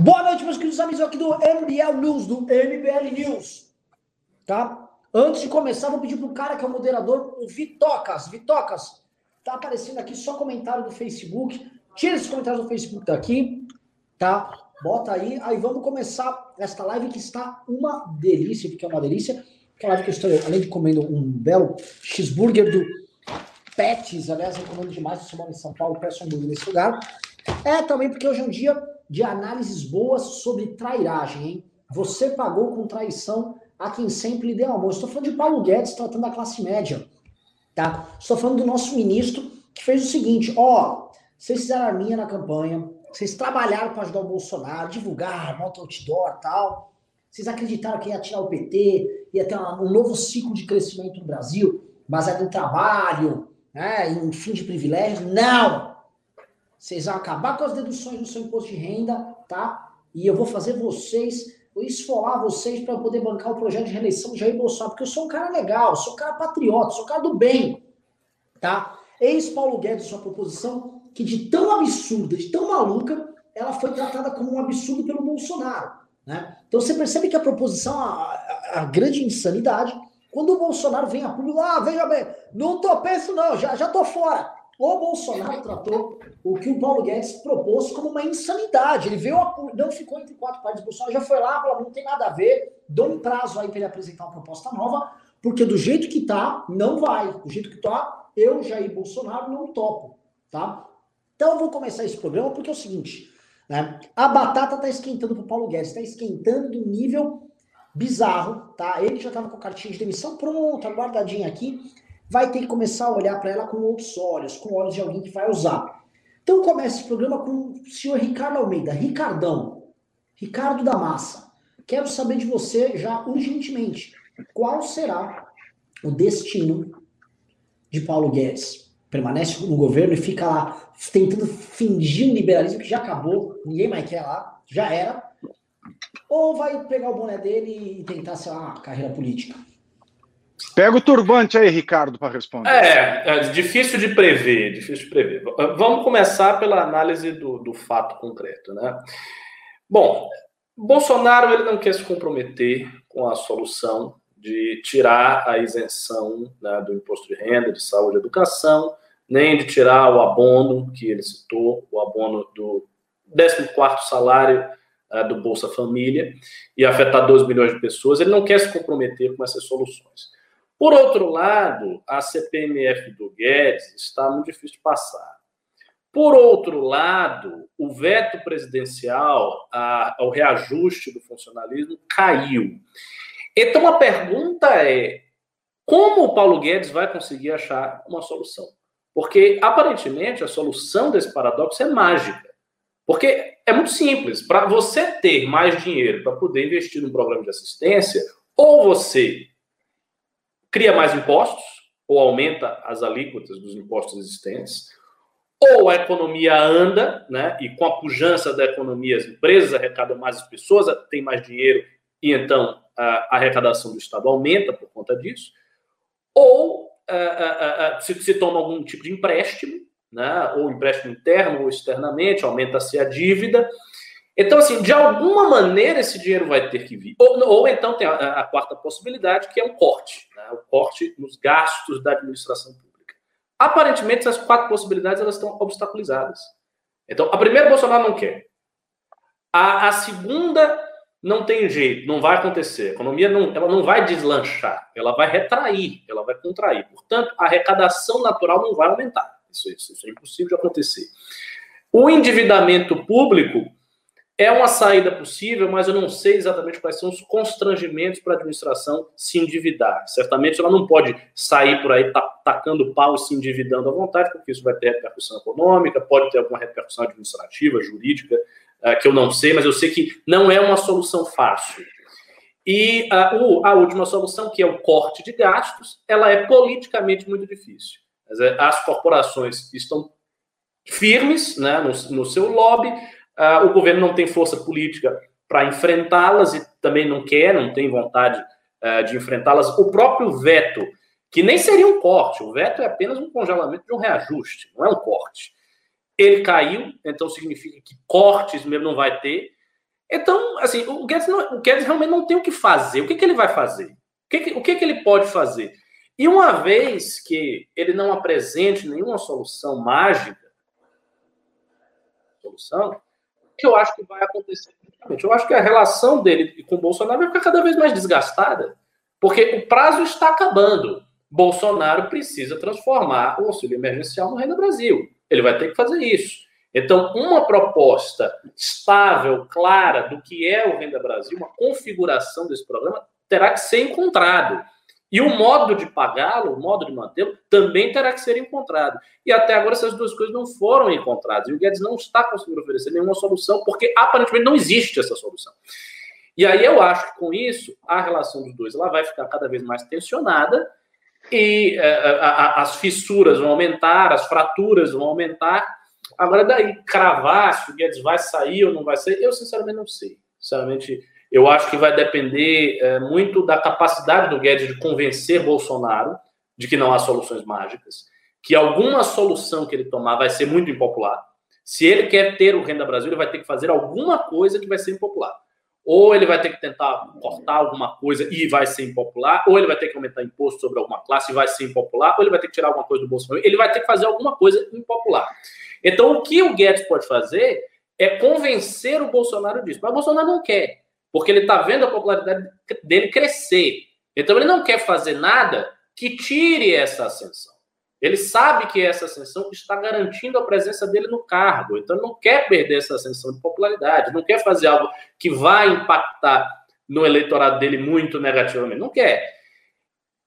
Boa noite, meus queridos amigos aqui do MBL News, do MBL News. Tá? Antes de começar, vou pedir pro cara que é o moderador, o Vitocas. Vitocas, tá aparecendo aqui só comentário do Facebook. Tira esses comentários do Facebook daqui, tá? Bota aí. Aí vamos começar esta live que está uma delícia, porque é uma delícia. Que é a live que eu estou, além de comendo um belo cheeseburger do Pets, aliás, eu recomendo demais, se você mora em São Paulo, peço hambúrguer nesse lugar. É também porque hoje é um dia de análises boas sobre trairagem, hein? Você pagou com traição a quem sempre lhe deu amor. Estou falando de Paulo Guedes tratando da classe média, tá? Estou falando do nosso ministro que fez o seguinte, ó, vocês fizeram arminha na campanha, vocês trabalharam para ajudar o Bolsonaro, divulgar, nota outdoor tal. Vocês acreditaram que ia tirar o PT, ia ter um novo ciclo de crescimento no Brasil, baseado em trabalho, né, em fim de privilégios. Não! Vocês vão acabar com as deduções do seu imposto de renda, tá? E eu vou fazer vocês, vou esfolar vocês para poder bancar o projeto de reeleição de Jair Bolsonaro, porque eu sou um cara legal, sou um cara patriota, sou um cara do bem, tá? Ex Paulo Guedes, sua proposição, que de tão absurda, de tão maluca, ela foi tratada como um absurdo pelo Bolsonaro, né? Então você percebe que a proposição, a, a, a grande insanidade, quando o Bolsonaro vem a público, ah, veja bem, não tô pensando não, já, já tô fora. O Bolsonaro tratou o que o Paulo Guedes propôs como uma insanidade. Ele veio, não ficou entre quatro partes. O Bolsonaro já foi lá, falou, não tem nada a ver, dou um prazo aí para ele apresentar uma proposta nova, porque do jeito que tá, não vai. Do jeito que tá, eu, Jair Bolsonaro, não topo, tá? Então eu vou começar esse programa porque é o seguinte, né? A batata tá esquentando pro Paulo Guedes, tá esquentando do nível bizarro, tá? Ele já tava com a cartinha de demissão pronta, guardadinha aqui vai ter que começar a olhar para ela com outros olhos, com olhos de alguém que vai usar. Então começa esse programa com o senhor Ricardo Almeida. Ricardão, Ricardo da Massa, quero saber de você já urgentemente, qual será o destino de Paulo Guedes? Permanece no governo e fica lá tentando fingir um liberalismo que já acabou, ninguém mais quer lá, já era. Ou vai pegar o boné dele e tentar, sei lá, carreira política? Pega o turbante aí, Ricardo, para responder. É, é, difícil de prever, difícil de prever. Vamos começar pela análise do, do fato concreto, né? Bom, Bolsonaro ele não quer se comprometer com a solução de tirar a isenção né, do imposto de renda, de saúde e educação, nem de tirar o abono que ele citou, o abono do 14º salário uh, do Bolsa Família, e afetar 2 milhões de pessoas. Ele não quer se comprometer com essas soluções. Por outro lado, a CPMF do Guedes está muito difícil de passar. Por outro lado, o veto presidencial ao reajuste do funcionalismo caiu. Então a pergunta é: como o Paulo Guedes vai conseguir achar uma solução? Porque aparentemente a solução desse paradoxo é mágica. Porque é muito simples. Para você ter mais dinheiro para poder investir no programa de assistência, ou você cria mais impostos, ou aumenta as alíquotas dos impostos existentes, ou a economia anda, né, e com a pujança da economia, as empresas arrecadam mais, as pessoas têm mais dinheiro, e então a arrecadação do Estado aumenta por conta disso, ou se, se toma algum tipo de empréstimo, né, ou empréstimo interno ou externamente, aumenta-se a dívida, então, assim, de alguma maneira esse dinheiro vai ter que vir. Ou, ou então tem a, a, quarta possibilidade, que é um corte, né? o corte nos gastos da administração pública. Aparentemente, essas quatro possibilidades elas estão obstaculizadas. Então, a primeira, Bolsonaro não quer. A, a segunda, não tem jeito, não vai acontecer. A economia não, ela não vai deslanchar, ela vai retrair, ela vai contrair. Portanto, a arrecadação natural não vai aumentar. Isso, isso, isso é impossível de acontecer. O endividamento público é uma saída possível, mas eu não sei exatamente quais são os constrangimentos para a administração se endividar. Certamente ela não pode sair por aí tacando pau e se endividando à vontade, porque isso vai ter repercussão econômica, pode ter alguma repercussão administrativa, jurídica, eh, que eu não sei, mas eu sei que não é uma solução fácil. E a, a última solução, que é o corte de gastos, ela é politicamente muito difícil. As corporações estão firmes né, no seu lobby, Uh, o governo não tem força política para enfrentá-las e também não quer, não tem vontade uh, de enfrentá-las. O próprio veto, que nem seria um corte, o veto é apenas um congelamento de um reajuste, não é um corte. Ele caiu, então significa que cortes mesmo não vai ter. Então, assim, o Guedes, não, o Guedes realmente não tem o que fazer. O que, que ele vai fazer? O, que, que, o que, que ele pode fazer? E uma vez que ele não apresente nenhuma solução mágica, solução, que eu acho que vai acontecer? Eu acho que a relação dele com o Bolsonaro vai ficar cada vez mais desgastada, porque o prazo está acabando. Bolsonaro precisa transformar o auxílio emergencial no Reino Brasil. Ele vai ter que fazer isso. Então, uma proposta estável, clara do que é o Renda Brasil, uma configuração desse programa, terá que ser encontrado. E o modo de pagá-lo, o modo de mantê-lo, também terá que ser encontrado. E até agora essas duas coisas não foram encontradas. E o Guedes não está conseguindo oferecer nenhuma solução, porque aparentemente não existe essa solução. E aí eu acho que com isso, a relação dos dois ela vai ficar cada vez mais tensionada e é, a, as fissuras vão aumentar, as fraturas vão aumentar. Agora, daí, cravar se o Guedes vai sair ou não vai sair, eu sinceramente não sei. Sinceramente, eu acho que vai depender é, muito da capacidade do Guedes de convencer Bolsonaro de que não há soluções mágicas, que alguma solução que ele tomar vai ser muito impopular. Se ele quer ter o Renda Brasil, ele vai ter que fazer alguma coisa que vai ser impopular. Ou ele vai ter que tentar cortar alguma coisa e vai ser impopular, ou ele vai ter que aumentar imposto sobre alguma classe e vai ser impopular, ou ele vai ter que tirar alguma coisa do Bolsonaro, ele vai ter que fazer alguma coisa impopular. Então, o que o Guedes pode fazer é convencer o Bolsonaro disso. Mas o Bolsonaro não quer porque ele está vendo a popularidade dele crescer. Então ele não quer fazer nada que tire essa ascensão. Ele sabe que essa ascensão está garantindo a presença dele no cargo. Então ele não quer perder essa ascensão de popularidade, não quer fazer algo que vai impactar no eleitorado dele muito negativamente. Não quer.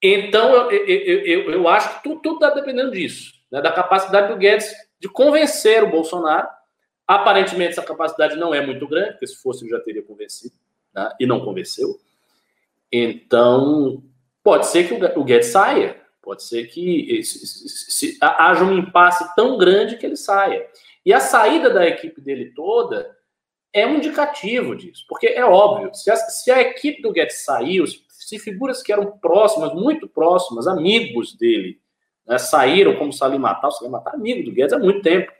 Então eu, eu, eu, eu acho que tudo está dependendo disso, né? da capacidade do Guedes de convencer o Bolsonaro. Aparentemente essa capacidade não é muito grande, porque se fosse ele já teria convencido né? e não convenceu. Então, pode ser que o Guedes saia, pode ser que se, se, se, haja um impasse tão grande que ele saia. E a saída da equipe dele toda é um indicativo disso, porque é óbvio, se a, se a equipe do Guedes saiu, se figuras que eram próximas, muito próximas, amigos dele, né, saíram, como Salim Matar, o Salim Matar é amigo do Guedes há muito tempo,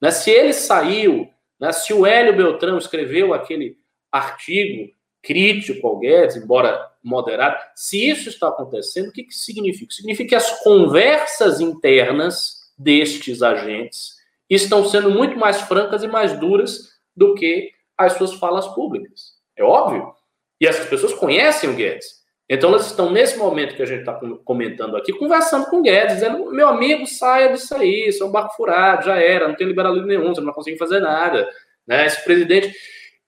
né, se ele saiu, né, se o Hélio Beltrão escreveu aquele artigo crítico ao Guedes, embora moderado. Se isso está acontecendo, o que, que significa? Significa que as conversas internas destes agentes estão sendo muito mais francas e mais duras do que as suas falas públicas. É óbvio. E essas pessoas conhecem o Guedes. Então elas estão, nesse momento que a gente está comentando aqui, conversando com o Guedes, dizendo: meu amigo, saia disso aí, isso é um barco furado, já era, não tem liberalismo nenhum, você não vai conseguir fazer nada. Né? Esse presidente.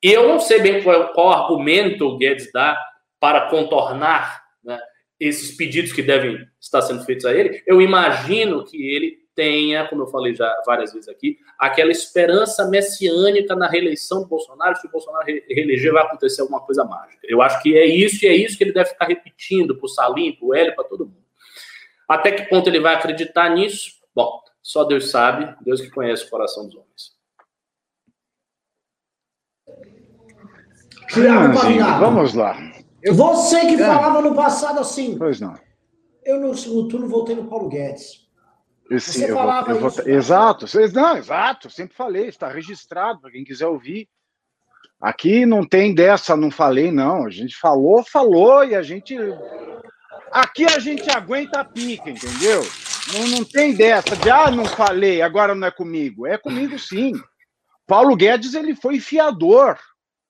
E eu não sei bem qual, qual argumento o Guedes dá para contornar né, esses pedidos que devem estar sendo feitos a ele. Eu imagino que ele tenha, como eu falei já várias vezes aqui, aquela esperança messiânica na reeleição do Bolsonaro. Se o Bolsonaro reeleger, vai acontecer alguma coisa mágica. Eu acho que é isso e é isso que ele deve ficar repetindo para o Salim, para o Hélio, para todo mundo. Até que ponto ele vai acreditar nisso? Bom, só Deus sabe, Deus que conhece o coração dos homens. Vamos lá. Você que é. falava no passado assim. Pois não. Eu no segundo turno voltei no Paulo Guedes. Sim, Você falava vou, isso. Exato, não, exato, sempre falei, está registrado para quem quiser ouvir. Aqui não tem dessa, não falei, não. A gente falou, falou, e a gente. Aqui a gente aguenta a pica, entendeu? Não, não tem dessa de, ah, não falei, agora não é comigo. É comigo sim. Paulo Guedes, ele foi fiador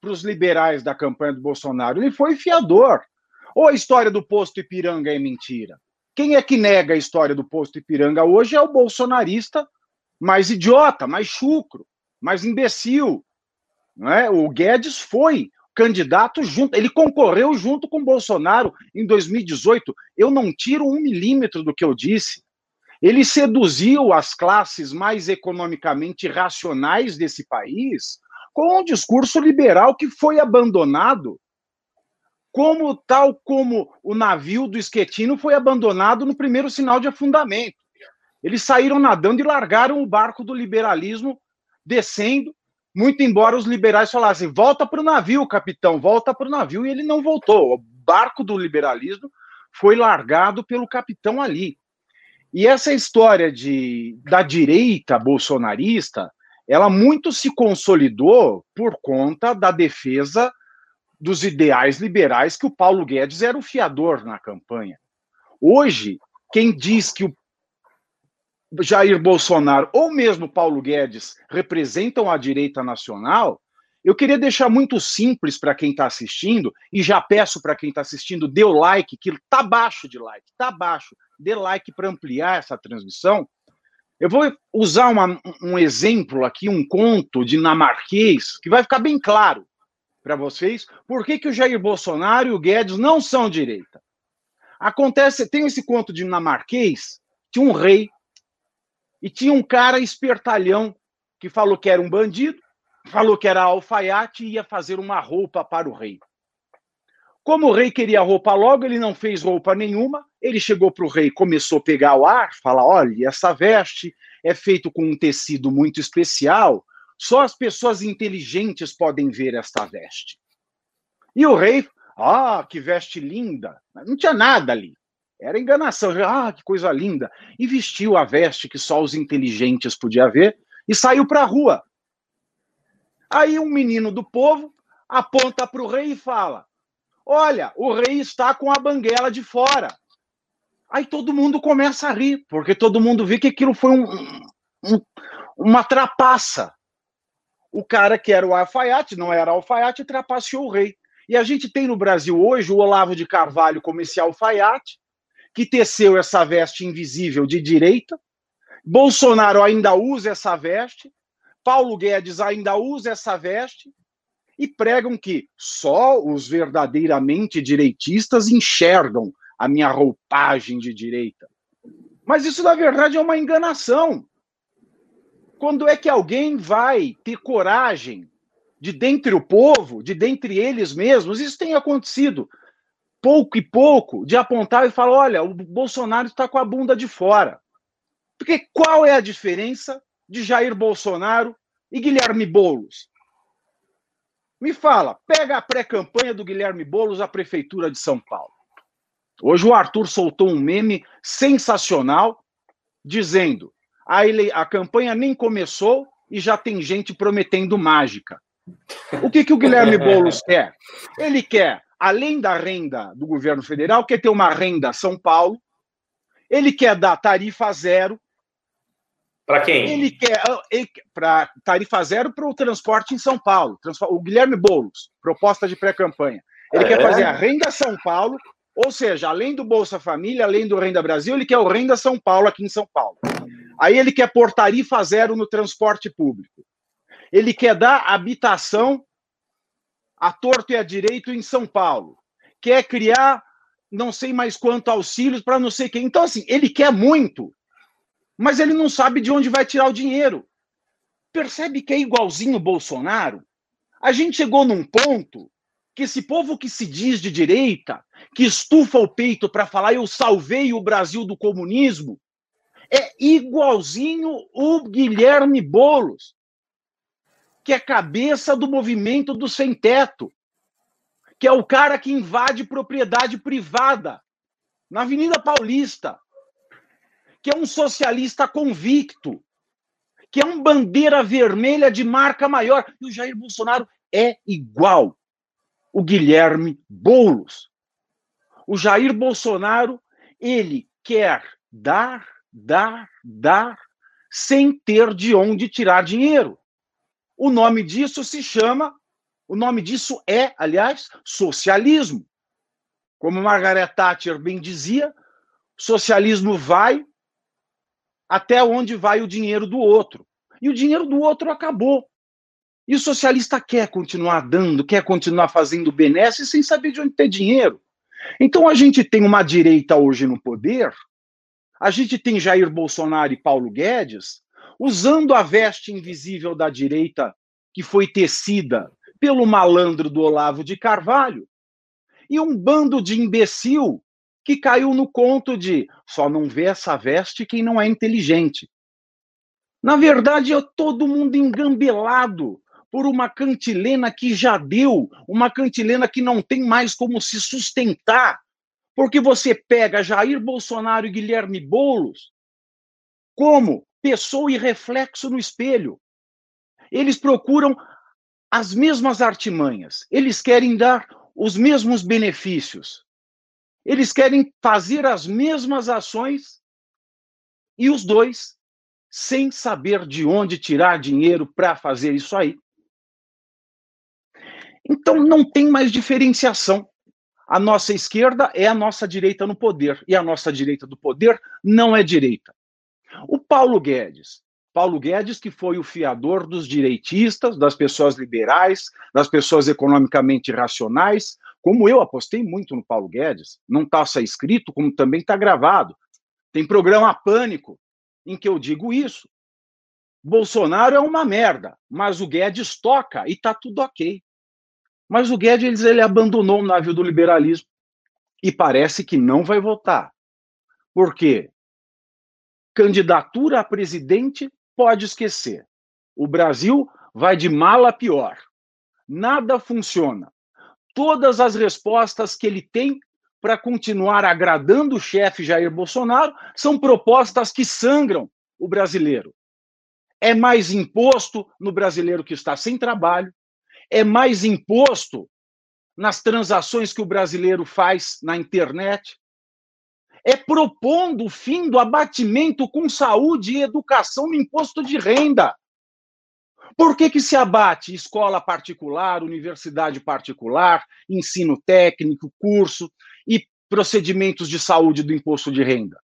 para os liberais da campanha do Bolsonaro. Ele foi fiador. Ou a história do posto Ipiranga é mentira? Quem é que nega a história do posto Ipiranga hoje é o bolsonarista mais idiota, mais chucro, mais imbecil. Não é? O Guedes foi candidato junto, ele concorreu junto com Bolsonaro em 2018. Eu não tiro um milímetro do que eu disse. Ele seduziu as classes mais economicamente racionais desse país com um discurso liberal que foi abandonado, como tal como o navio do Esquetino foi abandonado no primeiro sinal de afundamento. Eles saíram nadando e largaram o barco do liberalismo descendo, muito embora os liberais falassem: volta para o navio, capitão, volta para o navio, e ele não voltou. O barco do liberalismo foi largado pelo capitão ali. E essa história de, da direita bolsonarista ela muito se consolidou por conta da defesa dos ideais liberais que o Paulo Guedes era o fiador na campanha. Hoje, quem diz que o Jair Bolsonaro ou mesmo Paulo Guedes representam a direita nacional, eu queria deixar muito simples para quem está assistindo, e já peço para quem está assistindo, dê o like, que está baixo de like, está baixo. Dê like para ampliar essa transmissão. Eu vou usar uma, um exemplo aqui, um conto dinamarquês, que vai ficar bem claro para vocês por que, que o Jair Bolsonaro e o Guedes não são direita. Acontece, tem esse conto dinamarquês, tinha um rei e tinha um cara espertalhão que falou que era um bandido, falou que era alfaiate e ia fazer uma roupa para o rei. Como o rei queria roupa logo, ele não fez roupa nenhuma. Ele chegou para o rei, começou a pegar o ar, fala: olha, essa veste é feito com um tecido muito especial. Só as pessoas inteligentes podem ver esta veste. E o rei, ah, que veste linda! Não tinha nada ali. Era enganação. Ah, que coisa linda! E vestiu a veste que só os inteligentes podiam ver e saiu para a rua. Aí um menino do povo aponta para o rei e fala: Olha, o rei está com a banguela de fora. Aí todo mundo começa a rir, porque todo mundo vê que aquilo foi um, um, uma trapaça. O cara que era o alfaiate, não era alfaiate, trapaceou o rei. E a gente tem no Brasil hoje o Olavo de Carvalho como esse alfaiate, que teceu essa veste invisível de direita. Bolsonaro ainda usa essa veste. Paulo Guedes ainda usa essa veste e pregam que só os verdadeiramente direitistas enxergam a minha roupagem de direita. Mas isso, na verdade, é uma enganação. Quando é que alguém vai ter coragem de dentre o povo, de dentre eles mesmos, isso tem acontecido pouco e pouco, de apontar e falar: olha, o Bolsonaro está com a bunda de fora. Porque qual é a diferença de Jair Bolsonaro e Guilherme Boulos? Me fala, pega a pré-campanha do Guilherme Boulos à Prefeitura de São Paulo. Hoje o Arthur soltou um meme sensacional dizendo: a, ele... a campanha nem começou e já tem gente prometendo mágica. O que, que o Guilherme Boulos quer? Ele quer, além da renda do governo federal, quer ter uma renda São Paulo, ele quer dar tarifa zero para quem? Ele quer ah, para tarifa zero para o transporte em São Paulo. O Guilherme Boulos, proposta de pré-campanha. Ele é? quer fazer a Renda São Paulo, ou seja, além do Bolsa Família, além do Renda Brasil, ele quer o Renda São Paulo aqui em São Paulo. Aí ele quer pôr tarifa zero no transporte público. Ele quer dar habitação a torto e a direito em São Paulo. Quer criar não sei mais quanto auxílios para não sei quem. Então, assim, ele quer muito mas ele não sabe de onde vai tirar o dinheiro. Percebe que é igualzinho o Bolsonaro? A gente chegou num ponto que esse povo que se diz de direita, que estufa o peito para falar eu salvei o Brasil do comunismo, é igualzinho o Guilherme Bolos, que é cabeça do movimento do sem teto, que é o cara que invade propriedade privada na Avenida Paulista, que é um socialista convicto, que é um bandeira vermelha de marca maior. E o Jair Bolsonaro é igual. O Guilherme Boulos. O Jair Bolsonaro, ele quer dar, dar, dar, sem ter de onde tirar dinheiro. O nome disso se chama, o nome disso é, aliás, socialismo. Como Margaret Thatcher bem dizia, socialismo vai até onde vai o dinheiro do outro. E o dinheiro do outro acabou. E o socialista quer continuar dando, quer continuar fazendo benesse sem saber de onde ter dinheiro. Então a gente tem uma direita hoje no poder, a gente tem Jair Bolsonaro e Paulo Guedes usando a veste invisível da direita que foi tecida pelo malandro do Olavo de Carvalho e um bando de imbecil que caiu no conto de só não vê essa veste quem não é inteligente. Na verdade, é todo mundo engambelado por uma cantilena que já deu, uma cantilena que não tem mais como se sustentar. Porque você pega Jair Bolsonaro e Guilherme Boulos como pessoa e reflexo no espelho. Eles procuram as mesmas artimanhas, eles querem dar os mesmos benefícios, eles querem fazer as mesmas ações e os dois sem saber de onde tirar dinheiro para fazer isso aí. Então não tem mais diferenciação. A nossa esquerda é a nossa direita no poder e a nossa direita do poder não é direita. O Paulo Guedes, Paulo Guedes que foi o fiador dos direitistas, das pessoas liberais, das pessoas economicamente racionais, como eu apostei muito no Paulo Guedes, não está só escrito, como também está gravado. Tem programa Pânico em que eu digo isso. Bolsonaro é uma merda, mas o Guedes toca e está tudo ok. Mas o Guedes ele abandonou o navio do liberalismo e parece que não vai votar. Por quê? Candidatura a presidente pode esquecer. O Brasil vai de mal a pior. Nada funciona. Todas as respostas que ele tem para continuar agradando o chefe Jair Bolsonaro são propostas que sangram o brasileiro. É mais imposto no brasileiro que está sem trabalho, é mais imposto nas transações que o brasileiro faz na internet, é propondo o fim do abatimento com saúde e educação no imposto de renda. Por que, que se abate escola particular, universidade particular, ensino técnico, curso e procedimentos de saúde do imposto de renda?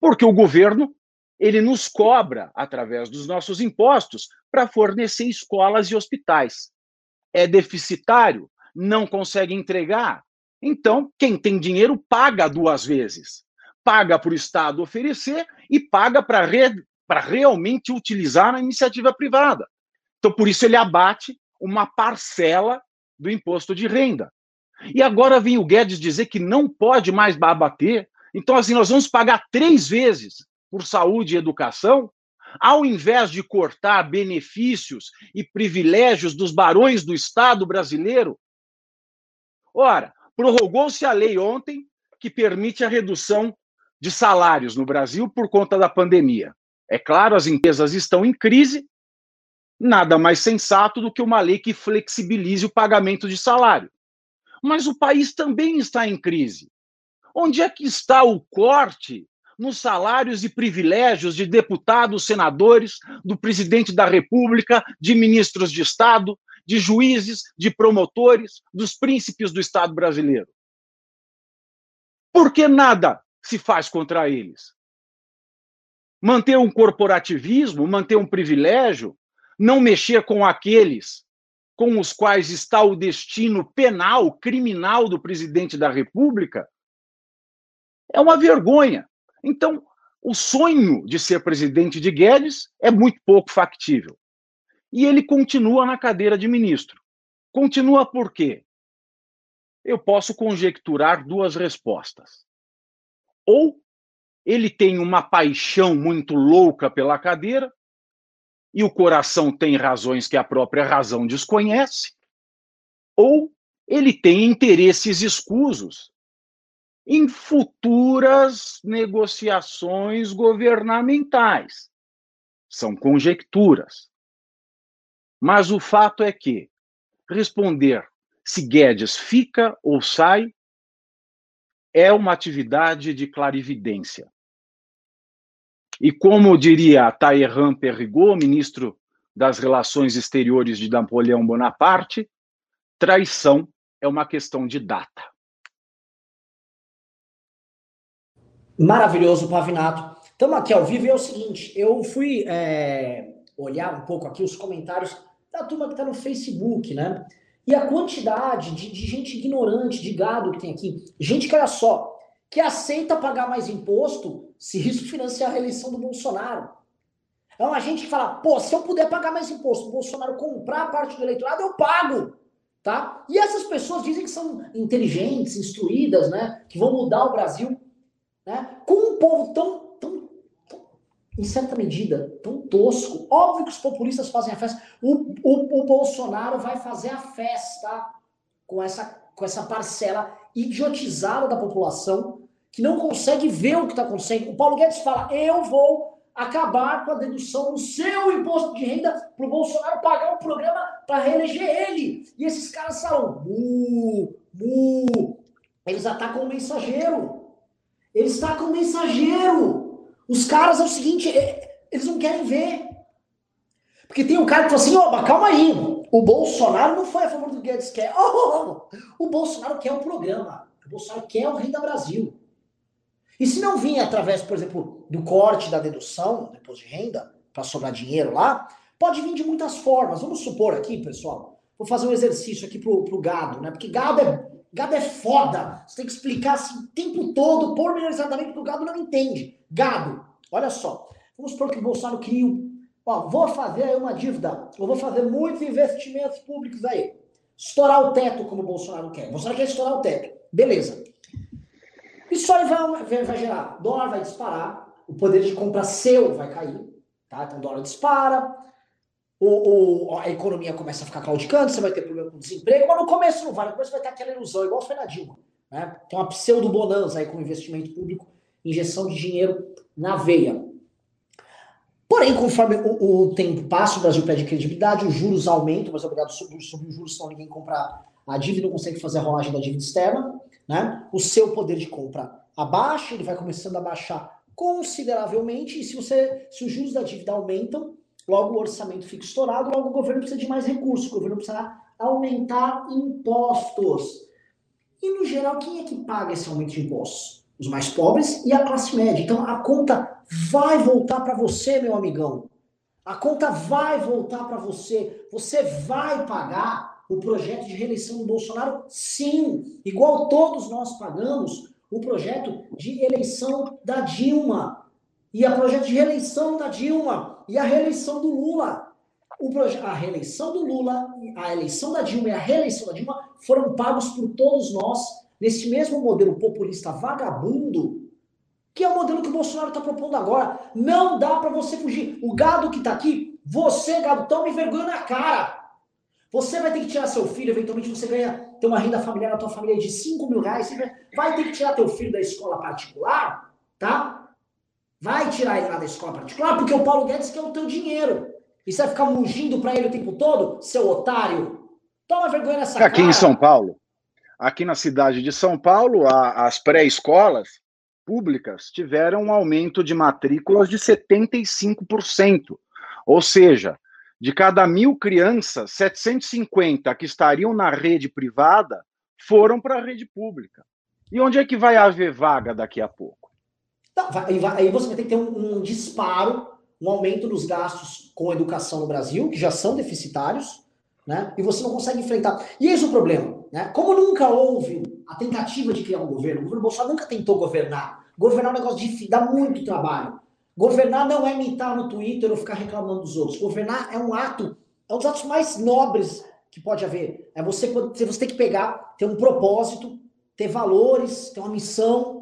Porque o governo ele nos cobra, através dos nossos impostos, para fornecer escolas e hospitais é deficitário, não consegue entregar. Então, quem tem dinheiro paga duas vezes. Paga para o Estado oferecer e paga para re, realmente utilizar na iniciativa privada. Então, por isso, ele abate uma parcela do imposto de renda. E agora vem o Guedes dizer que não pode mais abater. Então, assim, nós vamos pagar três vezes por saúde e educação ao invés de cortar benefícios e privilégios dos barões do Estado brasileiro, ora, prorrogou-se a lei ontem que permite a redução de salários no Brasil por conta da pandemia. É claro, as empresas estão em crise, nada mais sensato do que uma lei que flexibilize o pagamento de salário. Mas o país também está em crise. Onde é que está o corte nos salários e privilégios de deputados, senadores, do presidente da República, de ministros de Estado, de juízes, de promotores, dos príncipes do Estado brasileiro. Por que nada se faz contra eles? Manter um corporativismo, manter um privilégio, não mexer com aqueles com os quais está o destino penal, criminal do presidente da República, é uma vergonha. Então, o sonho de ser presidente de Guedes é muito pouco factível. E ele continua na cadeira de ministro. Continua por quê? Eu posso conjecturar duas respostas. Ou ele tem uma paixão muito louca pela cadeira, e o coração tem razões que a própria razão desconhece, ou ele tem interesses escusos em futuras negociações governamentais. São conjecturas. Mas o fato é que responder se Guedes fica ou sai é uma atividade de clarividência. E como diria Talleyrand Perrigot, ministro das Relações Exteriores de Napoleão Bonaparte, traição é uma questão de data. Maravilhoso, Pavinato. Estamos aqui ao vivo e é o seguinte, eu fui é, olhar um pouco aqui os comentários da turma que está no Facebook, né? E a quantidade de, de, gente ignorante, de gado que tem aqui. Gente que, olha só, que aceita pagar mais imposto se isso financiar a reeleição do Bolsonaro. É uma gente que fala, pô, se eu puder pagar mais imposto, o Bolsonaro comprar parte do eleitorado, eu pago. Tá? E essas pessoas dizem que são inteligentes, instruídas, né? Que vão mudar o Brasil. Né? Com um povo tão, tão, tão, em certa medida, tão tosco, óbvio que os populistas fazem a festa. O, o, o Bolsonaro vai fazer a festa com essa, com essa parcela idiotizada da população que não consegue ver o que está acontecendo. O Paulo Guedes fala: eu vou acabar com a dedução do seu imposto de renda para o Bolsonaro pagar um programa para reeleger ele. E esses caras falam, mu, mu. Eles atacam o mensageiro. Eles atacam o mensageiro. Os caras é o seguinte, é, eles não querem ver. Porque tem um cara que fala assim, ó, calma aí, o Bolsonaro não foi a favor do Guedes quer. Oh, o Bolsonaro quer o programa. O Bolsonaro quer o rei da Brasil. E se não vir através, por exemplo, do corte da dedução, depois de renda, para sobrar dinheiro lá, pode vir de muitas formas. Vamos supor aqui, pessoal, vou fazer um exercício aqui pro, pro gado, né? Porque gado é, gado é foda. Você tem que explicar assim, o tempo todo, pormenorizadamente, porque o gado não entende. Gado, olha só. Vamos supor que o Bolsonaro cria Ó, vou fazer aí uma dívida, eu vou fazer muitos investimentos públicos aí. Estourar o teto, como o Bolsonaro quer. O Bolsonaro quer estourar o teto. Beleza. Isso aí vai, vai, vai gerar. O dólar vai disparar, o poder de compra seu vai cair. Tá? Então o dólar dispara, o, o, a economia começa a ficar claudicante, você vai ter problema com desemprego, mas no começo não vai, no começo vai ter aquela ilusão, igual foi na Dilma. Né? Tem uma pseudo-bonança aí com investimento público, injeção de dinheiro na veia. Porém, conforme o, o, tempo passa, o Brasil perde credibilidade, os juros aumentam, mas obrigado sobre, sobre os juros, senão ninguém compra a dívida, não consegue fazer a rolagem da dívida externa, né? O seu poder de compra abaixa, ele vai começando a baixar consideravelmente, e se você, se os juros da dívida aumentam, logo o orçamento fica estourado, logo o governo precisa de mais recursos, o governo precisa aumentar impostos. E no geral, quem é que paga esse aumento de impostos? os mais pobres e a classe média. Então a conta vai voltar para você, meu amigão. A conta vai voltar para você. Você vai pagar o projeto de reeleição do Bolsonaro? Sim, igual todos nós pagamos o projeto de eleição da Dilma. E a projeto de reeleição da Dilma e a reeleição do Lula. A reeleição do Lula, a eleição da Dilma e a reeleição da Dilma foram pagos por todos nós nesse mesmo modelo populista vagabundo, que é o modelo que o Bolsonaro está propondo agora. Não dá para você fugir. O gado que está aqui, você, gado, tome vergonha na cara. Você vai ter que tirar seu filho, eventualmente você ganha, tem uma renda familiar na tua família de 5 mil reais, você vai ter que tirar teu filho da escola particular, tá? Vai tirar ele lá da escola particular, porque o Paulo Guedes quer o teu dinheiro. E você vai ficar mugindo para ele o tempo todo, seu otário? Toma vergonha nessa Aqui cara. Aqui em São Paulo, aqui na cidade de São Paulo, a, as pré-escolas públicas tiveram um aumento de matrículas de 75%. Ou seja, de cada mil crianças, 750 que estariam na rede privada foram para a rede pública. E onde é que vai haver vaga daqui a pouco? Aí você vai ter que ter um, um disparo, um aumento dos gastos com educação no Brasil, que já são deficitários, né? E você não consegue enfrentar. E esse é o problema, né? Como nunca houve a tentativa de criar um governo, o governo Bolsonaro nunca tentou governar. Governar é um negócio difícil, dá muito trabalho. Governar não é imitar no Twitter ou ficar reclamando dos outros. Governar é um ato, é um dos atos mais nobres que pode haver. É você, você tem que pegar, ter um propósito, ter valores, ter uma missão.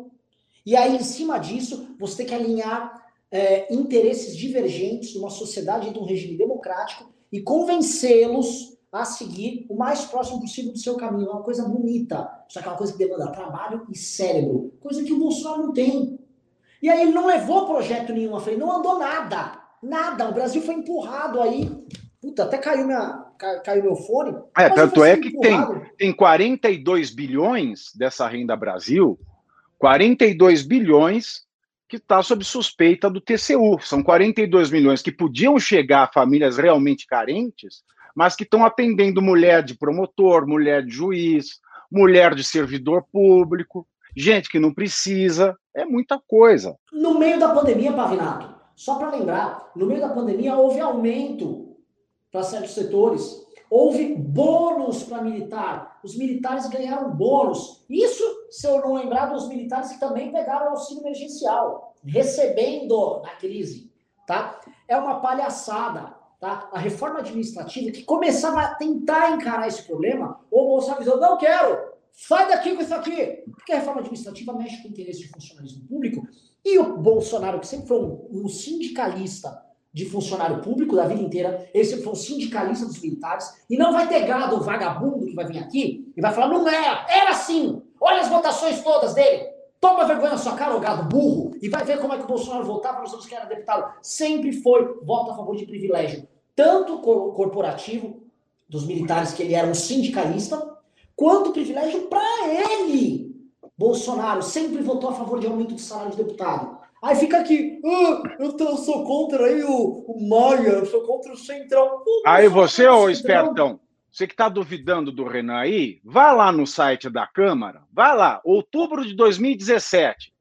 E aí, em cima disso, você tem que alinhar é, interesses divergentes numa sociedade de um regime democrático e convencê-los a seguir o mais próximo possível do seu caminho. É uma coisa bonita, só que é uma coisa que demanda trabalho e cérebro, coisa que o Bolsonaro não tem. E aí ele não levou projeto nenhum à frente, não andou nada. Nada. O Brasil foi empurrado aí. Puta, até caiu, minha, caiu meu fone. É, tanto é que tem, tem 42 bilhões dessa renda Brasil, 42 bilhões que está sob suspeita do TCU. São 42 milhões que podiam chegar a famílias realmente carentes, mas que estão atendendo mulher de promotor, mulher de juiz, mulher de servidor público, gente que não precisa, é muita coisa. No meio da pandemia, Pavinato, só para lembrar, no meio da pandemia houve aumento para certos setores, houve bônus para militar, os militares ganharam bônus. Isso, se eu não lembrar dos militares que também pegaram auxílio emergencial, recebendo na crise, tá? É uma palhaçada tá? a reforma administrativa que começava a tentar encarar esse problema, o Bolsonaro avisou, não quero, sai daqui com isso aqui. Porque a reforma administrativa mexe com o interesse de funcionalismo público e o Bolsonaro, que sempre foi um, um sindicalista de funcionário público da vida inteira, ele sempre foi um sindicalista dos militares, e não vai ter gado vagabundo que vai vir aqui e vai falar, não era, era assim, olha as votações todas dele. Toma vergonha na sua cara, ô gado burro, e vai ver como é que o Bolsonaro votava nos anos que era deputado. Sempre foi voto a favor de privilégio, tanto corporativo, dos militares, que ele era um sindicalista, quanto privilégio para ele. Bolsonaro sempre votou a favor de aumento de salário de deputado. Aí fica aqui, ah, eu, tô, eu, sou contra aí o, o Maia, eu sou contra o Centrão. aí você, ô espertão, você que está duvidando do Renan aí, vá lá no site da Câmara, vá lá, outubro de 2017.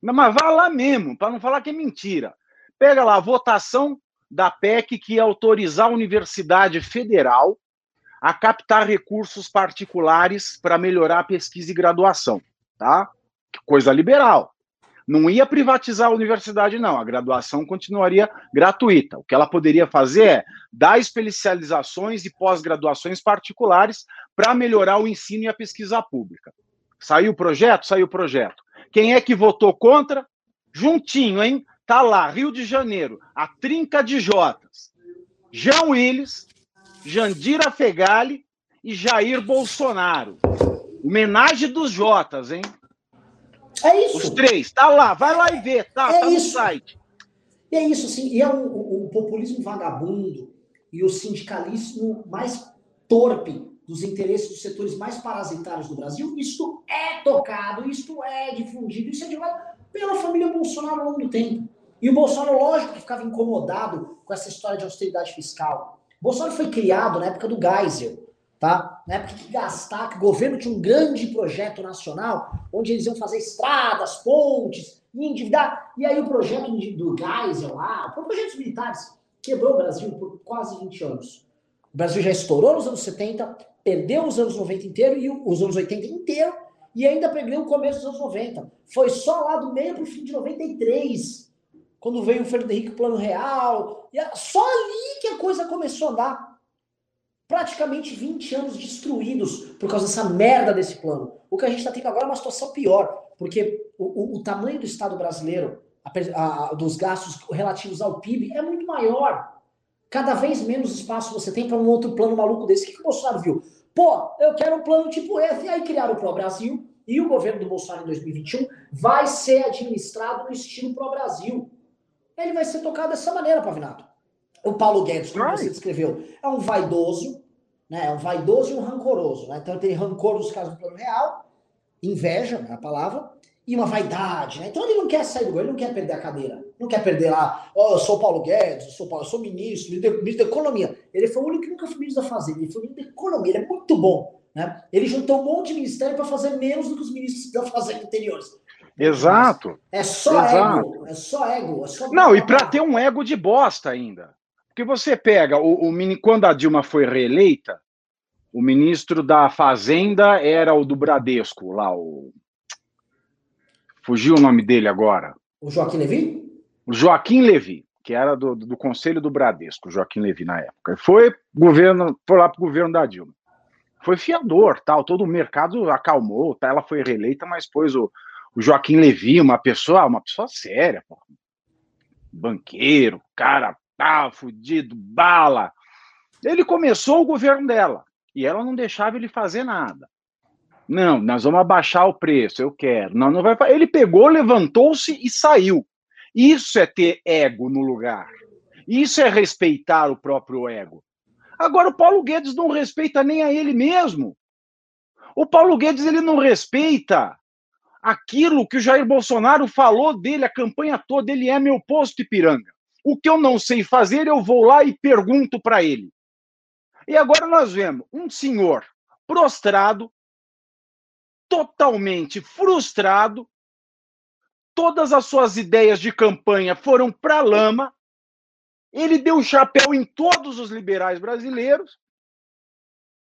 Não, mas vá lá mesmo, para não falar que é mentira. Pega lá a votação da PEC que ia autorizar a Universidade Federal a captar recursos particulares para melhorar a pesquisa e graduação, tá? Coisa liberal. Não ia privatizar a universidade, não. A graduação continuaria gratuita. O que ela poderia fazer é dar especializações e pós-graduações particulares para melhorar o ensino e a pesquisa pública. Saiu o projeto? Saiu o projeto. Quem é que votou contra? Juntinho, hein? Tá lá, Rio de Janeiro, a trinca de Jotas. Jean Willis, Jandira Fegali e Jair Bolsonaro. Homenagem dos Jotas, hein? É isso. Os três, tá lá, vai lá e vê, tá, é tá isso. no site. E é isso, sim. E é o, o, o populismo vagabundo e o sindicalismo mais torpe dos interesses dos setores mais parasitários do Brasil. Isto é tocado, isto é difundido, isso é divulgado pela família Bolsonaro ao longo do tempo. E o Bolsonaro, lógico, que ficava incomodado com essa história de austeridade fiscal. O Bolsonaro foi criado na época do Geisel tá? Na época que gastar, que o governo tinha um grande projeto nacional, onde eles iam fazer estradas, pontes, e endividar. E aí o projeto do Geisel lá, o projeto dos militares, quebrou o Brasil por quase 20 anos. O Brasil já estourou nos anos 70, perdeu os anos 90 inteiro e os anos 80 inteiro, e ainda perdeu o começo dos anos 90. Foi só lá do meio para o fim de 93, quando veio o Fernando Henrique Plano Real, só ali que a coisa começou a andar praticamente 20 anos destruídos por causa dessa merda desse plano. O que a gente está tendo agora é uma situação pior, porque o, o, o tamanho do Estado brasileiro, a, a, dos gastos relativos ao PIB, é muito maior. Cada vez menos espaço você tem para um outro plano maluco desse. O que, que o Bolsonaro viu? Pô, eu quero um plano tipo esse. E aí criaram o Pro Brasil, e o governo do Bolsonaro em 2021 vai ser administrado no estilo Pro Brasil. Ele vai ser tocado dessa maneira, Pavinato. O Paulo Guedes, como você descreveu, é um vaidoso, né? É um vaidoso e um rancoroso. Né? Então ele tem rancor nos casos do plano real, inveja, é a palavra, e uma vaidade, né? Então ele não quer sair do governo, ele não quer perder a cadeira. Não quer perder lá, ó, oh, eu sou Paulo Guedes, eu sou, Paulo, eu sou ministro, ministro da Economia. Ele foi o único que nunca foi ministro da Fazenda, ele foi ministro da Economia, ele é muito bom. Né? Ele juntou um monte de ministério para fazer menos do que os ministros da Fazenda anteriores. Exato. É só Exato. ego. É só ego. É só não, e para ter um ego de bosta ainda. Porque você pega o, o quando a Dilma foi reeleita, o ministro da Fazenda era o do Bradesco, lá o fugiu o nome dele agora. O Joaquim Levi? O Joaquim Levi, que era do, do Conselho do Bradesco, Joaquim Levi na época. Foi governo, foi lá para o governo da Dilma. Foi fiador, tal, todo o mercado acalmou, tá, ela foi reeleita, mas pôs o, o Joaquim Levi, uma pessoa, uma pessoa séria, pô. banqueiro, cara tal, fudido, bala. Ele começou o governo dela e ela não deixava ele fazer nada. Não, nós vamos abaixar o preço, eu quero. Não, não vai. Ele pegou, levantou-se e saiu. Isso é ter ego no lugar. Isso é respeitar o próprio ego. Agora o Paulo Guedes não respeita nem a ele mesmo. O Paulo Guedes ele não respeita aquilo que o Jair Bolsonaro falou dele a campanha toda. Ele é meu posto Ipiranga. O que eu não sei fazer, eu vou lá e pergunto para ele. E agora nós vemos um senhor prostrado, totalmente frustrado, todas as suas ideias de campanha foram para lama, ele deu chapéu em todos os liberais brasileiros,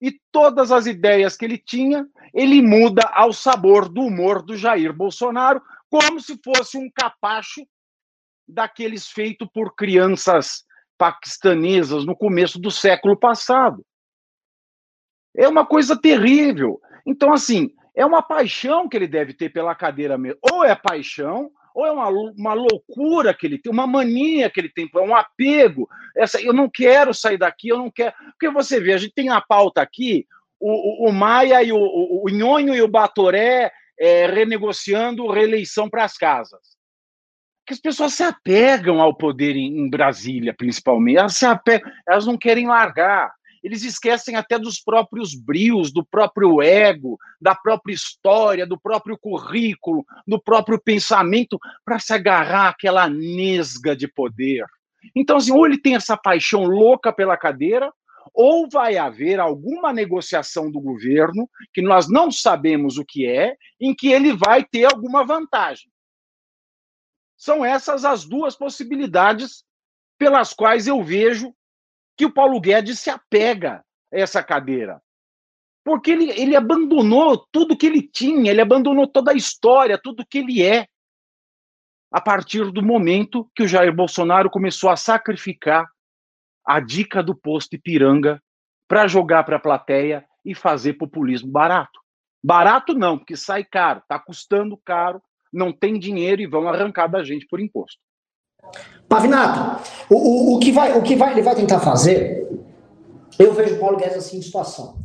e todas as ideias que ele tinha, ele muda ao sabor do humor do Jair Bolsonaro, como se fosse um capacho daqueles feitos por crianças paquistanesas no começo do século passado. É uma coisa terrível. Então, assim, é uma paixão que ele deve ter pela cadeira mesmo. Ou é paixão, ou é uma, uma loucura que ele tem, uma mania que ele tem, é um apego. Essa, eu não quero sair daqui, eu não quero. Porque você vê, a gente tem a pauta aqui, o, o, o Maia e o, o, o Nhonho e o Batoré é, renegociando reeleição para as casas. Que as pessoas se apegam ao poder em, em Brasília, principalmente. Elas, se apegam, elas não querem largar. Eles esquecem até dos próprios brios, do próprio ego, da própria história, do próprio currículo, do próprio pensamento, para se agarrar àquela nesga de poder. Então, assim, ou ele tem essa paixão louca pela cadeira, ou vai haver alguma negociação do governo, que nós não sabemos o que é, em que ele vai ter alguma vantagem. São essas as duas possibilidades pelas quais eu vejo que o Paulo Guedes se apega a essa cadeira. Porque ele, ele abandonou tudo que ele tinha, ele abandonou toda a história, tudo que ele é, a partir do momento que o Jair Bolsonaro começou a sacrificar a dica do posto Ipiranga para jogar para a plateia e fazer populismo barato. Barato não, porque sai caro, está custando caro, não tem dinheiro e vão arrancar da gente por imposto. Pavinato, o, o, o, que vai, o que vai, ele vai tentar fazer, eu vejo o Paulo Guedes assim em situação.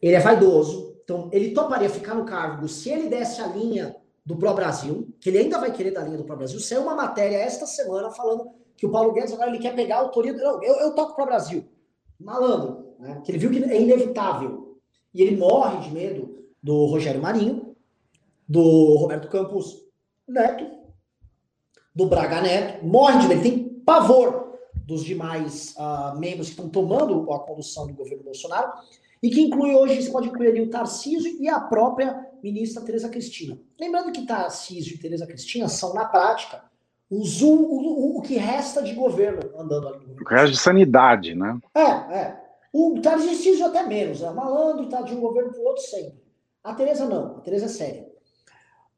Ele é vaidoso, então ele toparia ficar no cargo se ele desse a linha do Pro Brasil, que ele ainda vai querer da linha do Pro Brasil. Saiu uma matéria esta semana falando que o Paulo Guedes agora ele quer pegar a autoria. Não, eu, eu toco para o Brasil. Malandro, né? Que ele viu que é inevitável. E ele morre de medo do Rogério Marinho, do Roberto Campos Neto, do Braga Neto, morre de medo, tem pavor dos demais uh, membros que estão tomando a condução do governo Bolsonaro, e que inclui hoje, você pode incluir ali o Tarcísio e a própria ministra Tereza Cristina. Lembrando que Tarcísio e Tereza Cristina são, na prática, o, o, o que resta de governo andando ali. O que resta de sanidade, né? É, é. O Tarcísio até menos, é malandro, tá de um governo para o outro sempre. A Tereza não, a Tereza é séria.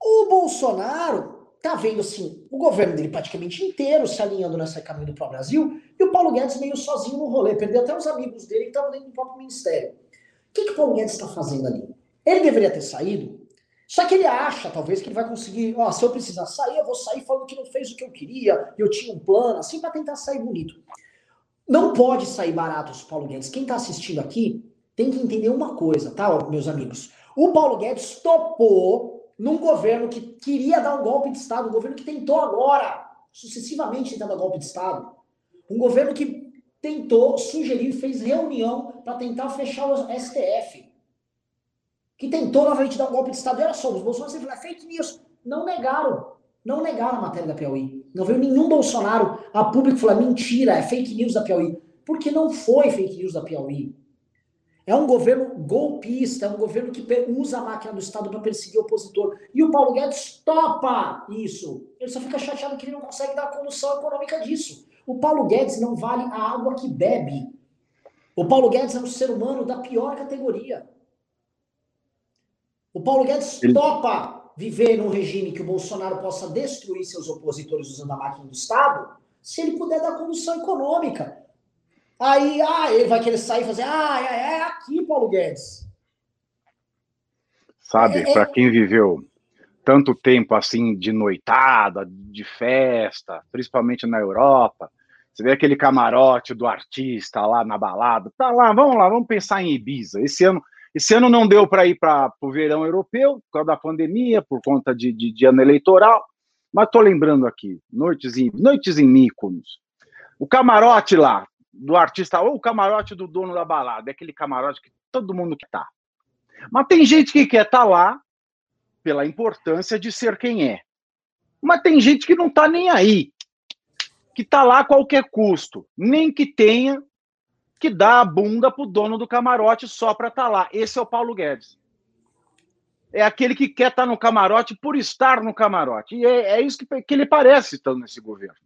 O Bolsonaro tá vendo assim, o governo dele praticamente inteiro se alinhando nessa caminho para o Brasil, e o Paulo Guedes meio sozinho no rolê, perdeu até os amigos dele que estavam dentro do próprio ministério. O que, que o Paulo Guedes está fazendo ali? Ele deveria ter saído só que ele acha, talvez, que ele vai conseguir, ó, se eu precisar sair, eu vou sair falando que não fez o que eu queria, eu tinha um plano, assim, para tentar sair bonito. Não pode sair barato os Paulo Guedes. Quem está assistindo aqui tem que entender uma coisa, tá, meus amigos? O Paulo Guedes topou num governo que queria dar um golpe de Estado, um governo que tentou agora, sucessivamente tentar dar golpe de Estado. Um governo que tentou, sugeriu fez reunião para tentar fechar o STF que tentou novamente dar um golpe de Estado. E olha só, os bolsonaristas falaram, fake news. Não negaram. Não negaram a matéria da Piauí. Não veio nenhum Bolsonaro a público falar, mentira, é fake news da Piauí. Porque não foi fake news da Piauí. É um governo golpista, é um governo que usa a máquina do Estado para perseguir o opositor. E o Paulo Guedes topa isso. Ele só fica chateado que ele não consegue dar a condução econômica disso. O Paulo Guedes não vale a água que bebe. O Paulo Guedes é um ser humano da pior categoria. O Paulo Guedes Ele... topa viver num regime que o Bolsonaro possa destruir seus opositores usando a máquina do Estado, se ele puder dar condução econômica. Aí, ah, ele vai querer sair e fazer, ah, é, é aqui, Paulo Guedes. Sabe, é, é... para quem viveu tanto tempo assim de noitada, de festa, principalmente na Europa, você vê aquele camarote do artista lá na balada, tá lá, vamos lá, vamos pensar em Ibiza. Esse ano, esse ano não deu para ir para o verão europeu, por causa da pandemia, por conta de, de, de ano eleitoral. Mas estou lembrando aqui, noites em, noites em Mykonos. O camarote lá, do artista, ou o camarote do dono da balada, é aquele camarote que todo mundo estar. Tá. Mas tem gente que quer estar tá lá pela importância de ser quem é. Mas tem gente que não está nem aí, que está lá a qualquer custo, nem que tenha que dá a bunda pro dono do camarote só para estar tá lá. Esse é o Paulo Guedes. É aquele que quer estar tá no camarote por estar no camarote. E é, é isso que, que ele parece estando nesse governo.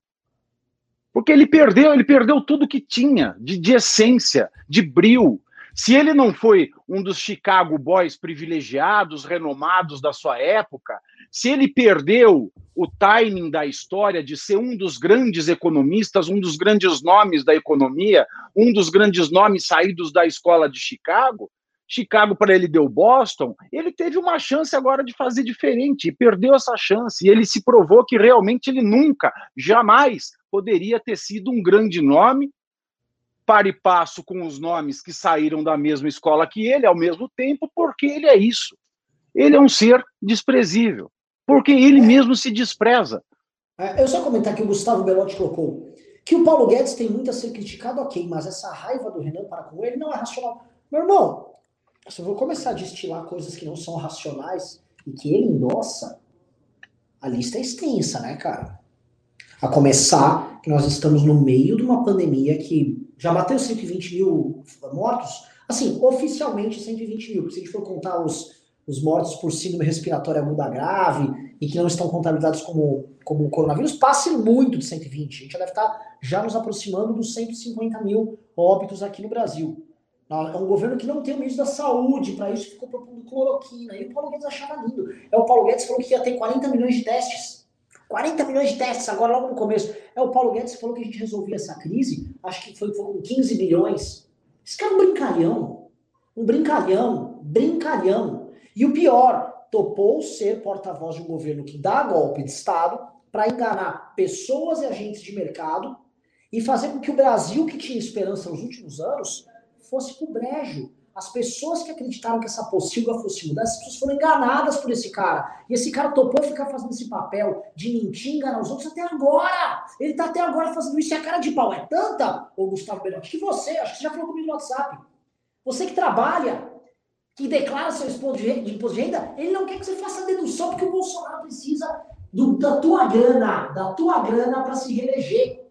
Porque ele perdeu, ele perdeu tudo que tinha de, de essência, de bril. Se ele não foi um dos Chicago Boys privilegiados, renomados da sua época, se ele perdeu o timing da história de ser um dos grandes economistas, um dos grandes nomes da economia, um dos grandes nomes saídos da escola de Chicago, Chicago para ele deu Boston, ele teve uma chance agora de fazer diferente e perdeu essa chance. E ele se provou que realmente ele nunca, jamais poderia ter sido um grande nome, para e passo com os nomes que saíram da mesma escola que ele ao mesmo tempo, porque ele é isso. ele é um ser desprezível, porque ele é. mesmo se despreza. É, eu só comentar que o Gustavo Belotti colocou que o Paulo Guedes tem muito a ser criticado, ok, mas essa raiva do Renan para com ele não é racional. Meu irmão, se eu vou começar a destilar coisas que não são racionais e que ele endossa, a lista é extensa, né, cara? A começar que nós estamos no meio de uma pandemia que já bateu 120 mil mortos. Assim, oficialmente 120 mil, porque se a gente for contar os, os mortos por síndrome respiratória aguda grave e que não estão contabilizados como, como coronavírus, passe muito de 120. A gente já deve estar já nos aproximando dos 150 mil óbitos aqui no Brasil. É um governo que não tem o ministro da saúde, para isso ficou propondo cloroquina. E o Paulo Guedes achava lindo. É o Paulo Guedes que falou que ia ter 40 milhões de testes. 40 milhões de testes, agora logo no começo. É o Paulo Guedes que falou que a gente resolvia essa crise, acho que foi, foi com 15 bilhões. Esse cara é um brincalhão. Um brincalhão. Brincalhão. E o pior, topou ser porta-voz de um governo que dá golpe de Estado para enganar pessoas e agentes de mercado e fazer com que o Brasil, que tinha esperança nos últimos anos, fosse pro brejo. As pessoas que acreditaram que essa pocilga fosse mudar, as pessoas foram enganadas por esse cara. E esse cara topou ficar fazendo esse papel de mentir, enganar os outros até agora. Ele tá até agora fazendo isso e a cara de pau é tanta, ô Gustavo Belotti, que você, acho que você já falou comigo no WhatsApp. Você que trabalha, que declara seu imposto de renda, ele não quer que você faça dedução, porque o Bolsonaro precisa do, da tua grana, da tua grana para se reeleger.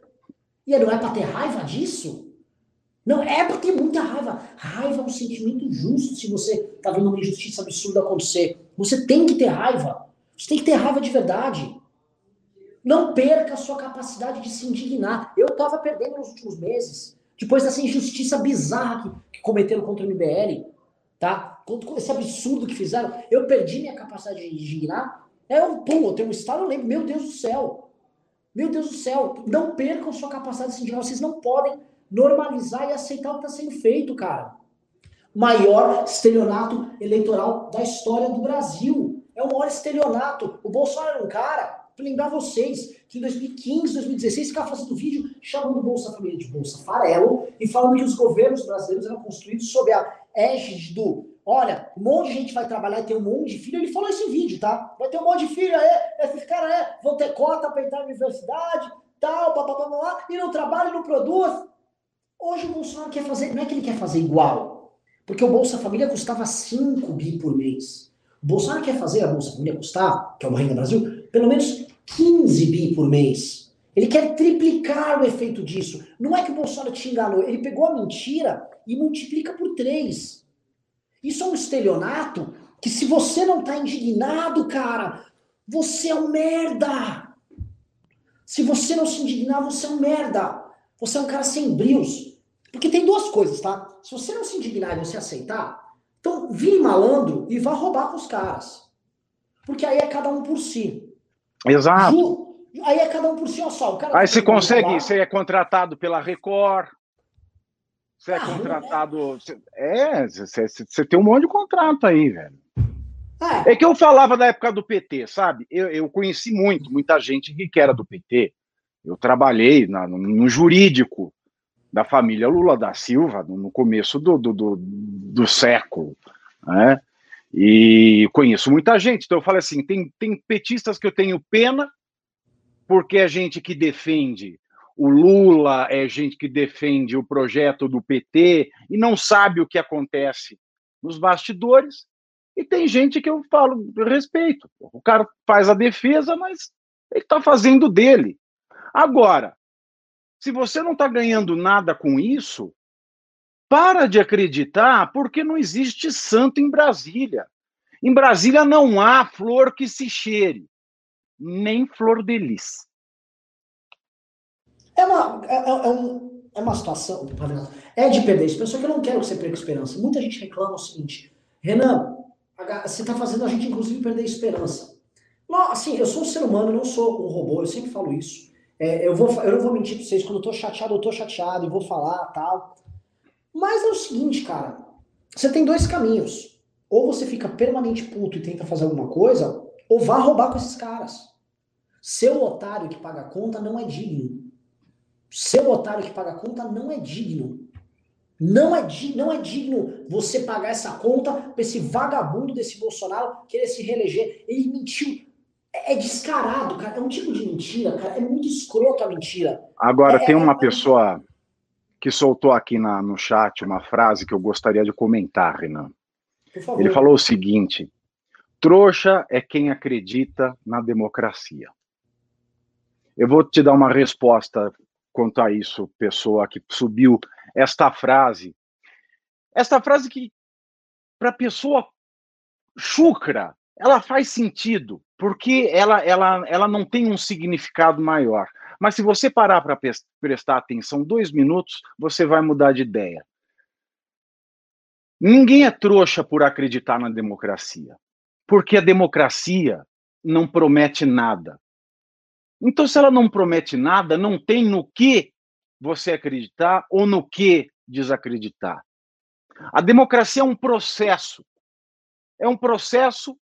E não é para ter raiva disso? Não, é para ter muita raiva. Raiva é um sentimento justo se você está vendo uma injustiça absurda acontecer. Você tem que ter raiva. Você tem que ter raiva de verdade. Não perca a sua capacidade de se indignar. Eu estava perdendo nos últimos meses. Depois dessa injustiça bizarra que, que cometeram contra o MBL, tá? Esse absurdo que fizeram, eu perdi minha capacidade de indignar. É um pum, eu tenho um estado, eu lembro, meu Deus do céu. Meu Deus do céu, não percam sua capacidade de se indignar. Vocês não podem normalizar e aceitar o que está sendo feito, cara. Maior estelionato eleitoral da história do Brasil. É o maior estelionato. O Bolsonaro era um cara, para lembrar vocês, que em 2015, 2016, ficava fazendo vídeo chamando Bolsa Família de Bolsa Farelo e falando que os governos brasileiros eram construídos sob a égide do Olha, um monte de gente vai trabalhar e tem um monte de filho. Ele falou esse vídeo, tá? Vai ter um monte de filho, é, esses caras é, vão ter cota para entrar na universidade, tal, blá, e não trabalha e não produz. Hoje o Bolsonaro quer fazer, não é que ele quer fazer igual, porque o Bolsa Família custava 5 bi por mês. O Bolsonaro quer fazer a Bolsa Família custar, que é o Renda Brasil, pelo menos 15 bi por mês. Ele quer triplicar o efeito disso. Não é que o Bolsonaro te enganou, ele pegou a mentira e multiplica por 3. Isso é um estelionato que se você não tá indignado, cara, você é um merda. Se você não se indignar, você é um merda. Você é um cara sem brios. Porque tem duas coisas, tá? Se você não se indignar e você aceitar, então vire malandro e vá roubar com os caras. Porque aí é cada um por si. Exato. Ju, aí é cada um por si, ó só. aí você consegue, você é contratado pela Record. Você é ah, contratado. É, você, você tem um monte de contrato aí, velho. É. é que eu falava da época do PT, sabe? Eu, eu conheci muito, muita gente que era do PT. Eu trabalhei na, no, jurídico da família Lula da Silva no, começo do, do, do, do século, né? E conheço muita gente. Então eu falei assim: tem, tem petistas que eu tenho pena, porque é gente que defende o Lula, é gente que defende o projeto do PT e não sabe o que acontece nos bastidores. E tem gente que eu falo, respeito. O cara faz a defesa, mas ele está fazendo dele. Agora, se você não está ganhando nada com isso, para de acreditar, porque não existe santo em Brasília. Em Brasília não há flor que se cheire, nem flor de lis. É uma, é, é, é um, é uma situação, é de perder esperança, só que eu não quero que você perca esperança. Muita gente reclama o seguinte, Renan, você está fazendo a gente, inclusive, perder esperança. Não, assim, eu sou um ser humano, eu não sou um robô, eu sempre falo isso. É, eu, vou, eu não vou mentir pra vocês, quando eu tô chateado, eu tô chateado e vou falar tal. Mas é o seguinte, cara. Você tem dois caminhos. Ou você fica permanente puto e tenta fazer alguma coisa, ou vá roubar com esses caras. Seu otário que paga a conta não é digno. Seu otário que paga a conta não é digno. Não é, não é digno você pagar essa conta para esse vagabundo desse Bolsonaro querer se reeleger. Ele mentiu. É, é descarado, cara. É um tipo de mentira, cara. É muito escroto a mentira. Agora, é, tem é, uma é, pessoa que soltou aqui na, no chat uma frase que eu gostaria de comentar, Renan. Ele falou o seguinte: trouxa é quem acredita na democracia. Eu vou te dar uma resposta quanto a isso, pessoa que subiu esta frase. Esta frase que, para a pessoa chucra, ela faz sentido, porque ela, ela, ela não tem um significado maior. Mas se você parar para prestar atenção dois minutos, você vai mudar de ideia. Ninguém é trouxa por acreditar na democracia, porque a democracia não promete nada. Então, se ela não promete nada, não tem no que você acreditar ou no que desacreditar. A democracia é um processo. É um processo,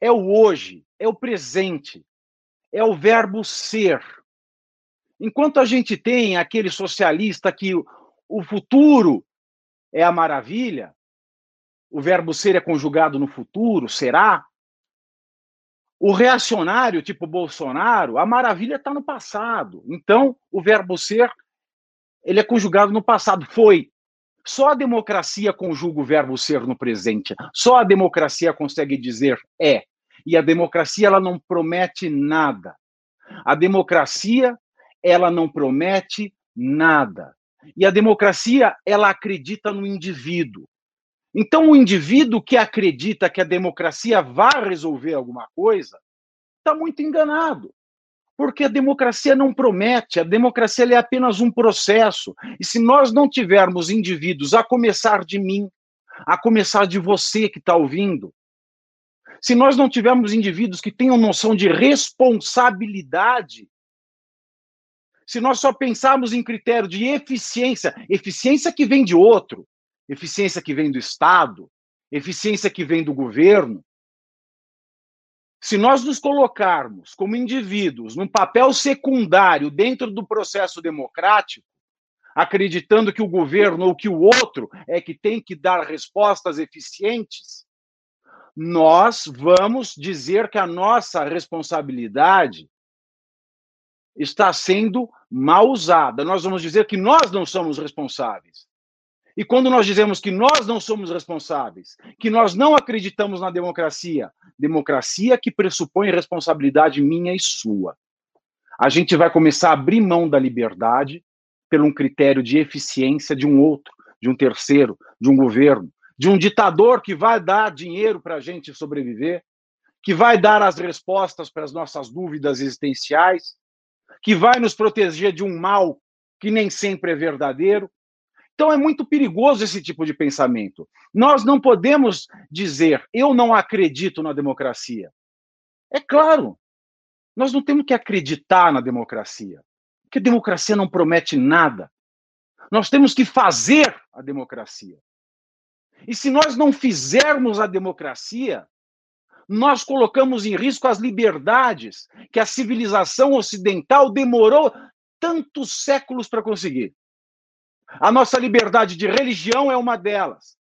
é o hoje, é o presente, é o verbo ser. Enquanto a gente tem aquele socialista que o futuro é a maravilha, o verbo ser é conjugado no futuro, será? O reacionário, tipo Bolsonaro, a maravilha está no passado. Então, o verbo ser, ele é conjugado no passado. Foi. Só a democracia conjuga o verbo ser no presente. Só a democracia consegue dizer é. E a democracia, ela não promete nada. A democracia, ela não promete nada. E a democracia, ela acredita no indivíduo. Então, o indivíduo que acredita que a democracia vai resolver alguma coisa está muito enganado. Porque a democracia não promete, a democracia é apenas um processo. E se nós não tivermos indivíduos, a começar de mim, a começar de você que está ouvindo, se nós não tivermos indivíduos que tenham noção de responsabilidade, se nós só pensarmos em critério de eficiência, eficiência que vem de outro, eficiência que vem do Estado, eficiência que vem do governo. Se nós nos colocarmos como indivíduos num papel secundário dentro do processo democrático, acreditando que o governo ou que o outro é que tem que dar respostas eficientes, nós vamos dizer que a nossa responsabilidade está sendo mal usada. Nós vamos dizer que nós não somos responsáveis. E quando nós dizemos que nós não somos responsáveis, que nós não acreditamos na democracia, democracia que pressupõe responsabilidade minha e sua, a gente vai começar a abrir mão da liberdade por um critério de eficiência de um outro, de um terceiro, de um governo, de um ditador que vai dar dinheiro para a gente sobreviver, que vai dar as respostas para as nossas dúvidas existenciais, que vai nos proteger de um mal que nem sempre é verdadeiro, então é muito perigoso esse tipo de pensamento. Nós não podemos dizer, eu não acredito na democracia. É claro, nós não temos que acreditar na democracia, porque a democracia não promete nada. Nós temos que fazer a democracia. E se nós não fizermos a democracia, nós colocamos em risco as liberdades que a civilização ocidental demorou tantos séculos para conseguir. A nossa liberdade de religião é uma delas.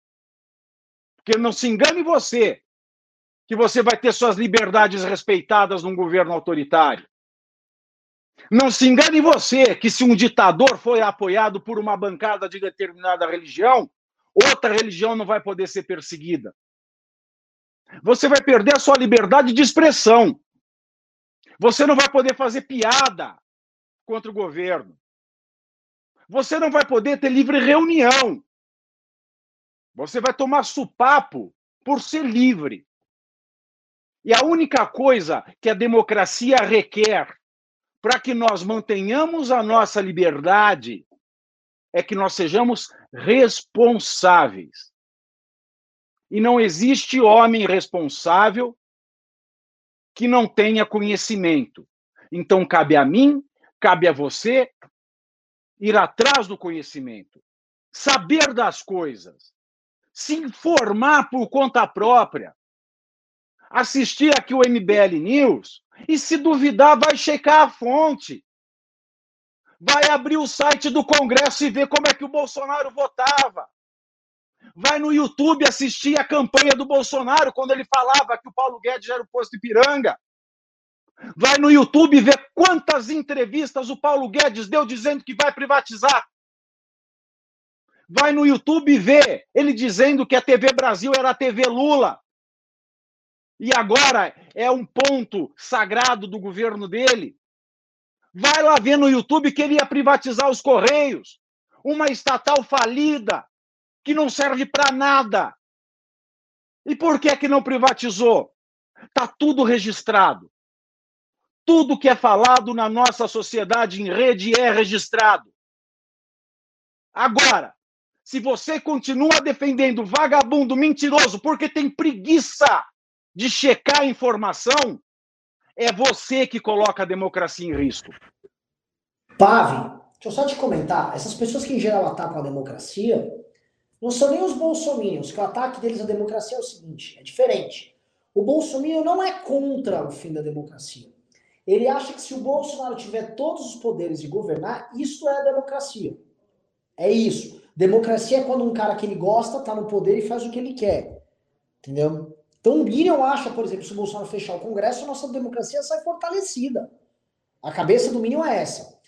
Porque não se engane você que você vai ter suas liberdades respeitadas num governo autoritário. Não se engane você que se um ditador foi apoiado por uma bancada de determinada religião, outra religião não vai poder ser perseguida. Você vai perder a sua liberdade de expressão. Você não vai poder fazer piada contra o governo. Você não vai poder ter livre reunião. Você vai tomar supapo por ser livre. E a única coisa que a democracia requer para que nós mantenhamos a nossa liberdade é que nós sejamos responsáveis. E não existe homem responsável que não tenha conhecimento. Então, cabe a mim, cabe a você ir atrás do conhecimento, saber das coisas, se informar por conta própria, assistir aqui o MBL News e, se duvidar, vai checar a fonte. Vai abrir o site do Congresso e ver como é que o Bolsonaro votava. Vai no YouTube assistir a campanha do Bolsonaro quando ele falava que o Paulo Guedes era o posto Ipiranga. Vai no YouTube ver quantas entrevistas o Paulo Guedes deu dizendo que vai privatizar. Vai no YouTube ver ele dizendo que a TV Brasil era a TV Lula. E agora é um ponto sagrado do governo dele. Vai lá ver no YouTube que ele ia privatizar os Correios, uma estatal falida, que não serve para nada. E por que que não privatizou? Tá tudo registrado. Tudo que é falado na nossa sociedade em rede é registrado. Agora, se você continua defendendo vagabundo mentiroso porque tem preguiça de checar a informação, é você que coloca a democracia em risco. Pave, deixa eu só te comentar. Essas pessoas que em geral atacam a democracia não são nem os bolsominions, que o ataque deles à democracia é o seguinte, é diferente. O bolsominion não é contra o fim da democracia. Ele acha que se o Bolsonaro tiver todos os poderes de governar, isso é a democracia. É isso. Democracia é quando um cara que ele gosta tá no poder e faz o que ele quer. Entendeu? Então o Minion acha, por exemplo, se o Bolsonaro fechar o Congresso, a nossa democracia sai fortalecida. A cabeça do Minion é essa.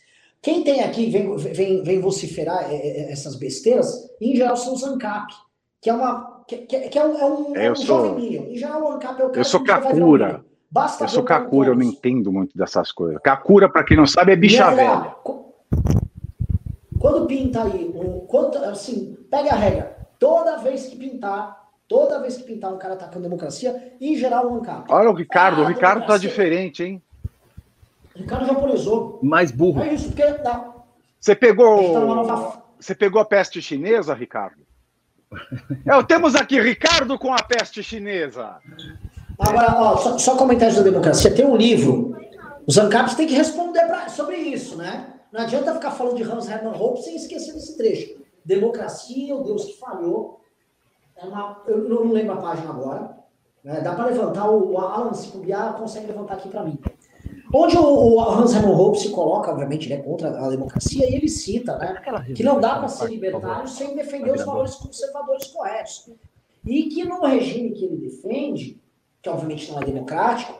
Quem tem aqui, vem, vem, vem vociferar é, é, essas besteiras, em geral são os ANCAP, que é uma. Que, que é um, é um, é um sou, jovem Minion. Em geral, o ANCAP é o cara Eu sou Kakura. Eu sou Kakura, eu não entendo muito dessas coisas. Kakura, para quem não sabe, é bicha velha. Quando pinta aí, um, quando, assim, pega a regra. Toda vez que pintar, Toda vez que pintar um cara atacando democracia, em geral, um ANCAP. Olha o Ricardo, ah, o Ricardo tá diferente, hein? O Ricardo japonesou. Mais burro. É isso, porque dá. Você pegou. Tá nova... Você pegou a peste chinesa, Ricardo? É, temos aqui Ricardo com a peste chinesa. Agora, ó, só, só comentários da democracia. Tem um livro. Os ANCAPs têm que responder pra, sobre isso, né? Não adianta ficar falando de Hans Hermann Hoppe sem esquecer desse trecho. Democracia, o Deus que falhou, é uma, eu não lembro a página agora. Né? Dá para levantar, o, o Alan, se consegue levantar aqui para mim. Onde o, o Hans Hermann Hope se coloca, obviamente, ele é contra a democracia, e ele cita né, que não dá para ser libertário sem defender os valores conservadores corretos. E que no regime que ele defende, que obviamente não é democrático,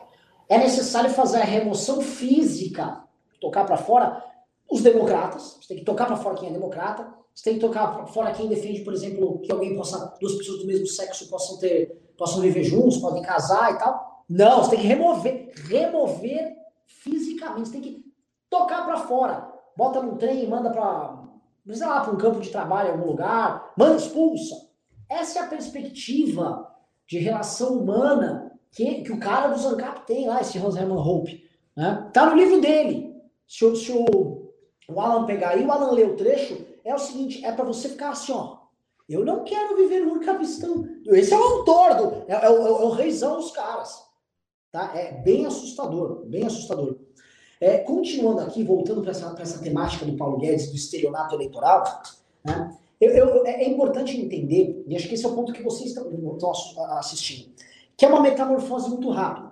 é necessário fazer a remoção física, tocar para fora os democratas, você tem que tocar para fora quem é democrata, você tem que tocar fora quem defende, por exemplo, que alguém possa, duas pessoas do mesmo sexo possam ter, possam viver juntos, podem casar e tal. Não, você tem que remover, remover fisicamente, você tem que tocar para fora. Bota num trem, manda para, sei lá, para um campo de trabalho algum lugar, manda expulsa. Essa é a perspectiva de relação humana que, que o cara do Zancap tem lá, esse Hans Hermann Hope. Né? Tá no livro dele. Se, o, se o, o Alan pegar aí, o Alan lê o trecho, é o seguinte, é para você ficar assim, ó. Eu não quero viver no Capistão. Esse é o autor, do, é, é, é, é, o reizão dos caras. Tá? É bem assustador, bem assustador. É, continuando aqui, voltando para essa, essa temática do Paulo Guedes, do estelionato eleitoral, né? eu, eu, é, é importante entender, e acho que esse é o ponto que vocês estão assistindo, que é uma metamorfose muito rápida.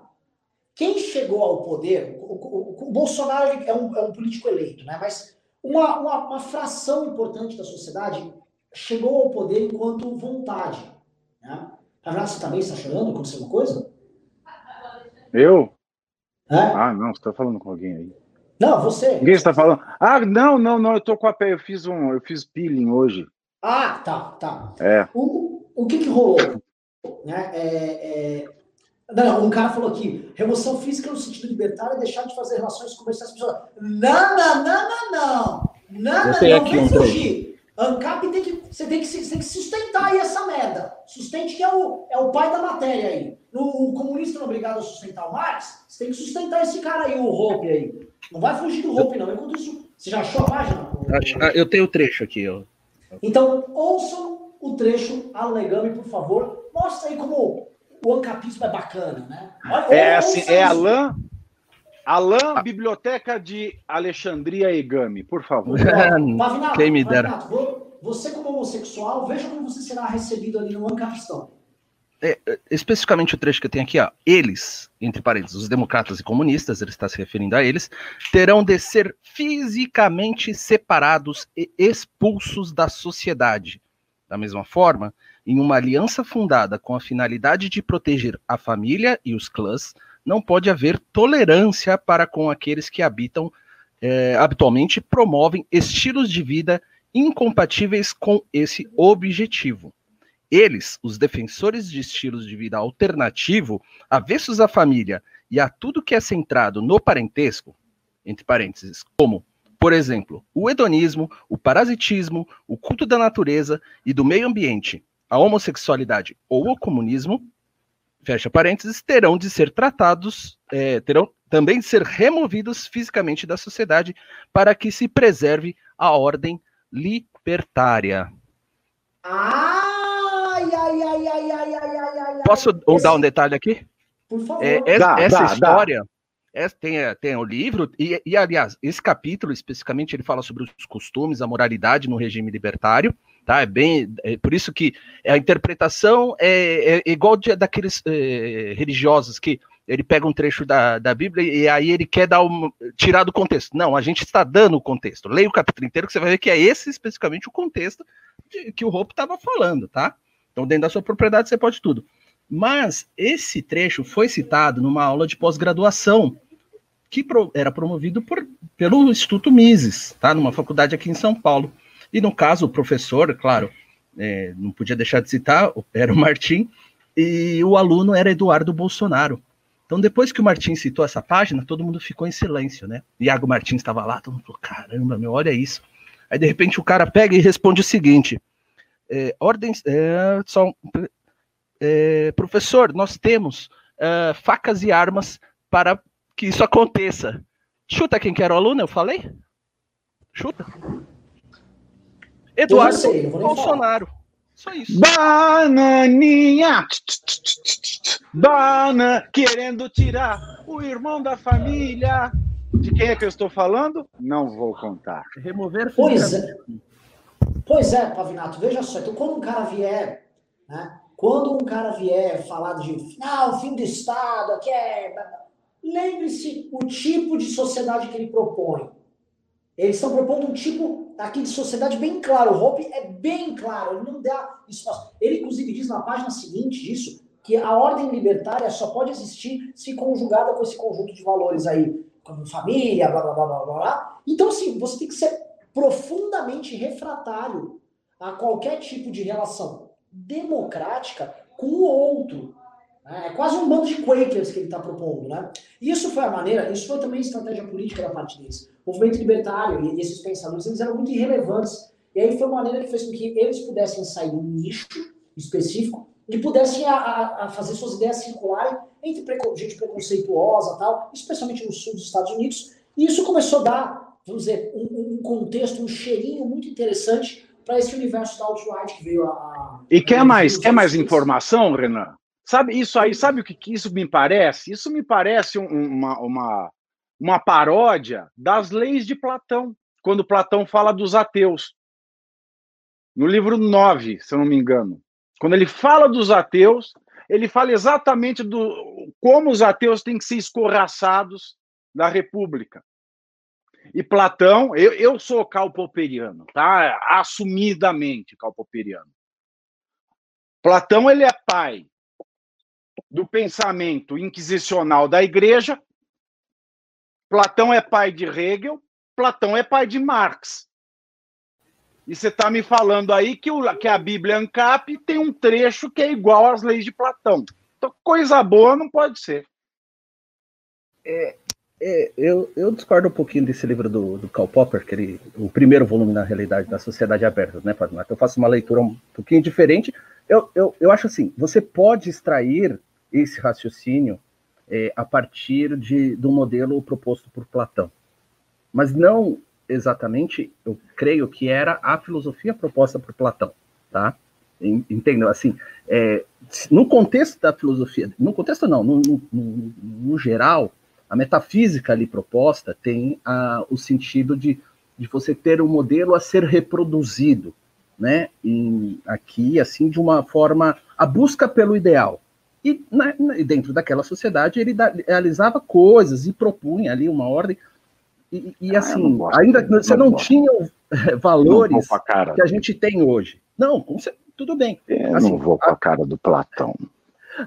Quem chegou ao poder, o, o, o Bolsonaro é um, é um político eleito, né? mas uma, uma, uma fração importante da sociedade chegou ao poder enquanto vontade. Né? Renato, você também está chorando? Aconteceu alguma coisa? Eu? É? Ah, não, você está falando com alguém aí. Não, você. Ninguém está falando. Ah, não, não, não, eu tô com a pé, eu fiz um, eu fiz peeling hoje. Ah, tá, tá. É. O, o que que rolou? Né? É, é, não, um cara falou aqui, remoção física no sentido libertário é deixar de fazer relações comerciais com pessoas. Não, não, não, não, não. Não, não, não vem fugir. ANCAP tem que. Você tem que, você tem que sustentar aí essa merda. Sustente que é o, é o pai da matéria aí. No, o comunista não é obrigado a sustentar o Marx, você tem que sustentar esse cara aí, o Hope aí. Não vai fugir do Hope, não. Enquanto isso. Você já achou a página? Ah, eu tenho o trecho aqui, ó. Então, ouçam o trecho, Alegame, por favor. Mostra aí como o ancapismo é bacana, né? Olha, é assim, é Alain, Alain. Biblioteca de Alexandria Egami, por favor. Pavinato, Quem me dera. Pavinato, você como homossexual, veja como você será recebido ali no Ancapistão. é, é, especificamente o trecho que eu tenho aqui, ó, eles, entre parênteses, os democratas e comunistas, ele está se referindo a eles, terão de ser fisicamente separados e expulsos da sociedade. Da mesma forma, em uma aliança fundada com a finalidade de proteger a família e os clãs, não pode haver tolerância para com aqueles que habitam, é, habitualmente promovem estilos de vida incompatíveis com esse objetivo. Eles, os defensores de estilos de vida alternativo, avessos à família e a tudo que é centrado no parentesco, entre parênteses, como, por exemplo, o hedonismo, o parasitismo, o culto da natureza e do meio ambiente, a homossexualidade ou o comunismo, fecha parênteses, terão de ser tratados, é, terão também de ser removidos fisicamente da sociedade para que se preserve a ordem libertária. Ah! ai, ai, ai, ai, ai, ai, ai. Posso esse... dar um detalhe aqui? Por favor. É, essa, dá, essa dá, história. Dá. Tem, tem o livro, e, e, aliás, esse capítulo especificamente ele fala sobre os costumes, a moralidade no regime libertário, tá? É bem. É por isso que a interpretação é, é igual de, daqueles é, religiosos que ele pega um trecho da, da Bíblia e aí ele quer dar um, tirar do contexto. Não, a gente está dando o contexto. Leia o capítulo inteiro que você vai ver que é esse especificamente o contexto de, que o Hope estava falando, tá? Então, dentro da sua propriedade, você pode tudo. Mas esse trecho foi citado numa aula de pós-graduação que pro, era promovido por, pelo Instituto Mises, tá? Numa faculdade aqui em São Paulo. E no caso, o professor, claro, é, não podia deixar de citar, era o Martim, e o aluno era Eduardo Bolsonaro. Então, depois que o Martins citou essa página, todo mundo ficou em silêncio, né? Iago Martins estava lá, todo mundo falou: caramba, meu, olha isso. Aí, de repente, o cara pega e responde o seguinte: é, ordens. É, só, é, professor, nós temos é, facas e armas para que isso aconteça. Chuta quem que era o aluno, eu falei? Chuta. Eduardo sei, Bolsonaro. Só isso. Bananinha! Bana querendo tirar o irmão da família. De quem é que eu estou falando? Não vou contar. Remover. Pois é. Pois é, Pavinato, veja só. Então, quando um cara vier, né? Quando um cara vier falar de ah, o fim do Estado, aqui é. Lembre-se o tipo de sociedade que ele propõe. Eles estão propondo um tipo aqui de sociedade bem claro. O Hope é bem claro, ele não dá espaço. Ele, inclusive, diz na página seguinte disso que a ordem libertária só pode existir se conjugada com esse conjunto de valores aí, como família, blá blá blá blá blá. Então, assim, você tem que ser profundamente refratário a qualquer tipo de relação democrática com o outro. Né? É quase um bando de Quakers que ele está propondo. Né? Isso foi a maneira, isso foi também estratégia política da parte deles. O movimento libertário e esses pensadores eles eram muito irrelevantes. E aí foi uma maneira que fez com que eles pudessem sair um nicho específico e pudessem a, a, a fazer suas ideias circularem entre gente preconceituosa tal, especialmente no sul dos Estados Unidos. E isso começou a dar vamos dizer, um, um contexto, um cheirinho muito interessante para esse universo da alt-right que veio a. E quer mais, quer mais informação, Renan? Sabe isso aí? Sabe o que, que isso me parece? Isso me parece um, uma, uma, uma paródia das leis de Platão, quando Platão fala dos ateus. No livro 9, se eu não me engano. Quando ele fala dos ateus, ele fala exatamente do como os ateus têm que ser escorraçados da república. E Platão, eu, eu sou calpoperiano, tá? Assumidamente calpoperiano. Platão ele é pai do pensamento inquisicional da igreja. Platão é pai de Hegel, Platão é pai de Marx. E você está me falando aí que, o, que a Bíblia ANCAP tem um trecho que é igual às leis de Platão. Então, coisa boa não pode ser. É, é, eu, eu, discordo um pouquinho desse livro do, do Karl Popper, que ele, o primeiro volume, na realidade, da Sociedade Aberta, né, Eu faço uma leitura um pouquinho diferente. Eu, eu, eu acho assim, você pode extrair esse raciocínio é, a partir de, do modelo proposto por Platão, mas não exatamente, eu creio que era a filosofia proposta por Platão, tá? Entendeu? Assim, é, no contexto da filosofia, no contexto não, no, no, no geral, a metafísica ali proposta tem a, o sentido de, de você ter um modelo a ser reproduzido, né? Em, aqui, assim, de uma forma a busca pelo ideal. E na, dentro daquela sociedade ele realizava coisas e propunha ali uma ordem. E, e ah, assim, ainda você não, não tinha valores que a gente tem hoje. Não, tudo bem. Eu assim, não vou com a cara do Platão.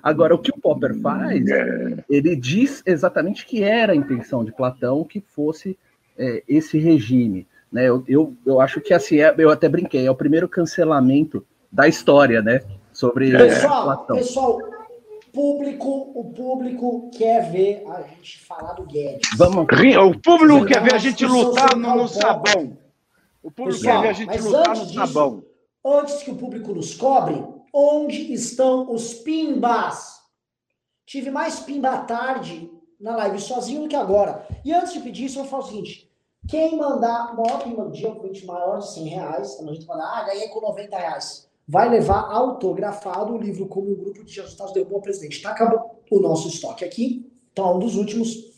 Agora, o que o Popper faz, é. ele diz exatamente que era a intenção de Platão que fosse é, esse regime. Né? Eu, eu, eu acho que assim, é, eu até brinquei, é o primeiro cancelamento da história, né? Sobre pessoal, Platão. Pessoal, público, o público quer ver a gente falar do Guedes. Vamos. O público quer ver a gente lutar no, no sabão. O público pessoal, quer ver a gente lutar no disso, sabão. Antes que o público nos cobre, onde estão os pimbas? Tive mais pimba à tarde na live sozinho do que agora. E antes de pedir isso, eu falar o seguinte: quem mandar maior prima do dia, um print maior de 100 reais, a gente mandar, ah, ganhei com 90 reais, vai levar autografado o livro como o grupo de resultados derrubou o presidente. Tá acabou o nosso estoque aqui, então um dos últimos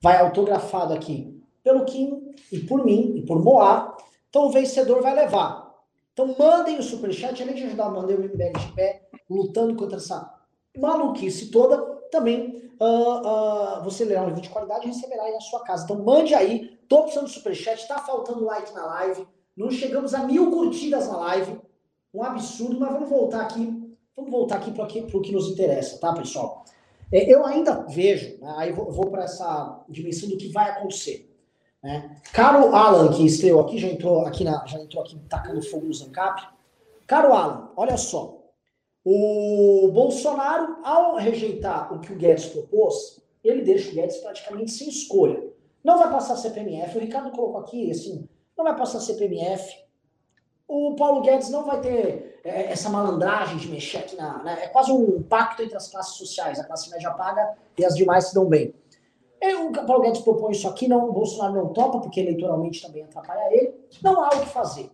vai autografado aqui pelo Kim e por mim e por Moá. Então o vencedor vai levar. Então mandem o superchat, além de ajudar, mandei o MBL de pé, lutando contra essa maluquice toda, também uh, uh, você lerá um livro de qualidade e receberá aí na sua casa. Então mande aí, tô precisando do superchat, tá faltando like na live, não chegamos a mil curtidas na live, um absurdo, mas vamos voltar aqui, vamos voltar aqui para o que nos interessa, tá, pessoal? É, eu ainda vejo, né, aí vou para essa dimensão do que vai acontecer. Né? Caro Alan, que estreou aqui, já entrou aqui, na, já entrou aqui tacando fogo no Zancap. Caro Alan, olha só. O Bolsonaro, ao rejeitar o que o Guedes propôs, ele deixa o Guedes praticamente sem escolha. Não vai passar CPMF, o Ricardo colocou aqui, assim, não vai passar CPMF. O Paulo Guedes não vai ter é, essa malandragem de mexer aqui na. Né? É quase um pacto entre as classes sociais. A classe média paga e as demais se dão bem. E o Paulo Guedes propõe isso aqui, não, o Bolsonaro não topa, porque eleitoralmente também atrapalha ele. Não há o que fazer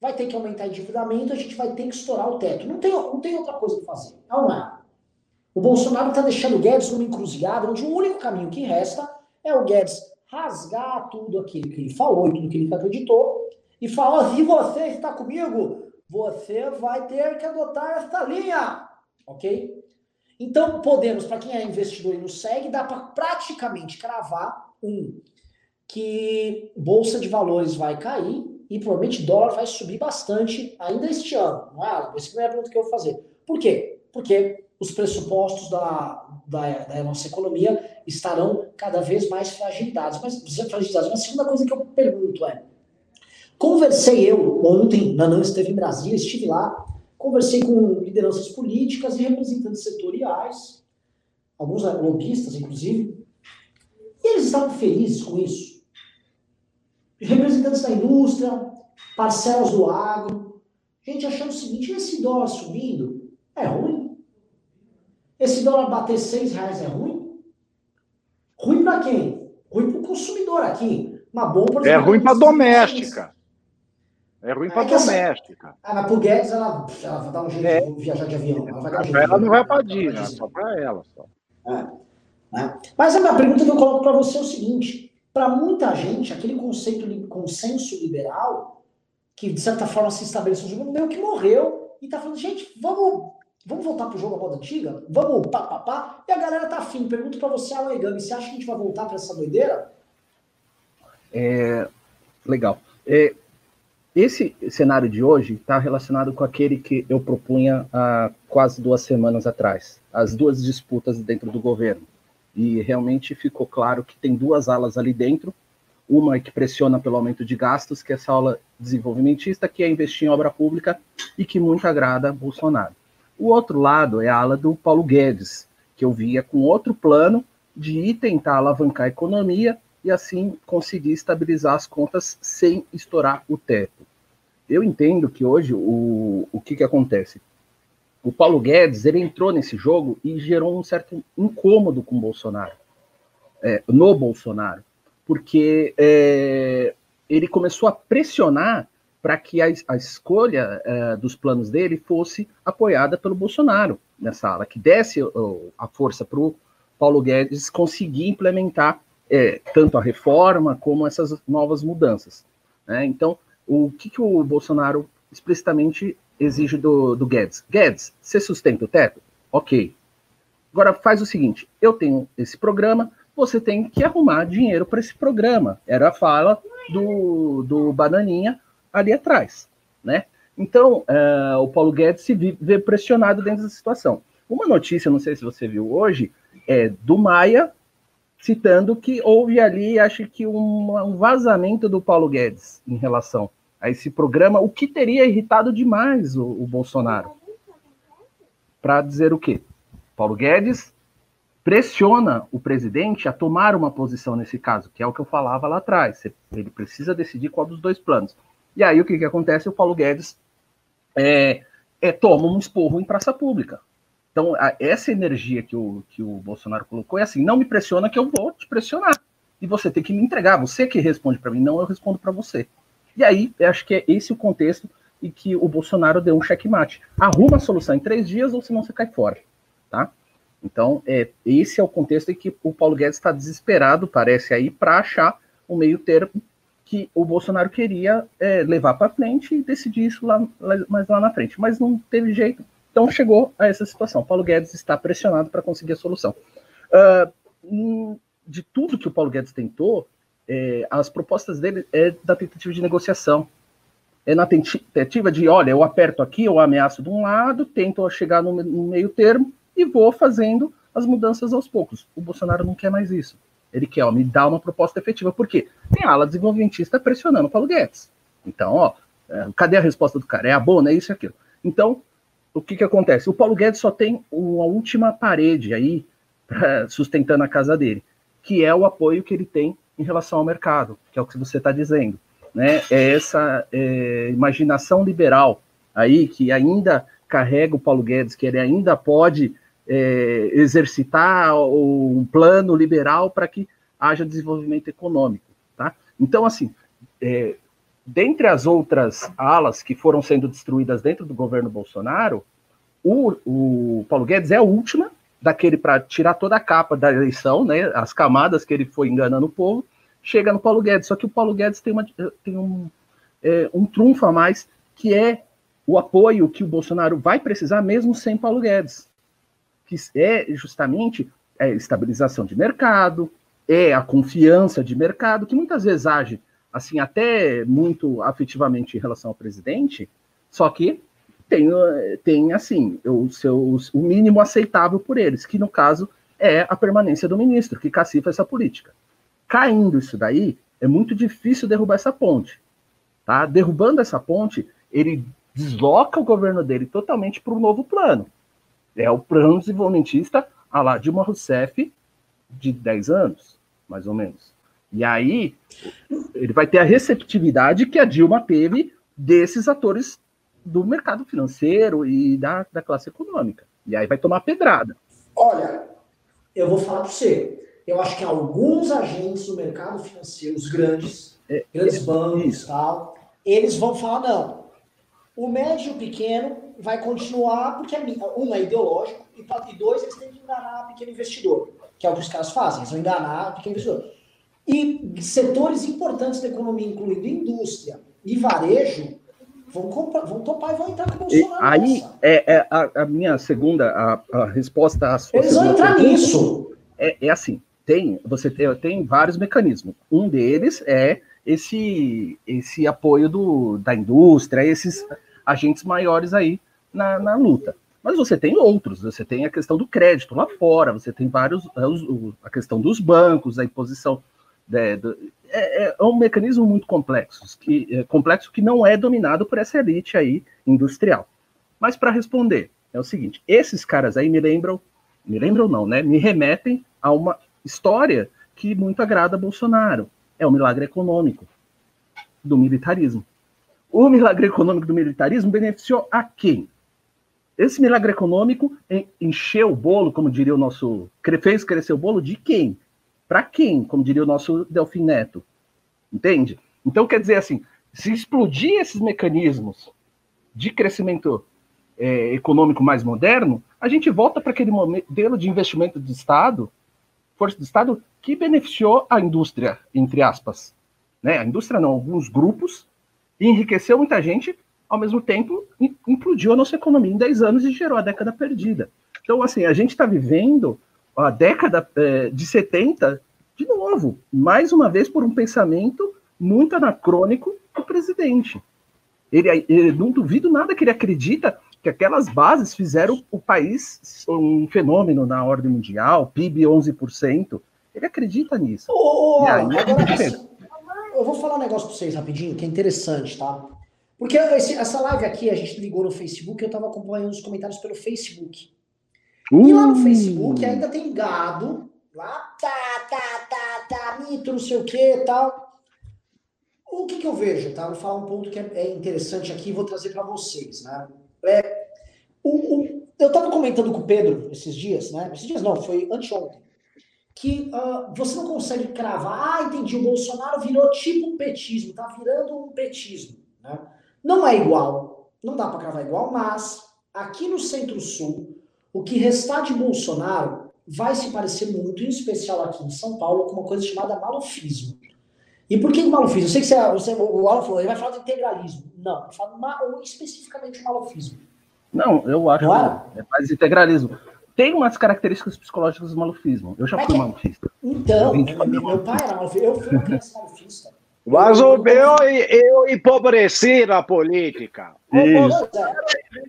vai ter que aumentar o endividamento, a gente vai ter que estourar o teto. Não tem, não tem outra coisa para fazer. Não há. O Bolsonaro está deixando o Guedes numa encruzilhada, onde o único caminho que resta é o Guedes rasgar tudo aquilo que ele falou e tudo que ele acreditou e falar: se você está comigo, você vai ter que adotar esta linha. Ok? Então, podemos, para quem é investidor e nos segue, dá para praticamente cravar um que bolsa de valores vai cair e provavelmente dólar vai subir bastante ainda este ano, não é, Alan? Essa é a pergunta que eu vou fazer. Por quê? Porque os pressupostos da, da, da nossa economia estarão cada vez mais fragilizados. Mas, fragilizados. Mas a segunda coisa que eu pergunto é, conversei eu ontem, Nanan esteve em Brasília, estive lá, conversei com lideranças políticas e representantes setoriais, alguns lobistas, inclusive, e eles estavam felizes com isso representantes da indústria, parcelas do agro, gente achando o seguinte, esse dólar subindo é ruim? Esse dólar bater seis reais é ruim? Ruim para quem? Ruim para o consumidor aqui. Uma bomba... É ruim para doméstica. É ruim para é doméstica. Ah, mas pro Guedes ela, ela vai dar um jeito é. de viajar de avião. Ela, vai dar um jeito ela não vai para Disney, é só para ela. Só. É. É. Mas a minha pergunta que eu coloco para você é o seguinte: para muita gente, aquele conceito de consenso liberal, que de certa forma se estabeleceu no jogo, meio que morreu e tá falando, gente, vamos, vamos voltar pro jogo a moda antiga? Vamos pá, pá, pá. E a galera tá afim. Pergunto para você, Alan Egami, você acha que a gente vai voltar para essa doideira? É, legal. É, esse cenário de hoje está relacionado com aquele que eu propunha há quase duas semanas atrás, as duas disputas dentro do governo e realmente ficou claro que tem duas alas ali dentro, uma que pressiona pelo aumento de gastos, que é essa aula desenvolvimentista, que é investir em obra pública e que muito agrada Bolsonaro. O outro lado é a ala do Paulo Guedes, que eu via com outro plano de ir tentar alavancar a economia e assim conseguir estabilizar as contas sem estourar o teto. Eu entendo que hoje o, o que, que acontece? o Paulo Guedes ele entrou nesse jogo e gerou um certo incômodo com o Bolsonaro, é, no Bolsonaro, porque é, ele começou a pressionar para que a, a escolha é, dos planos dele fosse apoiada pelo Bolsonaro nessa ala, que desse a força para o Paulo Guedes conseguir implementar é, tanto a reforma como essas novas mudanças. Né? Então, o que, que o Bolsonaro explicitamente exige do, do Guedes? Guedes, você sustenta o teto? Ok. Agora faz o seguinte: eu tenho esse programa, você tem que arrumar dinheiro para esse programa. Era a fala do, do Bananinha ali atrás, né? Então, uh, o Paulo Guedes se vê pressionado dentro dessa situação. Uma notícia, não sei se você viu hoje, é do Maia citando que houve ali, acho que um, um vazamento do Paulo Guedes em relação a esse programa, o que teria irritado demais o, o Bolsonaro. Para dizer o quê? Paulo Guedes pressiona o presidente a tomar uma posição nesse caso, que é o que eu falava lá atrás. Ele precisa decidir qual dos dois planos. E aí o que, que acontece? O Paulo Guedes é, é, toma um esporro em praça pública. Então, a, essa energia que o, que o Bolsonaro colocou é assim: não me pressiona que eu vou te pressionar. E você tem que me entregar. Você que responde para mim, não eu respondo para você. E aí, acho que é esse o contexto em que o Bolsonaro deu um checkmate. Arruma a solução em três dias ou senão você cai fora. Tá? Então, é, esse é o contexto em que o Paulo Guedes está desesperado, parece aí, para achar o meio termo que o Bolsonaro queria é, levar para frente e decidir isso lá, lá, mais lá na frente. Mas não teve jeito. Então chegou a essa situação. Paulo Guedes está pressionado para conseguir a solução. Uh, de tudo que o Paulo Guedes tentou, é, as propostas dele é da tentativa de negociação. É na tentativa de, olha, eu aperto aqui, eu ameaço de um lado, tento chegar no, meio termo e vou fazendo as mudanças aos poucos. O Bolsonaro não quer mais isso. Ele quer, ó, me dar uma proposta efetiva. Por quê? Tem ala desenvolvimentista pressionando o Paulo Guedes. Então, ó, é, cadê a resposta do cara? É a boa, é isso e aquilo. Então, o que que acontece? O Paulo Guedes só tem uma última parede aí pra, sustentando a casa dele, que é o apoio que ele tem em relação ao mercado, que é o que você está dizendo. Né? É essa é, imaginação liberal aí que ainda carrega o Paulo Guedes, que ele ainda pode é, exercitar um plano liberal para que haja desenvolvimento econômico. Tá? Então, assim, é, dentre as outras alas que foram sendo destruídas dentro do governo Bolsonaro, o, o Paulo Guedes é a última daquele para tirar toda a capa da eleição, né, as camadas que ele foi enganando o povo, chega no Paulo Guedes. Só que o Paulo Guedes tem, uma, tem um, é, um trunfo a mais, que é o apoio que o Bolsonaro vai precisar mesmo sem Paulo Guedes que é justamente a estabilização de mercado, é a confiança de mercado, que muitas vezes age assim até muito afetivamente em relação ao presidente, só que tem, tem assim o seu o mínimo aceitável por eles, que no caso é a permanência do ministro, que cacifa essa política. Caindo isso daí, é muito difícil derrubar essa ponte. Tá? Derrubando essa ponte, ele desloca o governo dele totalmente para um novo plano. É o plano desenvolvimentista a lá Dilma Rousseff de 10 anos, mais ou menos. E aí ele vai ter a receptividade que a Dilma teve desses atores do mercado financeiro e da, da classe econômica. E aí vai tomar pedrada. Olha, eu vou falar para você. Eu acho que alguns agentes do mercado financeiro, os grandes, é, grandes é, bancos e tal, eles vão falar, não, o médio e o pequeno vai continuar, porque é, um é ideológico, e dois, eles têm que enganar o pequeno investidor, que é o que os caras fazem, eles vão enganar o pequeno investidor. E setores importantes da economia, incluindo indústria e varejo, vão, comprar, vão topar e vão entrar com o Bolsonaro. aí, é, é a, a, minha segunda a, a resposta à sua Eles vão entrar nisso. É, é assim, tem, você tem, tem vários mecanismos. Um deles é esse, esse apoio do, da indústria, esses agentes maiores aí na, na luta. Mas você tem outros, você tem a questão do crédito lá fora, você tem vários, é, a questão dos bancos, a imposição. Né, do, é, é, um mecanismo muito complexo, que, é, complexo que não é dominado por essa elite aí industrial. Mas para responder, é o seguinte: esses caras aí me lembram, me lembram não, né? Me remetem a uma história que muito agrada a Bolsonaro. É o milagre econômico do militarismo. O milagre econômico do militarismo beneficiou a quem? Esse milagre econômico encheu o bolo, como diria o nosso. fez crescer o bolo de quem? Para quem, como diria o nosso Delfim Neto? Entende? Então, quer dizer assim, se explodir esses mecanismos de crescimento é, econômico mais moderno, a gente volta para aquele modelo de investimento do Estado, força do Estado, que beneficiou a indústria, entre aspas. Né? A indústria não, alguns grupos, enriqueceu muita gente ao mesmo tempo implodiu a nossa economia em 10 anos e gerou a década perdida. Então, assim, a gente está vivendo a década é, de 70 de novo, mais uma vez por um pensamento muito anacrônico do presidente. Ele, ele, não duvido nada que ele acredita que aquelas bases fizeram o país um fenômeno na ordem mundial, PIB 11%. Ele acredita nisso. Oh, aí, agora, assim, eu vou falar um negócio para vocês rapidinho, que é interessante, tá? Porque esse, essa live aqui a gente ligou no Facebook, eu estava acompanhando os comentários pelo Facebook. Uh. E lá no Facebook ainda tem gado, lá, tá, tá, tá, tá, mito, não sei o que tal. O que, que eu vejo, tá? Vou falar um ponto que é, é interessante aqui e vou trazer para vocês, né? É, o, o, eu estava comentando com o Pedro esses dias, né? Esses dias não, foi anteontem. Que uh, você não consegue cravar, ah, entendi, o Bolsonaro virou tipo um petismo, tá virando um petismo, né? Não é igual, não dá para cravar igual, mas aqui no Centro-Sul, o que restar de Bolsonaro vai se parecer muito, em especial aqui em São Paulo, com uma coisa chamada malufismo. E por que malufismo? Eu sei que você, você, o Alan falou, ele vai falar de integralismo. Não, eu falo mal, especificamente malufismo. Não, eu acho Não que é mais integralismo. Tem umas características psicológicas do malufismo. Eu já fui é, malufista. Então, meu, meu pai era malufista. Eu fui uma criança malufista. Mas o meu, eu empobreci na política. Isso.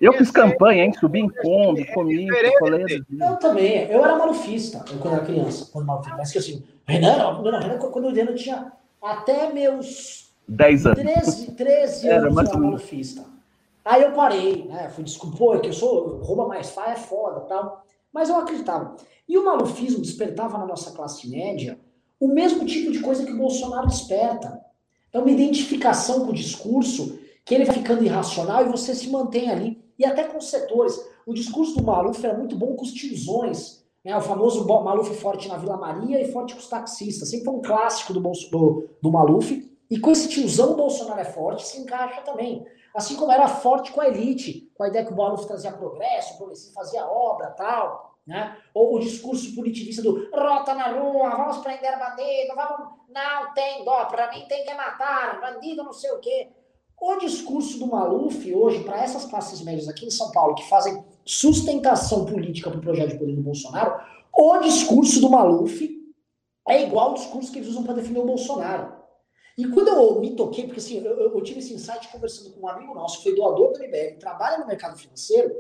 Eu fiz campanha, hein? Subi em Kombi, comi chocolate. Eu também. Eu era malufista quando era criança. Quando malufista. Mas que assim, Renan, Renan, quando eu Renan tinha até meus 10 anos. 13, 13 anos eu era malufista. Aí eu parei, né? Fui desculpou, é que eu sou rouba mais faz, é foda tal. Mas eu acreditava. E o malufismo despertava na nossa classe média o mesmo tipo de coisa que o Bolsonaro desperta. É uma identificação com o discurso que ele vai ficando irracional e você se mantém ali. E até com os setores. O discurso do Maluf era muito bom com os tiozões. Né? O famoso Maluf forte na Vila Maria e forte com os taxistas. Sempre foi um clássico do, do, do Maluf. E com esse tiozão o Bolsonaro é forte, se encaixa também. Assim como era forte com a elite, com a ideia que o Maluf trazia progresso, o fazia obra tal. Né? Ou o discurso punitivista do rota na rua, vamos prender bandido, vamos. Não tem dó, para mim tem que matar, bandido não sei o quê. O discurso do Maluf hoje, para essas classes médias aqui em São Paulo, que fazem sustentação política para o projeto de poder do Bolsonaro, o discurso do Maluf é igual ao discurso que eles usam para defender o Bolsonaro. E quando eu me toquei, porque assim, eu, eu, tive esse insight conversando com um amigo nosso, que foi doador do MBL, trabalha no mercado financeiro,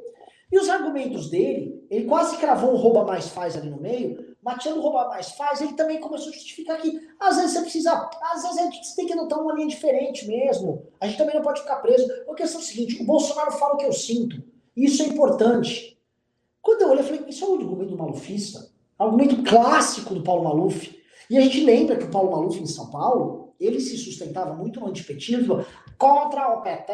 e os argumentos dele, ele quase cravou um rouba mais faz ali no meio, mas tirando rouba mais faz, ele também começou a justificar que às vezes você precisa, às vezes a gente tem que adotar uma linha diferente mesmo. A gente também não pode ficar preso. A questão é a seguinte: o Bolsonaro fala o que eu sinto, isso é importante. Quando eu olhei, eu falei, isso é um argumento malufista, argumento clássico do Paulo Maluf. E a gente lembra que o Paulo Maluf em São Paulo, ele se sustentava muito no antipetismo, contra o PT,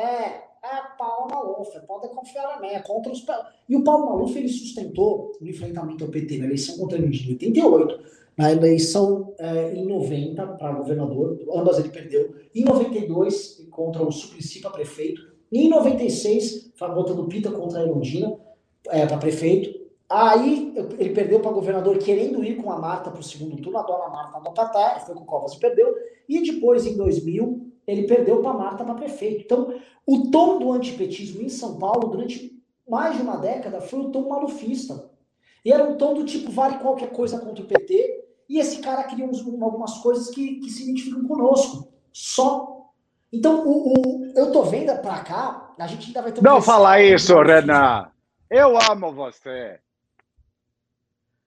é Paulo Maluf, pode confiar em mim, é contra os... E o Paulo Maluf, ele sustentou o enfrentamento ao PT na eleição contra ele em 88, na eleição é, em 90 para governador, ambas ele perdeu, em 92 contra o Suplicy para prefeito, em 96, votando Pita contra a Erundina é, para prefeito, Aí ele perdeu para governador querendo ir com a Marta para o segundo turno, a dona Marta no Patá, foi com o Covas e perdeu. E depois, em 2000, ele perdeu para Marta para prefeito. Então, o tom do antipetismo em São Paulo, durante mais de uma década, foi o tom malufista. E era um tom do tipo, vale qualquer coisa contra o PT, e esse cara queria uns, algumas coisas que, que se identificam conosco. Só. Então, o, o eu tô vendo para cá, a gente ainda vai ter... Um Não fala isso, Renan! Eu amo você!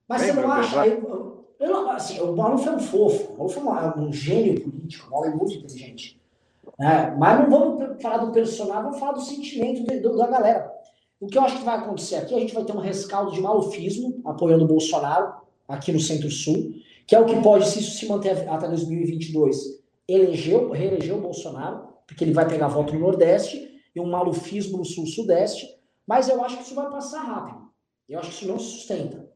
Mas você não acha... Eu, eu, eu, assim, o Maluf é um fofo, o Maluf é um, é um gênio político, o Maluf é muito inteligente. É, mas não vamos falar do personagem, vamos falar do sentimento de, do, da galera. O que eu acho que vai acontecer aqui, a gente vai ter um rescaldo de malufismo apoiando o Bolsonaro aqui no Centro-Sul, que é o que pode, se isso se manter até 2022, elegeu, reelegeu o Bolsonaro, porque ele vai pegar voto no Nordeste, e um malufismo no Sul-Sudeste, mas eu acho que isso vai passar rápido. Eu acho que isso não se sustenta.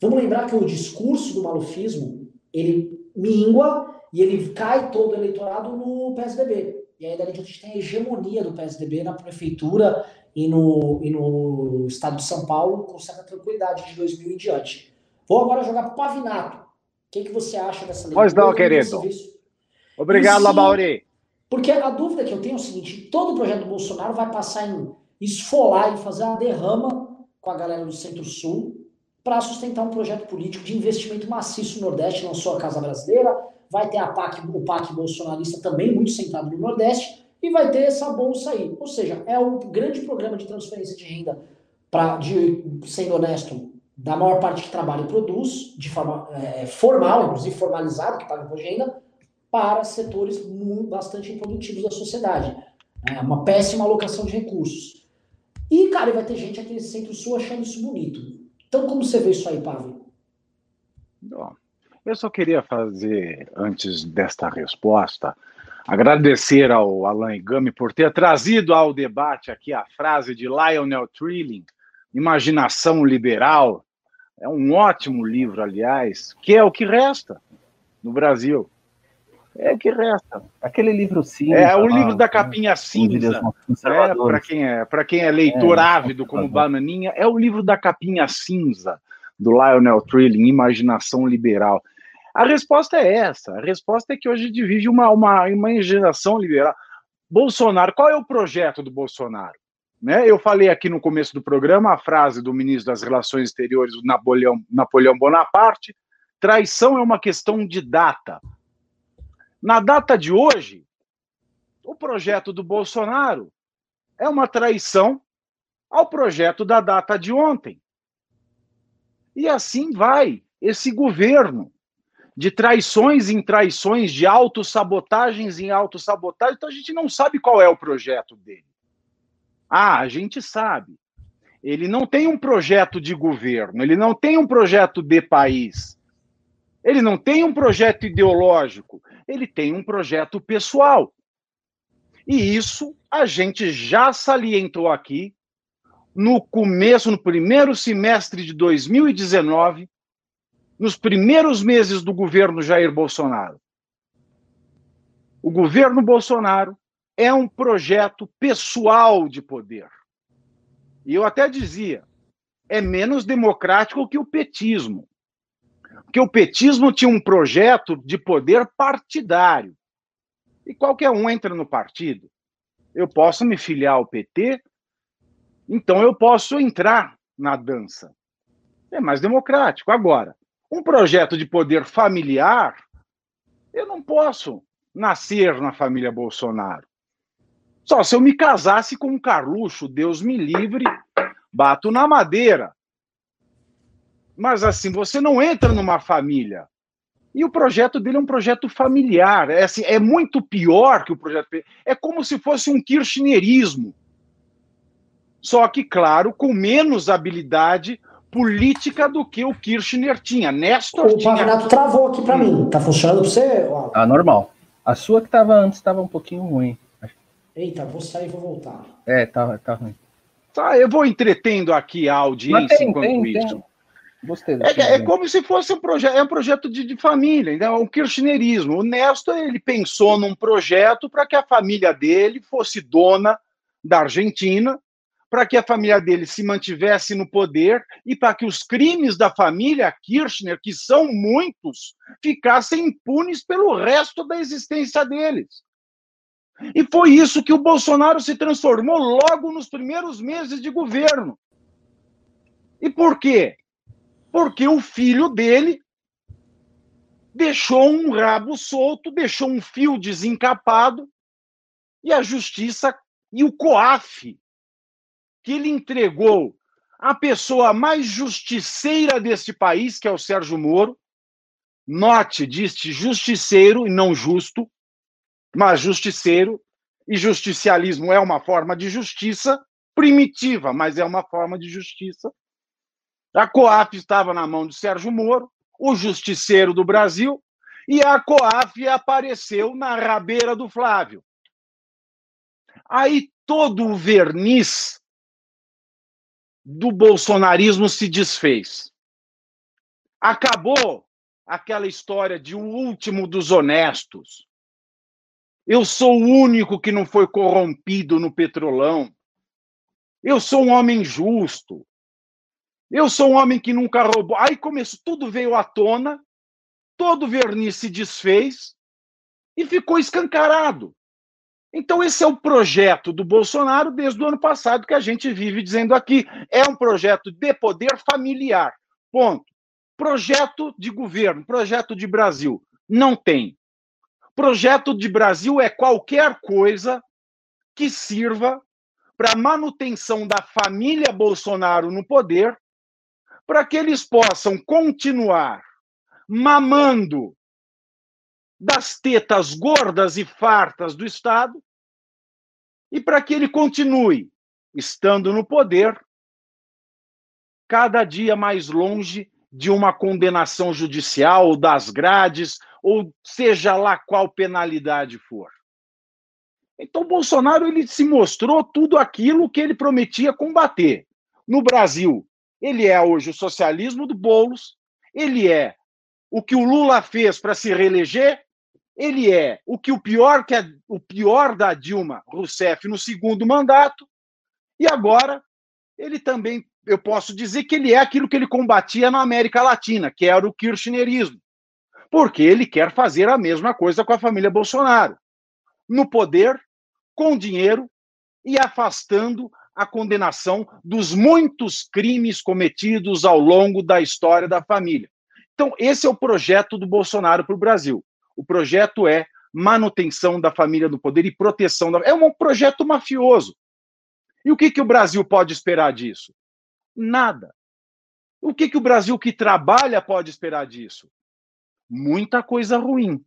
Vamos lembrar que o discurso do malufismo, ele mingua e ele cai todo o eleitorado no PSDB. E aí dali a gente tem a hegemonia do PSDB na prefeitura e no, e no estado de São Paulo com certa tranquilidade de 2000 em diante. Vou agora jogar para o Pavinato. O que, que você acha dessa lei? Pois não, querido. Obrigado, Labauri. Porque a dúvida que eu tenho é o seguinte: todo o projeto do Bolsonaro vai passar em esfolar e fazer a derrama com a galera do Centro-Sul para sustentar um projeto político de investimento maciço no Nordeste, não só a Casa Brasileira, vai ter PAC, o PAC bolsonarista também muito centrado no Nordeste, e vai ter essa bolsa aí. Ou seja, é um grande programa de transferência de renda para, de, sendo honesto, da maior parte que trabalha e produz, de forma é, formal, inclusive formalizado, que paga de renda, para setores bastante improdutivos da sociedade. É uma péssima alocação de recursos. E, cara, vai ter gente aqui nesse centro-sul achando isso bonito. Então, como você vê isso aí, Pavio? Eu só queria fazer, antes desta resposta, agradecer ao Alain Gami por ter trazido ao debate aqui a frase de Lionel Trilling, Imaginação Liberal. É um ótimo livro, aliás, que é o que resta no Brasil. É o que resta. Aquele livro cinza. É o livro da capinha cinza. É, Para quem, é, quem é leitor é, ávido como Bananinha, é o livro da capinha cinza do Lionel Trilling, Imaginação Liberal. A resposta é essa. A resposta é que hoje vive uma, uma, uma geração liberal. Bolsonaro, qual é o projeto do Bolsonaro? Né? Eu falei aqui no começo do programa a frase do ministro das Relações Exteriores, Napoleão, Napoleão Bonaparte: traição é uma questão de data. Na data de hoje, o projeto do Bolsonaro é uma traição ao projeto da data de ontem. E assim vai esse governo de traições em traições, de autossabotagens em autossabotagem, então a gente não sabe qual é o projeto dele. Ah, a gente sabe. Ele não tem um projeto de governo, ele não tem um projeto de país, ele não tem um projeto ideológico, ele tem um projeto pessoal. E isso a gente já salientou aqui no começo, no primeiro semestre de 2019, nos primeiros meses do governo Jair Bolsonaro. O governo Bolsonaro é um projeto pessoal de poder. E eu até dizia, é menos democrático que o petismo. Porque o petismo tinha um projeto de poder partidário. E qualquer um entra no partido. Eu posso me filiar ao PT, então eu posso entrar na dança. É mais democrático. Agora, um projeto de poder familiar, eu não posso nascer na família Bolsonaro. Só se eu me casasse com um Carluxo, Deus me livre, bato na madeira. Mas assim, você não entra numa família. E o projeto dele é um projeto familiar. É, assim, é muito pior que o projeto. É como se fosse um kirchnerismo. Só que, claro, com menos habilidade política do que o Kirchner tinha. Nestor o tinha. Pavinato travou aqui para hum. mim. Tá funcionando para você? Ah, normal. A sua que estava antes estava um pouquinho ruim. Eita, vou sair e vou voltar. É, tá, tá ruim. Tá, eu vou entretendo aqui a audiência tem, enquanto tem, isso. Tem. Gostei é, é, como se fosse um projeto, é um projeto de, de família, então, é um kirchnerismo. O Nestor ele pensou num projeto para que a família dele fosse dona da Argentina para que a família dele se mantivesse no poder e para que os crimes da família Kirchner, que são muitos, ficassem impunes pelo resto da existência deles. E foi isso que o Bolsonaro se transformou logo nos primeiros meses de governo. E por quê? Porque o filho dele deixou um rabo solto, deixou um fio desencapado, e a justiça e o COAF que ele entregou a pessoa mais justiceira deste país, que é o Sérgio Moro. Note, disse justiceiro e não justo, mas justiceiro, e justicialismo é uma forma de justiça primitiva, mas é uma forma de justiça. A COAF estava na mão de Sérgio Moro, o justiceiro do Brasil, e a COAF apareceu na rabeira do Flávio. Aí todo o verniz do bolsonarismo se desfez. Acabou aquela história de o último dos honestos. Eu sou o único que não foi corrompido no petrolão. Eu sou um homem justo. Eu sou um homem que nunca roubou. Aí começou, tudo veio à tona, todo verniz se desfez e ficou escancarado. Então, esse é o projeto do Bolsonaro desde o ano passado que a gente vive dizendo aqui. É um projeto de poder familiar. Ponto. Projeto de governo, projeto de Brasil. Não tem. Projeto de Brasil é qualquer coisa que sirva para manutenção da família Bolsonaro no poder, para que eles possam continuar mamando das tetas gordas e fartas do Estado e para que ele continue estando no poder cada dia mais longe de uma condenação judicial, das grades, ou seja lá qual penalidade for. Então, Bolsonaro ele se mostrou tudo aquilo que ele prometia combater. No Brasil, ele é hoje o socialismo do Boulos, ele é o que o Lula fez para se reeleger, ele é o que o pior que é o pior da Dilma Rousseff no segundo mandato, e agora ele também eu posso dizer que ele é aquilo que ele combatia na América Latina, que era o kirchnerismo. Porque ele quer fazer a mesma coisa com a família Bolsonaro. No poder, com dinheiro e afastando a condenação dos muitos crimes cometidos ao longo da história da família. Então, esse é o projeto do Bolsonaro para o Brasil. O projeto é manutenção da família do poder e proteção da. É um projeto mafioso. E o que, que o Brasil pode esperar disso? Nada. O que, que o Brasil que trabalha pode esperar disso? Muita coisa ruim.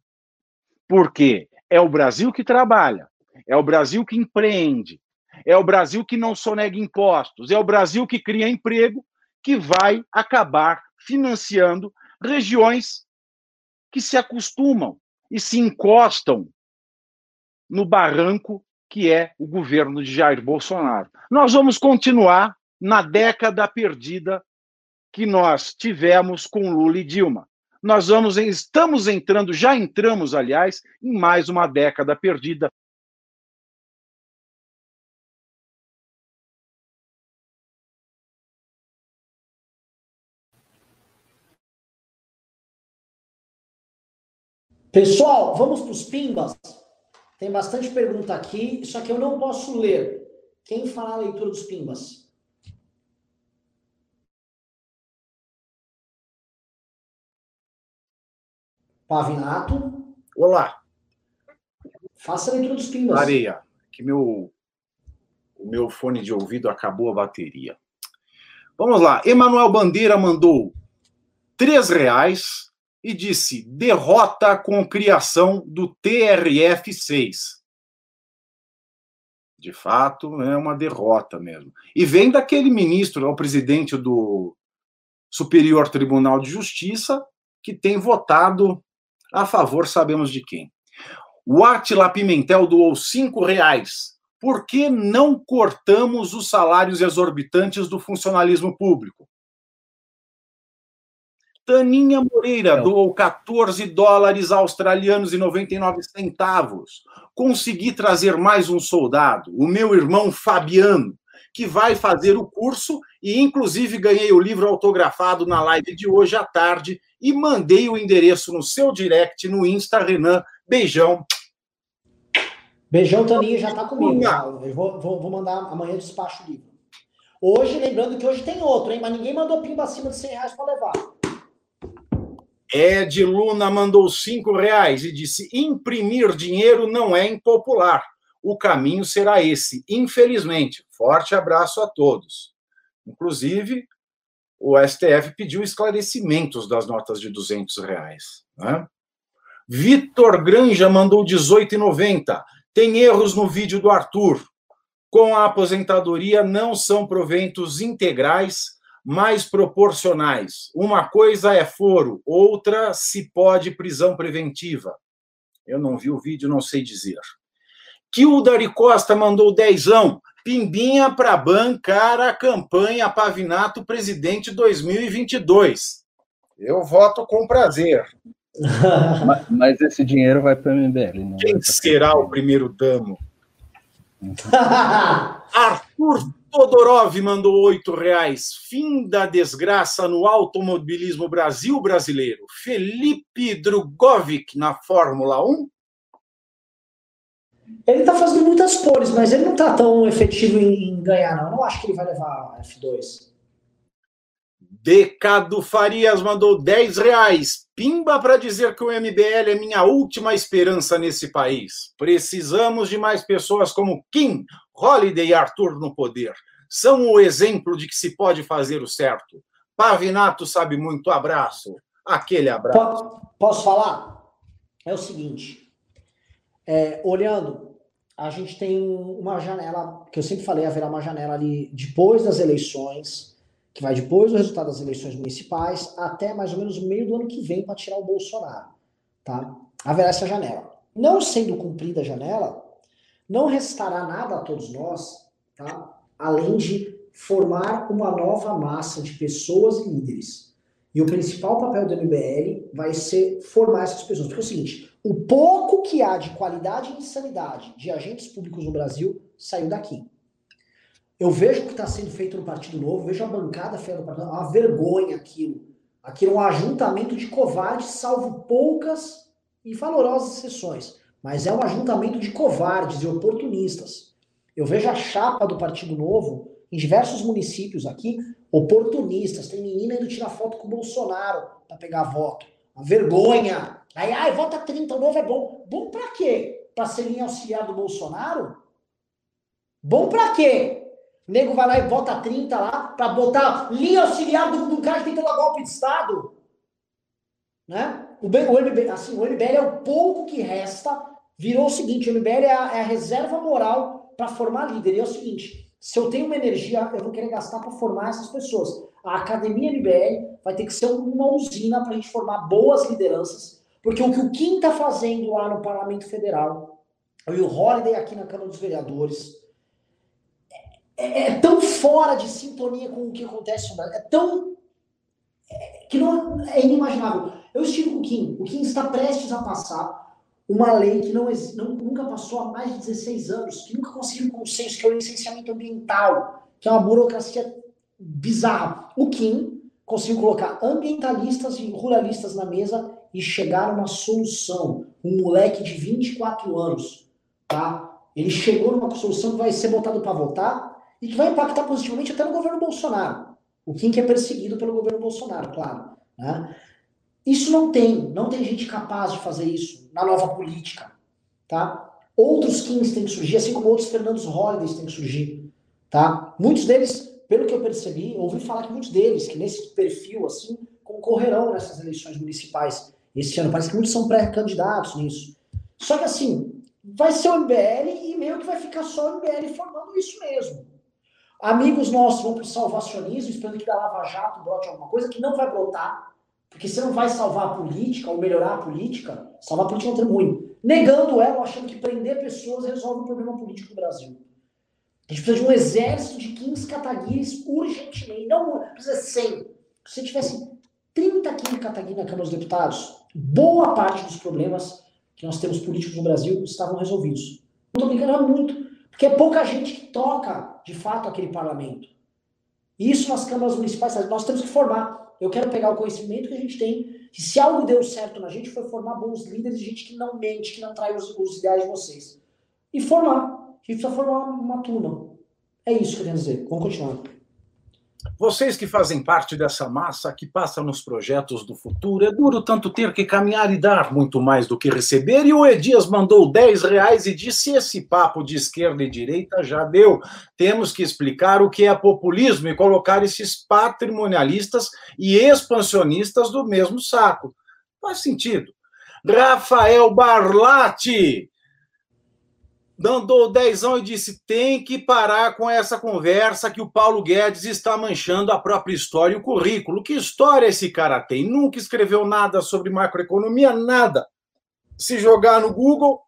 Porque é o Brasil que trabalha, é o Brasil que empreende, é o Brasil que não sonega impostos, é o Brasil que cria emprego, que vai acabar financiando regiões que se acostumam e se encostam no barranco que é o governo de Jair Bolsonaro. Nós vamos continuar na década perdida que nós tivemos com Lula e Dilma. Nós vamos, estamos entrando, já entramos, aliás, em mais uma década perdida. Pessoal, vamos para os pimbas. Tem bastante pergunta aqui, só que eu não posso ler. Quem fará a leitura dos pimbas? Pavinato. Olá. Faça a leitura dos pimbas. Areia, que meu, o meu fone de ouvido acabou a bateria. Vamos lá. Emanuel Bandeira mandou três reais e disse derrota com criação do TRF-6. De fato, é uma derrota mesmo. E vem daquele ministro, o presidente do Superior Tribunal de Justiça, que tem votado a favor, sabemos de quem. O Atila Pimentel doou cinco reais. Por que não cortamos os salários exorbitantes do funcionalismo público? Taninha Moreira não. doou 14 dólares australianos e 99 centavos. Consegui trazer mais um soldado, o meu irmão Fabiano, que vai fazer o curso e, inclusive, ganhei o livro autografado na live de hoje à tarde e mandei o endereço no seu direct no Insta, Renan. Beijão. Beijão, Taninha, já está comigo. Eu vou, vou, vou, mandar amanhã despacho o livro. Hoje, lembrando que hoje tem outro, hein? Mas ninguém mandou pimba acima de 100 reais para levar. Ed Luna mandou 5 reais e disse: imprimir dinheiro não é impopular. O caminho será esse, infelizmente. Forte abraço a todos. Inclusive, o STF pediu esclarecimentos das notas de 200 reais. Né? Vitor Granja mandou 18,90. Tem erros no vídeo do Arthur. Com a aposentadoria, não são proventos integrais, mas proporcionais. Uma coisa é foro, outra se pode prisão preventiva. Eu não vi o vídeo, não sei dizer. Que o Dari Costa mandou dezão. Pimbinha para bancar a campanha Pavinato Presidente 2022. Eu voto com prazer. mas, mas, esse dinheiro vai para o MBL. Não Quem será o primeiro damo? Arthur Todorov mandou oito reais. Fim da desgraça no automobilismo Brasil brasileiro. Felipe Drugovic na Fórmula 1. Ele tá fazendo muitas cores, mas ele não tá tão efetivo em ganhar, não. Eu não acho que ele vai levar F2. Decado Farias mandou 10 reais. Pimba para dizer que o MBL é minha última esperança nesse país. Precisamos de mais pessoas como Kim, Holiday e Arthur no poder. São o exemplo de que se pode fazer o certo. Pavinato sabe muito. Abraço. Aquele abraço. Posso falar? É o seguinte. É, olhando, a gente tem uma janela, que eu sempre falei, haverá uma janela ali depois das eleições, que vai depois do resultado das eleições municipais, até mais ou menos meio do ano que vem para tirar o Bolsonaro. Tá? Haverá essa janela. Não sendo cumprida a janela, não restará nada a todos nós, tá? além de formar uma nova massa de pessoas e líderes. E o principal papel do MBL vai ser formar essas pessoas. Porque é o seguinte: o pouco que há de qualidade e insanidade de agentes públicos no Brasil saiu daqui. Eu vejo o que está sendo feito no Partido Novo, vejo a bancada feita no Partido Novo, é uma vergonha aquilo. Aquilo é um ajuntamento de covardes, salvo poucas e valorosas exceções. Mas é um ajuntamento de covardes e oportunistas. Eu vejo a chapa do Partido Novo em diversos municípios aqui, oportunistas. Tem menina indo tirar foto com o Bolsonaro para pegar voto. Uma vergonha. Aí, ai, vota 30, o novo é bom. Bom para quê? Para ser linha auxiliar do Bolsonaro? Bom para quê? O nego vai lá e vota 30 lá para botar linha auxiliar do, do cara que tenta dar golpe de Estado. Né? O, MBL, assim, o MBL é o pouco que resta. Virou o seguinte: o MBL é a, é a reserva moral para formar líder. E é o seguinte: se eu tenho uma energia, eu vou querer gastar para formar essas pessoas. A Academia MBL vai ter que ser uma usina para a gente formar boas lideranças, porque o que o Kim está fazendo lá no Parlamento Federal, e o Holiday aqui na Câmara dos Vereadores, é, é tão fora de sintonia com o que acontece no Brasil, é tão. É, que não, é inimaginável. Eu estive com o Kim, o Kim está prestes a passar uma lei que não, não, nunca passou há mais de 16 anos, que nunca conseguiu um consenso, que é o licenciamento ambiental, que é uma burocracia bizarra. O Kim conseguiu colocar ambientalistas e ruralistas na mesa e chegar a uma solução. Um moleque de 24 anos, tá? Ele chegou numa solução que vai ser botado para votar e que vai impactar positivamente até no governo Bolsonaro. O Kim que é perseguido pelo governo Bolsonaro, claro. Né? Isso não tem, não tem gente capaz de fazer isso na nova política, tá? Outros Kings têm que surgir, assim como outros Fernandos Holidays têm que surgir, tá? Muitos deles, pelo que eu percebi, ouvi falar que muitos deles, que nesse perfil, assim, concorrerão nessas eleições municipais esse ano. Parece que muitos são pré-candidatos nisso. Só que, assim, vai ser o MBL e meio que vai ficar só o MBL formando isso mesmo. Amigos nossos vão para o salvacionismo, esperando que da Lava Jato brote alguma coisa que não vai brotar, porque você não vai salvar a política ou melhorar a política, salvar a política é um ruim. Negando ela, achando que prender pessoas resolve o problema político do Brasil. A gente precisa de um exército de 15 cataguires urgentemente. Não precisa 100. Se você tivesse 30 15 cataguires na Câmara dos Deputados, boa parte dos problemas que nós temos políticos no Brasil estavam resolvidos. Não estou brincando é muito, porque é pouca gente que toca, de fato, aquele parlamento. Isso nas câmaras municipais, nós temos que formar. Eu quero pegar o conhecimento que a gente tem, que se algo deu certo na gente foi formar bons líderes, gente que não mente, que não trai os, os ideais de vocês. E formar. A gente precisa formar uma turma. É isso que eu quero dizer. Vamos continuar. Vocês que fazem parte dessa massa que passa nos projetos do futuro, é duro tanto ter que caminhar e dar muito mais do que receber. E o Edias mandou 10 reais e disse: esse papo de esquerda e direita já deu. Temos que explicar o que é populismo e colocar esses patrimonialistas e expansionistas do mesmo saco. Faz sentido. Rafael Barlatti mandou dezão e disse: tem que parar com essa conversa que o Paulo Guedes está manchando a própria história e o currículo. Que história esse cara tem? Nunca escreveu nada sobre macroeconomia, nada. Se jogar no Google,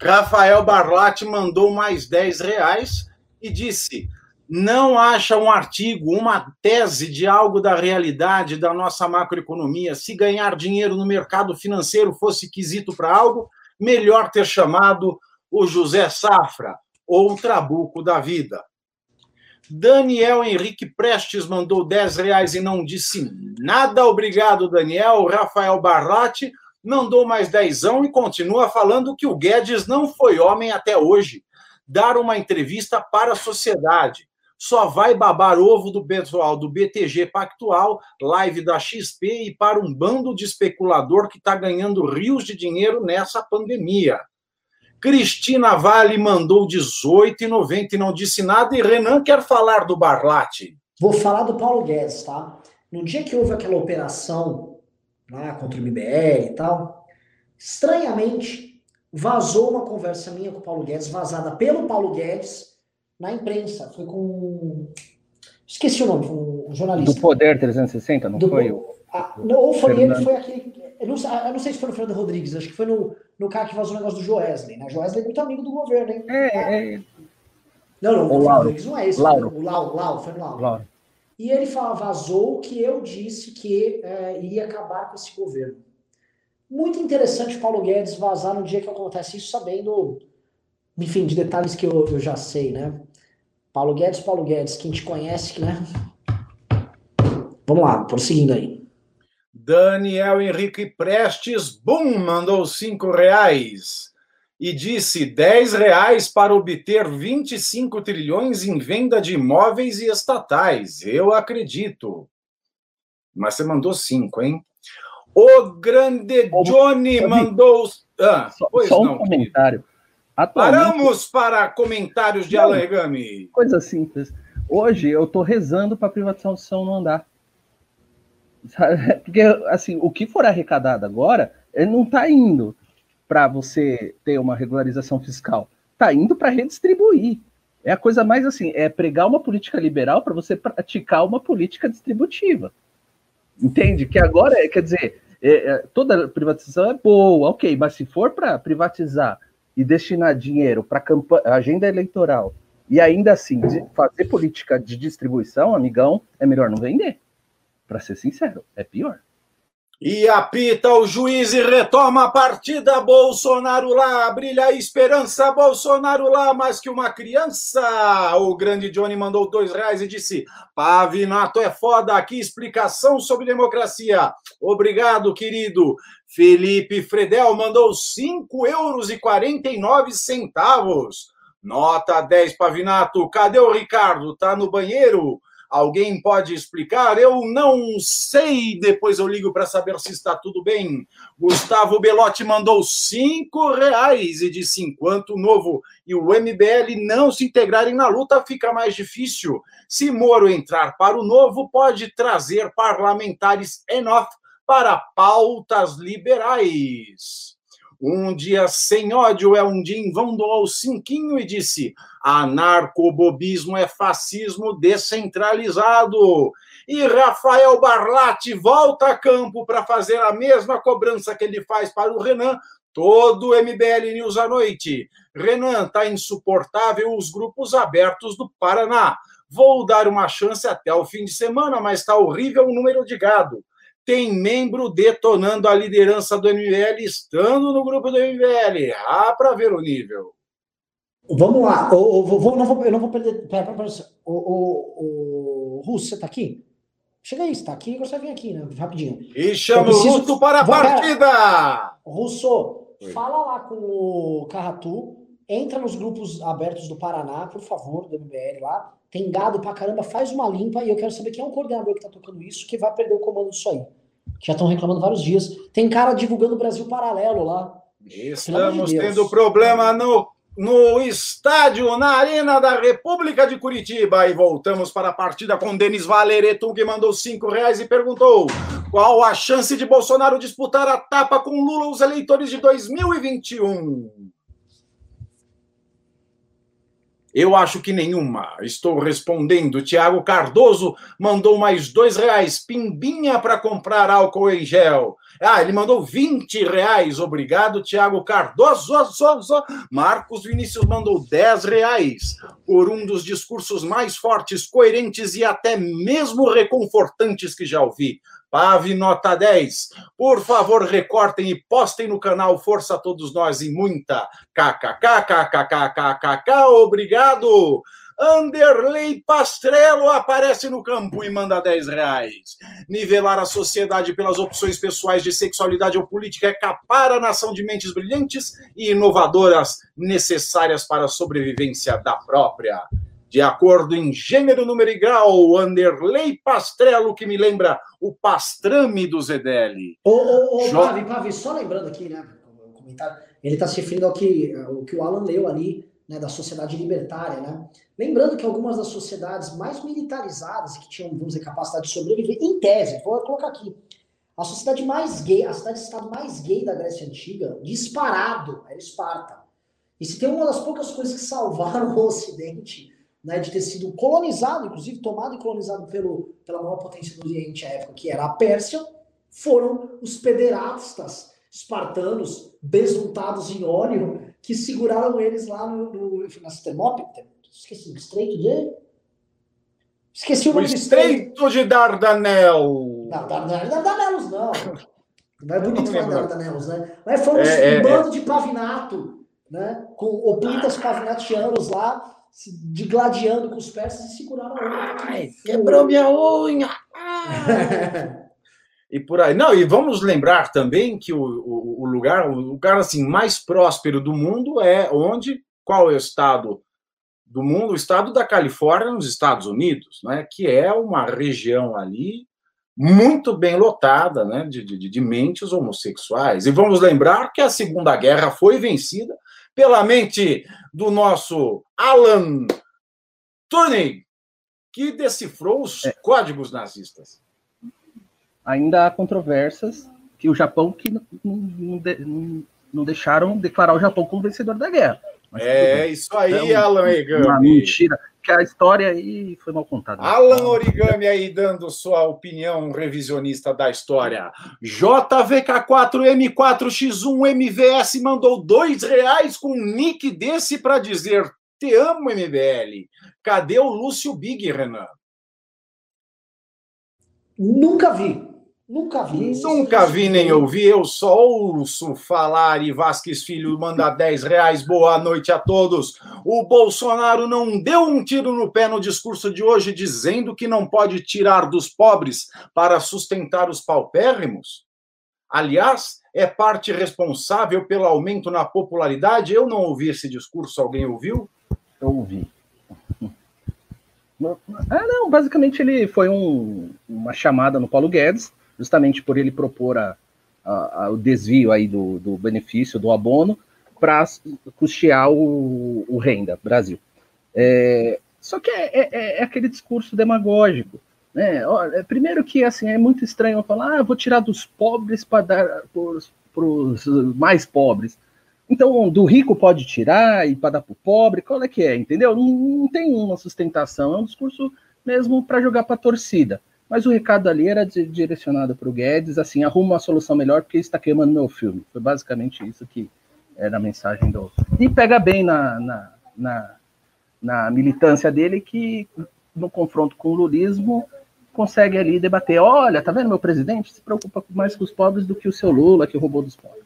Rafael Barlatti mandou mais 10 reais e disse: não acha um artigo, uma tese de algo da realidade da nossa macroeconomia. Se ganhar dinheiro no mercado financeiro fosse quesito para algo, melhor ter chamado o José Safra ou o Trabuco da vida. Daniel Henrique Prestes mandou 10 reais e não disse nada. Obrigado, Daniel. Rafael Barlatti não dou mais dezão e continua falando que o Guedes não foi homem até hoje. Dar uma entrevista para a sociedade. Só vai babar ovo do pessoal do BTG Pactual, live da XP e para um bando de especulador que está ganhando rios de dinheiro nessa pandemia. Cristina Vale mandou 18,90 e não disse nada. E Renan quer falar do Barlate. Vou falar do Paulo Guedes, tá? No dia que houve aquela operação lá contra o MBL e tal, estranhamente vazou uma conversa minha com o Paulo Guedes, vazada pelo Paulo Guedes na imprensa. Foi com. Esqueci o nome, um jornalista. Do Poder 360, não do... foi o. Ah, não, ou foi Fernando. ele, foi aquele. Eu não, eu não, sei se foi no Fernando Rodrigues, acho que foi no, no cara que vazou o negócio do Joesley, né? Joesley é muito amigo do governo, hein? É, é. Não, não, o, o Fernando Rodrigues não é esse. Lauro. O Lau, Lau, foi no Lau. Lauro. E ele fala, vazou que eu disse que é, iria acabar com esse governo. Muito interessante Paulo Guedes vazar no dia que acontece isso, sabendo, enfim, de detalhes que eu, eu já sei, né? Paulo Guedes, Paulo Guedes, quem te conhece, né? Vamos lá, prosseguindo aí. Daniel Henrique Prestes, bum, mandou cinco reais e disse 10 reais para obter 25 trilhões em venda de imóveis e estatais. Eu acredito. Mas você mandou cinco, hein? O grande Johnny mandou. Ah, só, só um não, comentário. Atualmente... Paramos para comentários de Alan Regami. Coisa simples. Hoje eu estou rezando para a privatização não andar. Porque, assim, o que for arrecadado agora, ele não está indo para você ter uma regularização fiscal. Está indo para redistribuir. É a coisa mais assim, é pregar uma política liberal para você praticar uma política distributiva. Entende? Que agora, é, quer dizer, é, é, toda privatização é boa, ok, mas se for para privatizar e destinar dinheiro para agenda eleitoral e ainda assim fazer política de distribuição, amigão, é melhor não vender. Para ser sincero, é pior. E apita o juiz e retoma a partida. Bolsonaro lá, brilha a esperança. Bolsonaro lá, mais que uma criança. O grande Johnny mandou dois reais e disse: Pavinato é foda. Aqui explicação sobre democracia. Obrigado, querido. Felipe Fredel mandou cinco euros e quarenta e nove centavos. Nota 10, Pavinato. Cadê o Ricardo? Tá no banheiro? Alguém pode explicar? Eu não sei. Depois eu ligo para saber se está tudo bem. Gustavo Belotti mandou cinco reais e disse: enquanto o Novo e o MBL não se integrarem na luta, fica mais difícil. Se Moro entrar para o Novo, pode trazer parlamentares enough para pautas liberais. Um dia sem ódio é um dia em vão do cinquinho e disse: anarcobobismo é fascismo descentralizado. E Rafael Barlatti volta a campo para fazer a mesma cobrança que ele faz para o Renan, todo o MBL News à noite. Renan, tá insuportável os grupos abertos do Paraná. Vou dar uma chance até o fim de semana, mas está horrível o número de gado tem membro detonando a liderança do MBL, estando no grupo do MBL. Ah, para ver o nível. Vamos lá. Eu, eu, vou, não vou, eu não vou perder. Pera, pera, pera. O, o, o Russo, você está aqui? Chega aí, está aqui, você vem aqui, né? Rapidinho. E chama o Russo para a partida! Russo, fala lá com o Carratu, entra nos grupos abertos do Paraná, por favor, do MBL lá. Tem gado pra caramba, faz uma limpa e eu quero saber quem é o coordenador que tá tocando isso, que vai perder o comando disso aí. Que já estão reclamando vários dias. Tem cara divulgando o Brasil Paralelo lá. Estamos de tendo problema no, no estádio, na Arena da República de Curitiba. E voltamos para a partida com Denis Valeretum, que mandou cinco reais e perguntou qual a chance de Bolsonaro disputar a tapa com Lula os eleitores de 2021. Eu acho que nenhuma. Estou respondendo. Tiago Cardoso mandou mais dois reais. Pimbinha para comprar álcool em gel. Ah, ele mandou 20 reais. Obrigado, Tiago Cardoso. Marcos Vinícius mandou 10 reais por um dos discursos mais fortes, coerentes e até mesmo reconfortantes que já ouvi. Pave nota 10. Por favor, recortem e postem no canal Força a Todos Nós e muita kkkkkkkkk. Obrigado. Anderley Pastrello aparece no campo e manda 10 reais. Nivelar a sociedade pelas opções pessoais de sexualidade ou política é capar a nação de mentes brilhantes e inovadoras necessárias para a sobrevivência da própria. De acordo em gênero, número e grau, Anderley Pastrello, que me lembra o pastrame do Zedeli. Ô, ô, ô, Pavi, Pavi, só lembrando aqui, né, o comentário, ele está se referindo ao que, ao que o Alan leu ali, né, da sociedade libertária, né? Lembrando que algumas das sociedades mais militarizadas que tinham, vamos dizer, capacidade de sobreviver, em tese, vou colocar aqui, a sociedade mais gay, a cidade-estado mais gay da Grécia Antiga, disparado, era Esparta. E se tem uma das poucas coisas que salvaram o Ocidente, né, de ter sido colonizado, inclusive tomado e colonizado pelo, pela maior potência do Oriente à época, que era a Pérsia, foram os pederastas espartanos, besuntados em óleo, que seguraram eles lá no, no nas Termópilas. Esqueci, estreito de. Esqueci o nome o estreito de Dardanel. Não, Dardanelos não. Não é bonito falar Dardanelos, né? Mas foi um é, é, bando é. de pavinato, né? Com oplitas pavinatianos lá, se digladiando com os persas e seguraram a Ai, quebrou minha unha! e por aí. Não, e vamos lembrar também que o, o, o, lugar, o lugar assim mais próspero do mundo é onde? Qual é o estado do mundo? O estado da Califórnia, nos Estados Unidos, né? Que é uma região ali muito bem lotada, né? De, de, de mentes homossexuais. E vamos lembrar que a Segunda Guerra foi vencida pela mente do nosso Alan Turing, que decifrou os é. códigos nazistas ainda há controvérsias que o Japão que não, não, não, não deixaram declarar o Japão como vencedor da guerra. É isso aí, então, Alan Origami. Uma mentira, que a história aí foi mal contada. Alan Origami aí dando sua opinião revisionista da história. JVK4M4X1 MVS mandou dois reais com um nick desse para dizer te amo, MBL. Cadê o Lúcio Big, Renan? Nunca vi. Nunca vi. Nunca vi nem ouvi. Eu só ouço falar e Vasques Filho manda 10 reais. Boa noite a todos. O Bolsonaro não deu um tiro no pé no discurso de hoje, dizendo que não pode tirar dos pobres para sustentar os paupérrimos? Aliás, é parte responsável pelo aumento na popularidade. Eu não ouvi esse discurso. Alguém ouviu? Eu ouvi. Ah, não, basicamente ele foi um, uma chamada no Paulo Guedes justamente por ele propor a, a, a, o desvio aí do, do benefício do abono para custear o, o, renda Brasil. É, só que é, é, é, aquele discurso demagógico. Né? Olha, primeiro que assim é muito estranho falar, ah, vou tirar dos pobres para dar para os mais pobres. Então, do rico pode tirar e para dar para o pobre, qual é que é, entendeu? Não, não tem uma sustentação, é um discurso mesmo para jogar para a torcida. Mas o recado ali era direcionado para o Guedes, assim, arruma uma solução melhor porque está queimando meu filme. Foi basicamente isso que era a mensagem do. E pega bem na, na, na, na militância dele que, no confronto com o lulismo, consegue ali debater: olha, tá vendo meu presidente? Se preocupa mais com os pobres do que o seu Lula, que roubou dos pobres.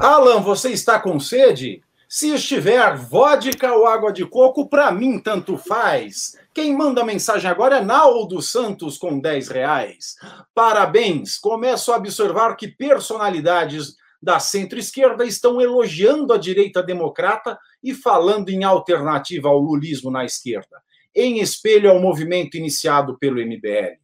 Alan, você está com sede? Se estiver vodka ou água de coco, para mim tanto faz. Quem manda mensagem agora é Naldo Santos com 10 reais. Parabéns! Começo a observar que personalidades da centro-esquerda estão elogiando a direita democrata e falando em alternativa ao lulismo na esquerda, em espelho ao movimento iniciado pelo MBL.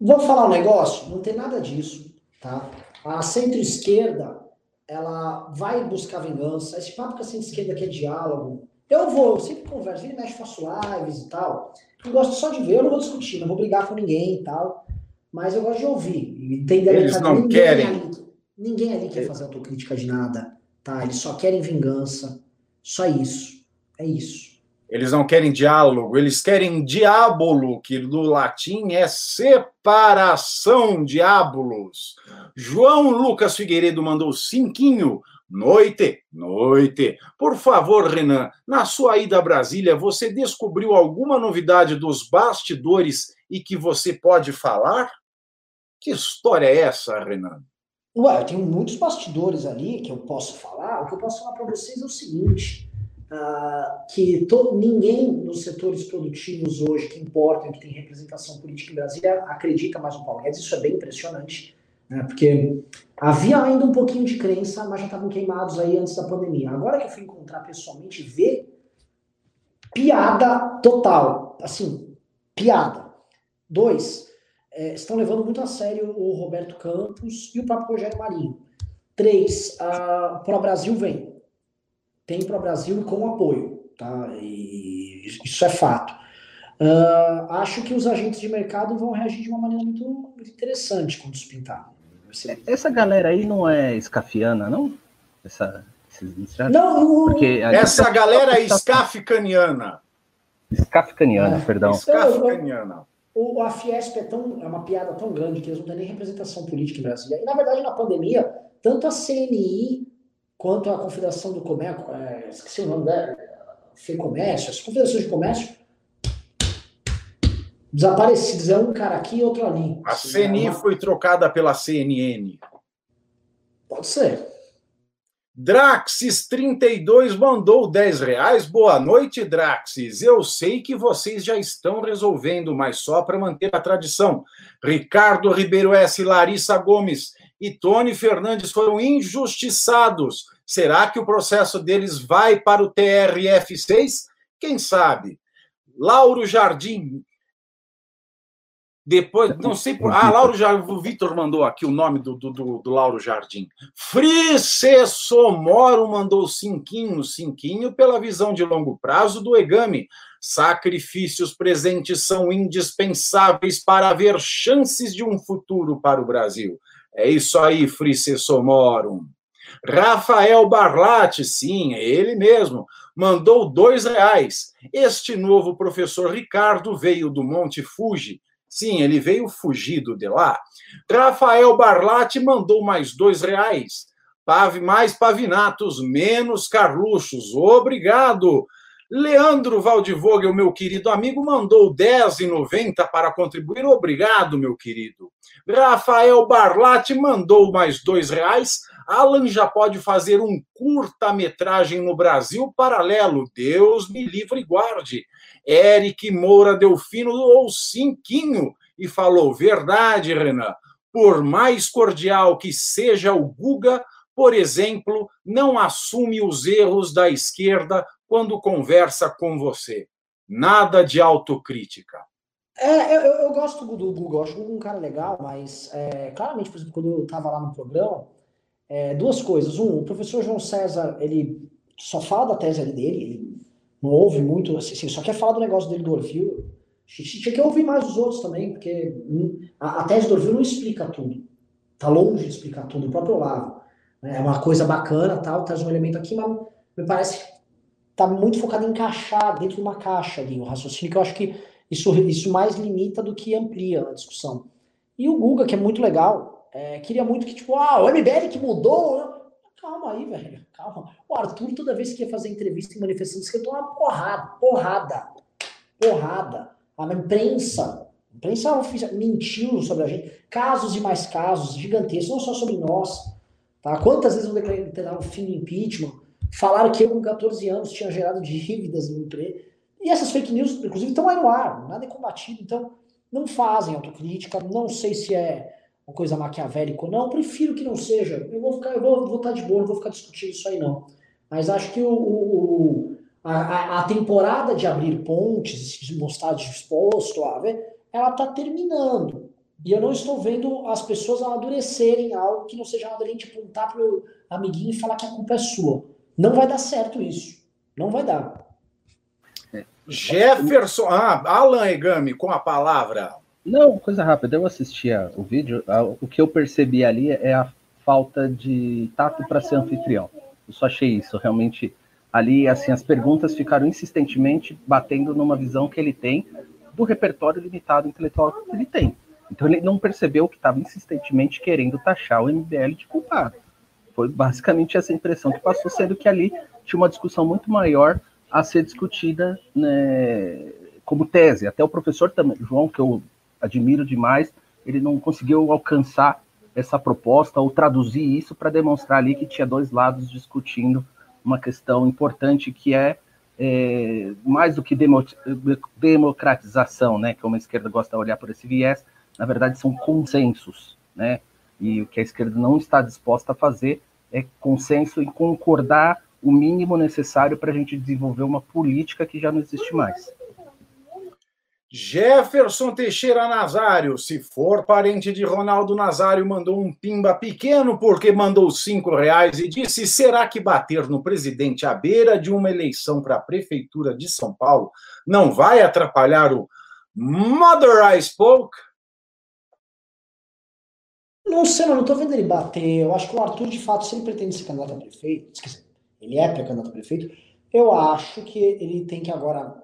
Vou falar um negócio? Não tem nada disso, tá? A centro-esquerda, ela vai buscar vingança. Esse papo com a centro-esquerda que é diálogo, eu vou, eu sempre converso, ele mexe, faço lives e tal. Eu gosto só de ver, eu não vou discutir, não vou brigar com ninguém e tal. Mas eu gosto de ouvir. Entender Eles não ninguém querem. Ali, ninguém ali quer fazer autocrítica de nada, tá? Eles só querem vingança. Só isso. É isso. Eles não querem diálogo, eles querem diábolo, que do latim é separação, diábolos. João Lucas Figueiredo mandou cinquinho. Noite, noite. Por favor, Renan, na sua ida a Brasília, você descobriu alguma novidade dos bastidores e que você pode falar? Que história é essa, Renan? Ué, eu tenho muitos bastidores ali que eu posso falar. O que eu posso falar para vocês é o seguinte: uh, que ninguém nos setores produtivos hoje que importam, que tem representação política em Brasília, acredita mais no Paulo Guedes. Isso é bem impressionante, né? porque havia ainda um pouquinho de crença, mas já estavam queimados aí antes da pandemia. Agora que eu fui encontrar pessoalmente, ver piada total, assim, piada. Dois, é, estão levando muito a sério o Roberto Campos e o próprio Rogério Marinho. Três, a Pro Brasil vem tem para o Brasil com apoio, tá? E isso é fato. Uh, acho que os agentes de mercado vão reagir de uma maneira muito, muito interessante quando isso pintar. Essa galera aí não é escafiana, não? Essa, não, Porque essa galera é escaficaniana. Escaficaniana, é, perdão. Escaficaniana. O, a Fiesp é, tão, é uma piada tão grande que eles não têm nem representação política em Brasília. E, na verdade, na pandemia, tanto a CNI quanto à Confederação do Comércio, é, esqueci o nome dela, FEComércio, as confederações de comércio, desaparecidos. É um cara aqui e outro ali. A CNI é uma... foi trocada pela CNN. Pode ser. Draxis32 mandou 10 reais. Boa noite, Draxis. Eu sei que vocês já estão resolvendo, mas só para manter a tradição. Ricardo Ribeiro S. Larissa Gomes e Tony Fernandes foram injustiçados. Será que o processo deles vai para o TRF6? Quem sabe? Lauro Jardim. Depois, não sei por. Ah, Lauro Jardim. O Vitor mandou aqui o nome do, do, do, do Lauro Jardim. Frice Somoro mandou cinquinho, cinquinho pela visão de longo prazo do Egami. Sacrifícios presentes são indispensáveis para haver chances de um futuro para o Brasil. É isso aí, Frice Somorum. Rafael Barlatti, sim, é ele mesmo, mandou dois reais. Este novo professor Ricardo veio do Monte Fuji. Sim, ele veio fugido de lá. Rafael Barlatti mandou mais dois reais. Pave, mais pavinatos, menos carluxos. Obrigado. Leandro Valdivogel, meu querido amigo, mandou R$10,90 para contribuir. Obrigado, meu querido. Rafael Barlatti mandou mais dois reais. Alan já pode fazer um curta-metragem no Brasil paralelo. Deus me livre e guarde. Eric Moura Delfino ou cinquinho e falou: verdade, Renan. Por mais cordial que seja o Guga, por exemplo, não assume os erros da esquerda quando conversa com você. Nada de autocrítica. É, eu, eu gosto do Google, acho Google um cara legal, mas é, claramente, por exemplo, quando eu estava lá no programa, é, duas coisas. Um, o professor João César, ele só fala da tese dele, ele não ouve muito, assim, só quer falar do negócio dele do Orville. Tinha que ouvir mais os outros também, porque a, a tese do Orville não explica tudo. Tá longe de explicar tudo, o próprio Olavo. Né? É uma coisa bacana, tal, traz um elemento aqui, mas me parece que tá muito focado em encaixar dentro de uma caixa ali, o raciocínio, que eu acho que isso, isso mais limita do que amplia a discussão. E o Guga, que é muito legal, é, queria muito que, tipo, ah, o MBL que mudou. Né? Calma aí, velho, calma. O Arthur, toda vez que ia fazer entrevista em manifestação, disse que eu uma porrada, porrada, porrada. A imprensa, a imprensa mentiu sobre a gente. Casos e mais casos gigantescos, não só sobre nós. Tá? Quantas vezes eu declarei o fim do impeachment? Falaram que eu, com 14 anos, tinha gerado dívidas no emprego. E essas fake news, inclusive, estão aí no ar, nada é combatido. Então, não fazem autocrítica. Não sei se é uma coisa maquiavélica ou não. Prefiro que não seja. Eu vou ficar, eu vou, vou estar de boa, não vou ficar discutindo isso aí, não. Mas acho que o, o a, a, temporada de abrir pontes, de mostrar disposto a ver, ela está terminando. E eu não estou vendo as pessoas amadurecerem algo que não seja amadurecer, apontar para o amiguinho e falar que a culpa é sua. Não vai dar certo isso. Não vai dar. Jefferson. Ah, Alan Egami, com a palavra. Não, coisa rápida. Eu assisti o vídeo. O que eu percebi ali é a falta de tato para ser anfitrião. Eu só achei isso. Realmente, ali, assim, as perguntas ficaram insistentemente batendo numa visão que ele tem do repertório limitado intelectual que ele tem. Então, ele não percebeu que estava insistentemente querendo taxar o MBL de culpado. Foi basicamente essa impressão que passou, sendo que ali tinha uma discussão muito maior a ser discutida né, como tese. Até o professor também, João, que eu admiro demais, ele não conseguiu alcançar essa proposta ou traduzir isso para demonstrar ali que tinha dois lados discutindo uma questão importante que é, é mais do que demo, democratização, né, que uma esquerda gosta de olhar por esse viés, na verdade são consensos, né, e o que a esquerda não está disposta a fazer é consenso e concordar o mínimo necessário para a gente desenvolver uma política que já não existe mais. Jefferson Teixeira Nazário, se for parente de Ronaldo Nazário, mandou um pimba pequeno porque mandou cinco reais e disse: será que bater no presidente à beira de uma eleição para a prefeitura de São Paulo não vai atrapalhar o Mother I Spoke? Não sei, não estou vendo ele bater. Eu acho que o Arthur, de fato, se ele pretende ser candidato a prefeito, esqueci, ele é pré-candidato a prefeito, eu acho que ele tem que agora,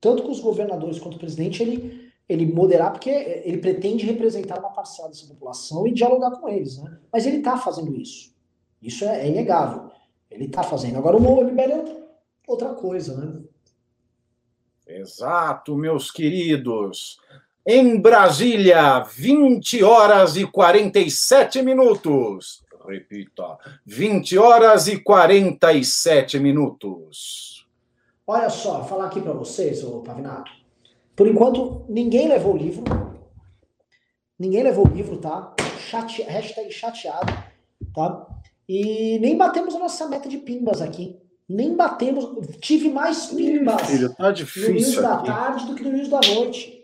tanto com os governadores quanto o presidente, ele, ele moderar, porque ele pretende representar uma parcela dessa população e dialogar com eles, né? Mas ele está fazendo isso. Isso é, é inegável. Ele está fazendo. Agora o MBL é outra coisa, né? Exato, meus queridos. Em Brasília, 20 horas e 47 minutos. Repita, 20 horas e 47 minutos. Olha só, falar aqui para vocês, ô Pavinato. Por enquanto, ninguém levou o livro. Ninguém levou o livro, tá? Chate, hashtag chateado, tá? E nem batemos a nossa meta de pimbas aqui. Nem batemos. Tive mais pimbas Filho, tá difícil no início da tarde do que no início da noite.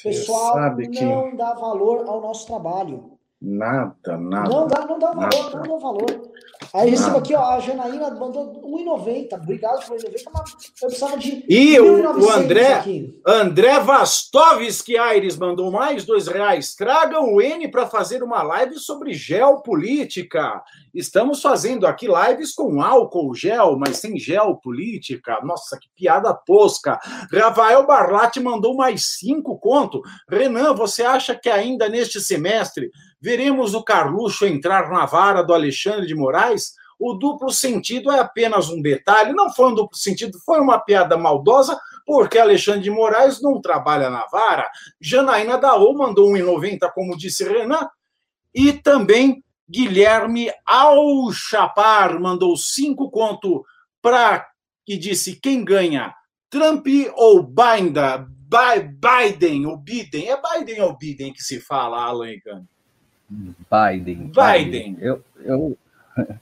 O pessoal não que... dá valor ao nosso trabalho. Nada, nada. Não dá, não dá valor, nada. não dá valor. Aí recebo aqui, ó, a Janaína mandou 1,90. Obrigado por 1,90, mas eu precisava de. E o, André, aqui. André Vastovski Aires mandou mais dois reais. Tragam o N para fazer uma live sobre geopolítica. Estamos fazendo aqui lives com álcool gel, mas sem geopolítica. Nossa, que piada tosca. Rafael Barlatti mandou mais cinco conto. Renan, você acha que ainda neste semestre veremos o Carluxo entrar na vara do Alexandre de Moraes? O duplo sentido é apenas um detalhe, não foi um duplo sentido, foi uma piada maldosa, porque Alexandre de Moraes não trabalha na vara. Janaína Daô mandou 1,90, como disse Renan, e também Guilherme Alchapar mandou cinco conto para e disse quem ganha, Trump ou Biden? Biden ou Biden? É Biden ou Biden que se fala, Alan Egami? Biden. Biden. Eu, eu,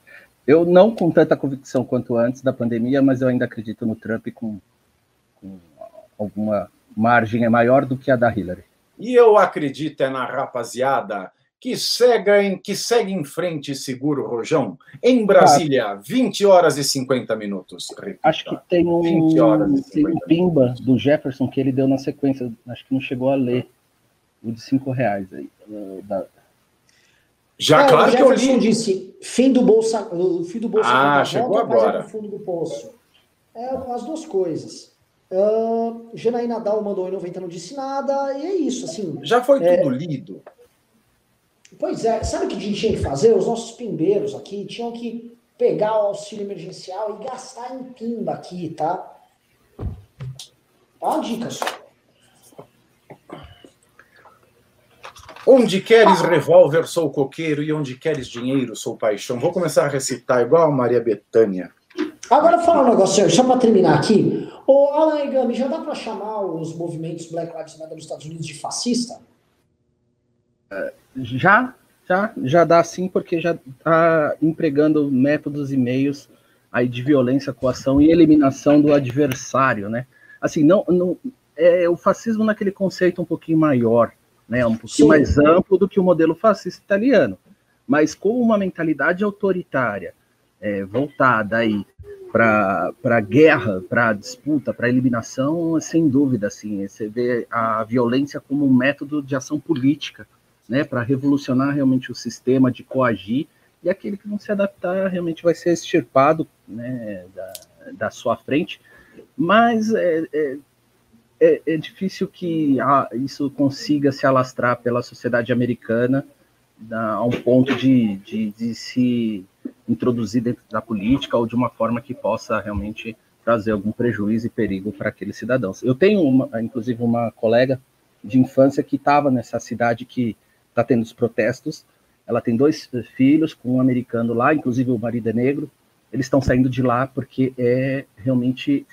eu não com tanta convicção quanto antes da pandemia, mas eu ainda acredito no Trump com, com alguma margem maior do que a da Hillary. E eu acredito é na rapaziada que segue, em, que segue em frente seguro, Rojão. Em Brasília, ah, 20 horas e 50 minutos. Repita. Acho que tem um, tem um pimba do Jefferson que ele deu na sequência, acho que não chegou a ler, o de 5 reais aí, da, já, é, claro que eu li. disse fim do Bolsa, o fim do Bolsa ah, chegou volta, agora. É fundo do poço. É as duas coisas. Uh, Janaína Dal mandou em 90 não disse nada, e é isso, assim. Já foi é... tudo lido. Pois é, sabe o que a gente tinha que fazer? Os nossos pimbeiros aqui tinham que pegar o auxílio emergencial e gastar em pimba aqui, tá? Tá uma dica só. Onde queres revólver, sou coqueiro, e onde queres dinheiro, sou paixão. Vou começar a recitar igual a Maria Bethânia. Agora fala um negócio, só para terminar aqui. Ô, Alan Egami, já dá para chamar os movimentos Black Lives Matter nos Estados Unidos de fascista? Já, já, já dá sim, porque já está empregando métodos e meios aí de violência, coação e eliminação do adversário, né? Assim, não, não é o fascismo naquele conceito um pouquinho maior, né, um pouquinho Sim. mais amplo do que o modelo fascista italiano, mas com uma mentalidade autoritária, é, voltada aí para guerra, para disputa, para eliminação, sem dúvida, assim, você vê a violência como um método de ação política, né, para revolucionar realmente o sistema, de coagir, e aquele que não se adaptar realmente vai ser extirpado né, da, da sua frente, mas é, é, é, é difícil que ah, isso consiga se alastrar pela sociedade americana da, a um ponto de, de, de, se introduzir dentro da política ou de uma forma que possa realmente trazer algum prejuízo e perigo para aqueles cidadãos. Eu tenho, uma, inclusive, uma colega de infância que estava nessa cidade que está tendo os protestos. Ela tem dois filhos com um americano lá, inclusive o marido é negro. eles estão saindo de lá porque é realmente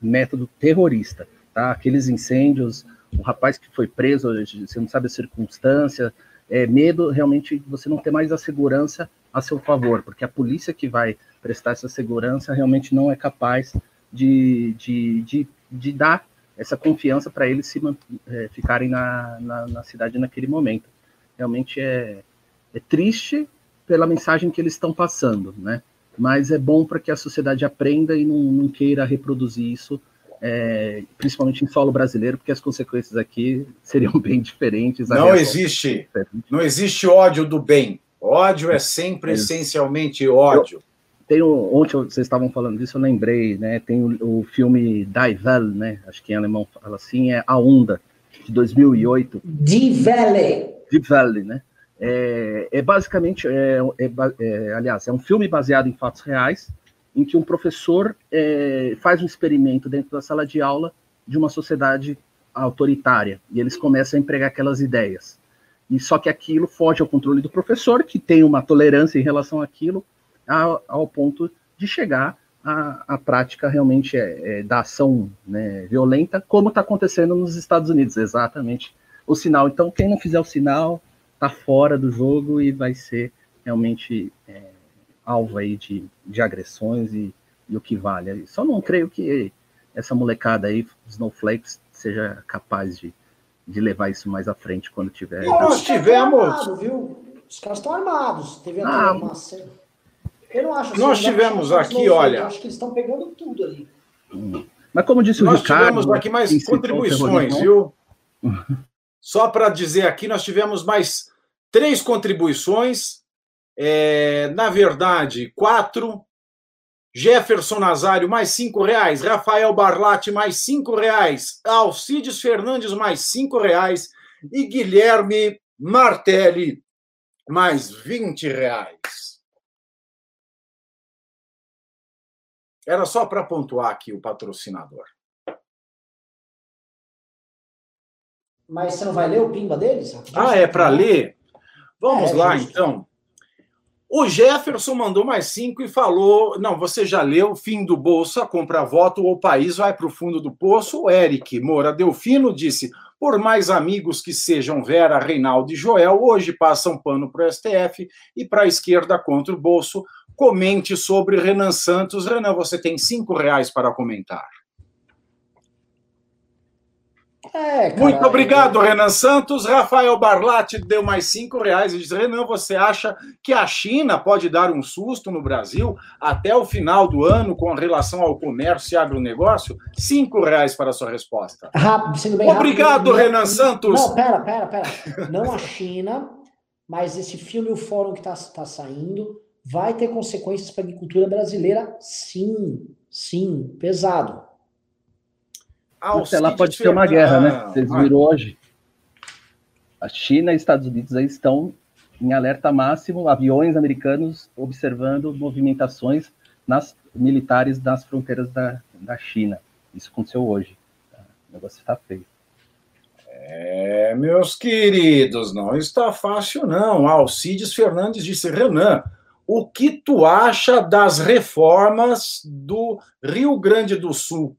método terrorista, tá? Aqueles incêndios, o rapaz que foi preso, você não sabe a circunstância, é medo realmente você não ter mais a segurança a seu favor, porque a polícia que vai prestar essa segurança realmente não é capaz de, de, de, de dar essa confiança para eles se é, ficarem na, na, na, cidade naquele momento. Realmente é, é triste pela mensagem que eles estão passando, né? Mas é bom para que a sociedade aprenda e não, não queira reproduzir isso, é, principalmente em solo brasileiro, porque as consequências aqui seriam bem diferentes. Não existe, não existe ódio do bem. Ódio é sempre é. essencialmente ódio. Tem um, ontem vocês estavam falando disso, eu lembrei, né? Tem o, o filme Die Welle, né? Acho que em alemão fala assim, é A Onda, de 2008. Die Welle. Die Welle, né? É, é basicamente, é, é, é, aliás, é um filme baseado em fatos reais, em que um professor é, faz um experimento dentro da sala de aula de uma sociedade autoritária, e eles começam a empregar aquelas ideias. E só que aquilo foge ao controle do professor, que tem uma tolerância em relação àquilo, ao, ao ponto de chegar à, à prática realmente é, é, da ação né, violenta, como está acontecendo nos Estados Unidos, exatamente o sinal. Então, quem não fizer o sinal está fora do jogo e vai ser realmente é, alvo aí de, de agressões e, e, o que vale. Só não creio que essa molecada aí, Snowflakes, seja capaz de, de levar isso mais à frente quando tiver. Nós tivemos. Armado, viu? Os caras estão armados. Teve ah, uma eu não acho. Assim, Nós tivemos aqui, olha. Eu acho que eles estão pegando tudo ali. Mas como disse o Nós Ricardo. Nós tivemos aqui mais contribuições, viu? Só para dizer aqui, nós tivemos mais três contribuições. É, na verdade, quatro. Jefferson Nazário, mais cinco reais. Rafael Barlatti, mais cinco reais. Alcides Fernandes, mais cinco reais. E Guilherme Martelli, mais vinte reais. Era só para pontuar aqui o patrocinador. Mas você não vai ler o pimba deles? Ah, é para ler? Vamos é, lá, justo. então. O Jefferson mandou mais cinco e falou: não, você já leu Fim do Bolsa, compra voto, ou o país vai para o fundo do poço. O Eric Moura Delfino disse: por mais amigos que sejam Vera, Reinaldo e Joel, hoje passam pano para o STF e para a esquerda contra o bolso comente sobre Renan Santos. Renan, você tem cinco reais para comentar. É, Muito obrigado, Renan Santos. Rafael Barlatti deu mais cinco reais e diz: Renan, você acha que a China pode dar um susto no Brasil até o final do ano com relação ao comércio e agronegócio? Cinco reais para a sua resposta. Rápido, sendo bem Obrigado, rápido. Renan Santos. Não, pera, pera, pera. Não a China, mas esse filme, o fórum que está tá saindo, vai ter consequências para a agricultura brasileira? Sim, sim, pesado. Até lá pode ser uma guerra, né? Vocês viram hoje. A China e Estados Unidos aí estão em alerta máximo, aviões americanos observando movimentações nas militares nas fronteiras da, da China. Isso aconteceu hoje. O negócio está feio. É, meus queridos, não está fácil, não. Alcides Fernandes disse, Renan, o que tu acha das reformas do Rio Grande do Sul?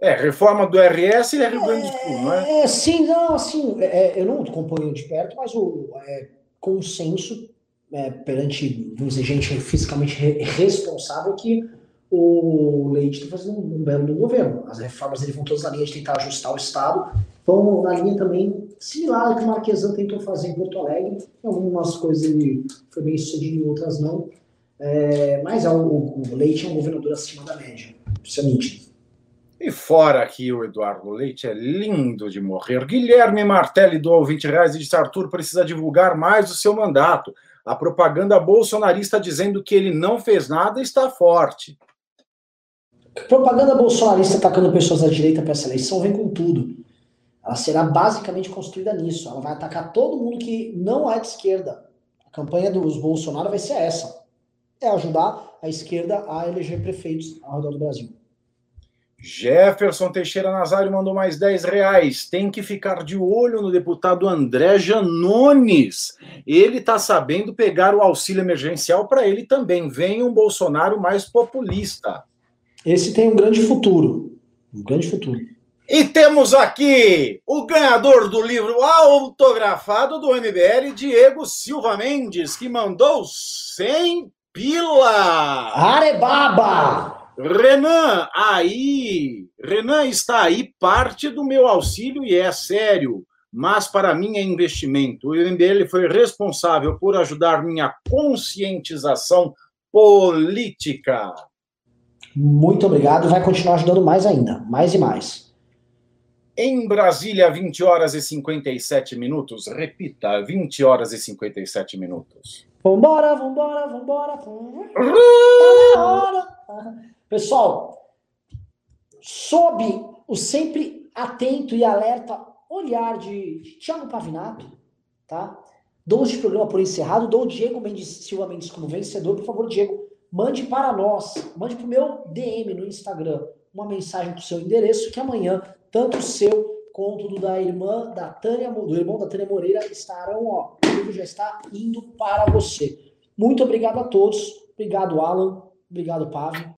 É, reforma do RS e é Rio Grande do Sul, não é? é sim, não, assim, é, eu não acompanho de perto, mas o é, consenso é, perante, vamos dizer, gente fisicamente responsável que o Leite está fazendo um, belo governo. As reformas dele vão todas na linha de tentar ajustar o Estado, vão na linha também similar ao que o Marquesan tentou fazer em Porto Alegre. Algumas coisas ele foi bem sucedido, em outras não. É, mas é, o, o, Leite é um governador acima da média. Isso é nítido. E fora aqui o Eduardo Leite é lindo de morrer. Guilherme Martelli doou 20 reais e disse: Arthur precisa divulgar mais o seu mandato. A propaganda bolsonarista dizendo que ele não fez nada está forte. Propaganda bolsonarista atacando pessoas da direita para essa eleição vem com tudo. Ela será basicamente construída nisso. Ela vai atacar todo mundo que não é de esquerda. A campanha dos Bolsonaro vai ser essa: é ajudar a esquerda a eleger prefeitos ao redor do Brasil. Jefferson Teixeira Nazário mandou mais 10 reais. Tem que ficar de olho no deputado André Janones. Ele está sabendo pegar o auxílio emergencial para ele também. Vem um Bolsonaro mais populista. Esse tem um grande futuro. Um grande futuro. E temos aqui o ganhador do livro autografado do MBL, Diego Silva Mendes, que mandou 100 pila. Arebaba! Renan, aí, Renan está aí parte do meu auxílio e é sério, mas para mim é investimento. O MBL foi responsável por ajudar minha conscientização política. Muito obrigado, vai continuar ajudando mais ainda, mais e mais. Em Brasília, 20 horas e 57 minutos. Repita, 20 horas e 57 minutos. Vambora, vambora, vambora. vambora. Pessoal, sob o sempre atento e alerta olhar de Thiago Pavinato, tá? Dou este programa por encerrado, dou o Diego Mendes, Silva Mendes como vencedor. Por favor, Diego, mande para nós, mande para o meu DM no Instagram uma mensagem para o seu endereço que amanhã, tanto o seu quanto do da irmã da Tânia, do irmão da Tânia Moreira estarão, ó, o livro já está indo para você. Muito obrigado a todos. Obrigado, Alan. Obrigado, Pavio.